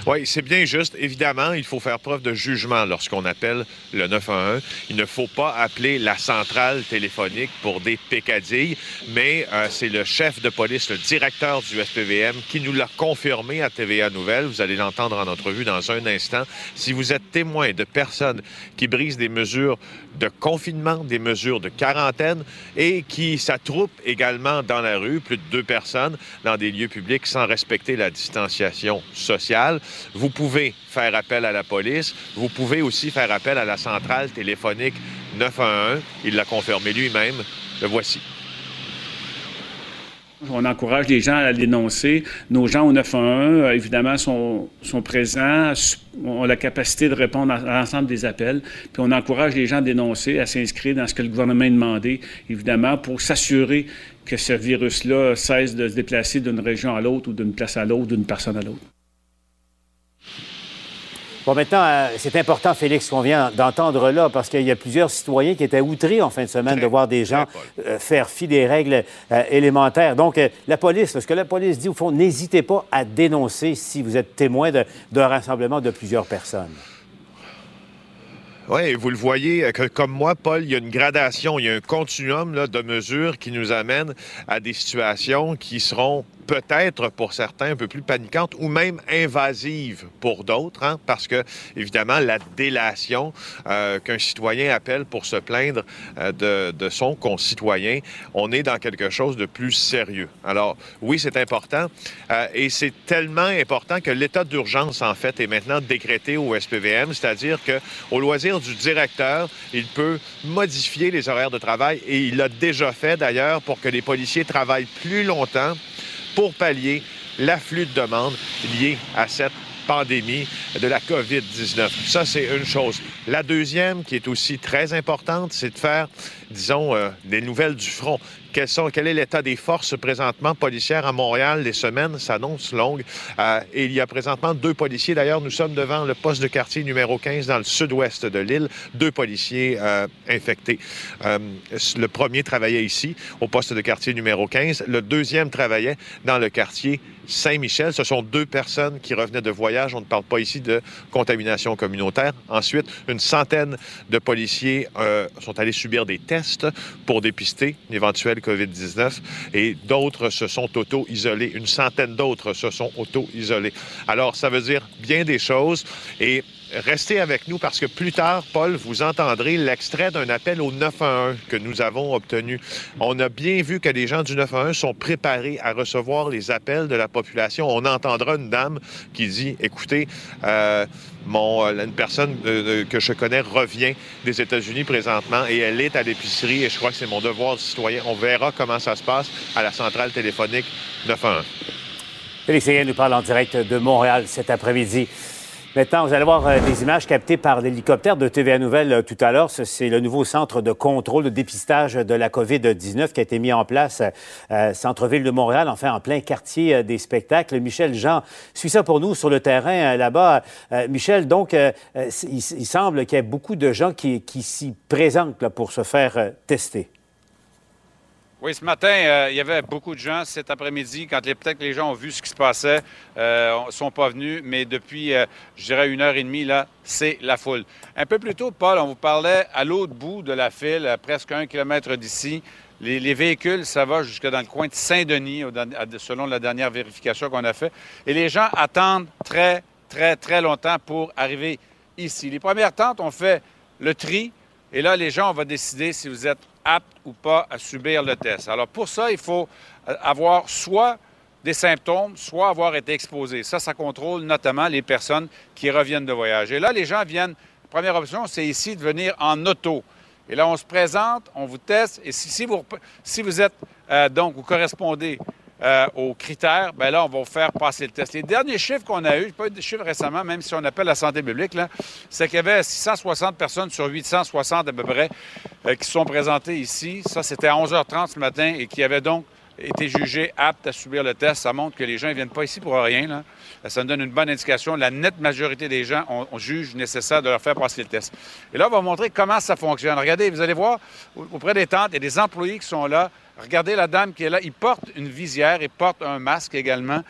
Oui, c'est bien juste. Évidemment, il faut faire preuve de jugement lorsqu'on appelle le 911. Il ne faut pas appeler la centrale téléphonique pour des pécadilles, mais euh, c'est le chef de police, le directeur du SPVM, qui nous l'a confirmé à TVA Nouvelle. Vous allez l'entendre en entrevue dans un instant. Si vous êtes témoin de personnes qui brisent des mesures de confinement, des mesures de quarantaine et qui s'attroupent également dans la rue, plus de deux personnes dans des lieux publics sans respecter la distanciation sociale, vous pouvez faire appel à la police. Vous pouvez aussi faire appel à la centrale téléphonique 911. Il l'a confirmé lui-même. Le voici. On encourage les gens à dénoncer. Nos gens au 911, euh, évidemment, sont, sont présents, ont la capacité de répondre à, l'ensemble des appels. Puis on encourage les gens à dénoncer, à s'inscrire dans ce que le gouvernement a demandé, évidemment, pour s'assurer que ce virus-là cesse de se déplacer d'une région à l'autre ou d'une place à l'autre, d'une personne à l'autre. Bon, maintenant, euh, c'est important, Félix, qu'on vient d'entendre là, parce qu'il y a plusieurs citoyens qui étaient outrés en fin de semaine de voir des gens euh, faire fi des règles euh, élémentaires. Donc, la police, ce que la police dit, au fond, n'hésitez pas à dénoncer si vous êtes témoin d'un rassemblement de plusieurs personnes. Oui, vous le voyez, que, comme moi, Paul, il y a une gradation, il y a un continuum de mesures qui nous amènent à des situations qui seront peut-être pour certains un peu plus paniquante ou même invasive pour d'autres, hein, parce que, évidemment, la délation euh, qu'un citoyen appelle pour se plaindre euh, de, son concitoyen, on est dans quelque chose de plus sérieux. Alors, oui, c'est important euh, et c'est tellement important que l'état d'urgence, en fait, est maintenant décrété au SPVM, c'est-à-dire que au loisir du directeur, il peut modifier les horaires de travail et il l'a déjà fait d'ailleurs pour que les policiers travaillent plus longtemps pour pallier l'afflux de demandes lié à cette pandémie de la COVID-19. Ça, c'est une chose. La deuxième, qui est aussi très importante, c'est de faire, disons, euh, des nouvelles du front quel est l'état des forces présentement policières à Montréal? Les semaines? S'annoncent longues. Euh, et il y a présentement deux policiers. D'ailleurs, nous sommes devant le poste de quartier numéro 15 dans le sud-ouest de l'île. Deux policiers euh, infectés. Euh, le premier travaillait ici, au poste de quartier numéro 15. Le deuxième travaillait dans le quartier Saint-Michel. Ce sont deux personnes qui revenaient de voyage. On ne parle pas ici de contamination communautaire. Ensuite, une centaine de policiers sont allés subir des tests pour dépister une éventuelle COVID-19 et d'autres se sont auto-isolés. Une centaine d'autres se sont auto-isolés. Alors, ça veut dire bien des choses et Restez avec nous parce que plus tard, Paul, vous entendrez l'extrait d'un appel au 911 que nous avons obtenu. On a bien vu que les gens du 911 sont préparés à recevoir les appels de la population. On entendra une dame qui dit, écoutez, euh, euh, une personne euh, que je connais revient des États-Unis présentement et elle est à l'épicerie et je crois que c'est mon devoir de citoyen. On verra comment ça se passe à la centrale téléphonique 911. Félix nous parle en direct de Montréal cet après-midi. Maintenant, vous allez voir euh, des images captées par l'hélicoptère de TVA Nouvelle euh, tout à l'heure. C'est le nouveau centre de contrôle, de dépistage de la COVID-19 qui a été mis en place euh, centre-ville de Montréal, enfin en plein quartier des spectacles. Michel Jean suit ça pour nous sur le terrain là-bas. Michel, donc, il, semble qu'il y ait beaucoup de gens qui, s'y présentent pour se faire tester. Oui, ce matin, euh, il y avait beaucoup de gens. Cet après-midi, quand peut-être les gens ont vu ce qui se passait, euh, ne sont pas venus. Mais depuis, euh, je dirais, une heure et demie, là, c'est la foule. Un peu plus tôt, Paul, on vous parlait à l'autre bout de la file, à presque un kilomètre d'ici. Les, véhicules, ça va jusque dans le coin de Saint-Denis, selon la dernière vérification qu'on a faite. Et les gens attendent très, très, très longtemps pour arriver ici. Les premières tentes ont fait le tri. Et là, les gens, on va décider si vous êtes apte ou pas à subir le test. Alors pour ça, il faut euh, avoir soit des symptômes, soit avoir été exposé. Ça, ça contrôle notamment les personnes qui reviennent de voyage. Et là, les gens viennent, première option, c'est ici de venir en auto. Et là, on se présente, on vous teste, et si, vous, si vous êtes, euh, donc, vous correspondez euh, aux critères, bien là, on va faire passer le test. Les derniers chiffres qu'on a eus, pas eu de chiffres récemment, même si on appelle la santé publique, c'est qu'il y avait 660 personnes sur 860 à peu près euh, qui sont présentées ici. Ça, c'était à 11h30 ce matin et qui avaient donc été jugés aptes à subir le test. Ça montre que les gens ne viennent pas ici pour rien. Ça nous donne une bonne indication. La nette majorité des gens, on, juge nécessaire de leur faire passer le test. Et là, on va vous montrer comment ça fonctionne. Regardez, vous allez voir, auprès des tentes, il y a des employés qui sont là Regardez la dame qui est là. Il porte une visière et porte un masque également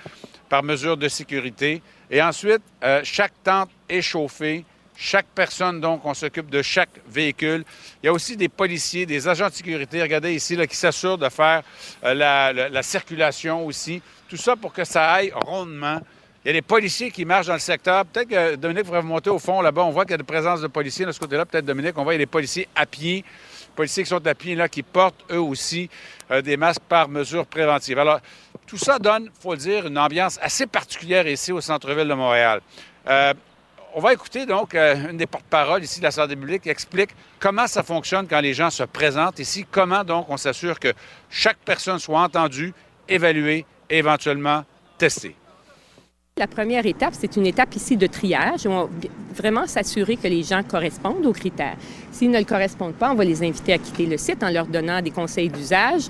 par mesure de sécurité. Et ensuite, euh, chaque tente est chauffée. Chaque personne, donc, on s'occupe de chaque véhicule. Il y a aussi des policiers, des agents de sécurité, regardez ici, qui s'assurent de faire euh, la, circulation aussi. Tout ça pour que ça aille rondement. Il y a des policiers qui marchent dans le secteur. Peut-être que Dominique pourrait monter au fond là-bas. On voit qu'il y a de présence de policiers de ce côté-là. Peut-être Dominique, on voit qu'il y a des policiers à pied policiers qui sont à pied là, qui portent eux aussi euh, des masques par mesure préventive. Alors, tout ça donne, il faut le dire, une ambiance assez particulière ici au centre-ville de Montréal. Euh, on va écouter donc euh, une des porte-paroles ici de la santé publique qui explique comment ça fonctionne quand les gens se présentent ici, comment donc on s'assure que chaque personne soit entendue évaluer et éventuellement tester. La première étape, c'est une étape ici de triage. On va vraiment s'assurer que les gens correspondent aux critères. S'ils ne le correspondent pas, on va les inviter à quitter le site en leur donnant des conseils d'usage.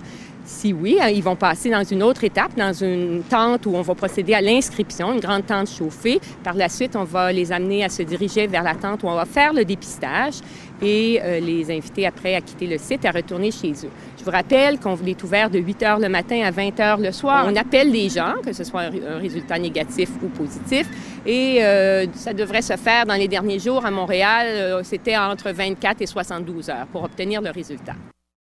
Si oui, hein, ils vont passer dans une autre étape, dans une tente où on va procéder à l'inscription, une grande tente chauffée. Par la suite, on va les amener à se diriger vers la tente où on va faire le dépistage et euh, les inviter après à quitter le site et à retourner chez eux. Je vous rappelle qu'on est ouvert de 8 heures le matin à 20 heures le soir. On appelle les gens, que ce soit un, résultat négatif ou positif, et euh, ça devrait se faire dans les derniers jours à Montréal. Euh, C'était entre 24 et 72 heures pour obtenir le résultat.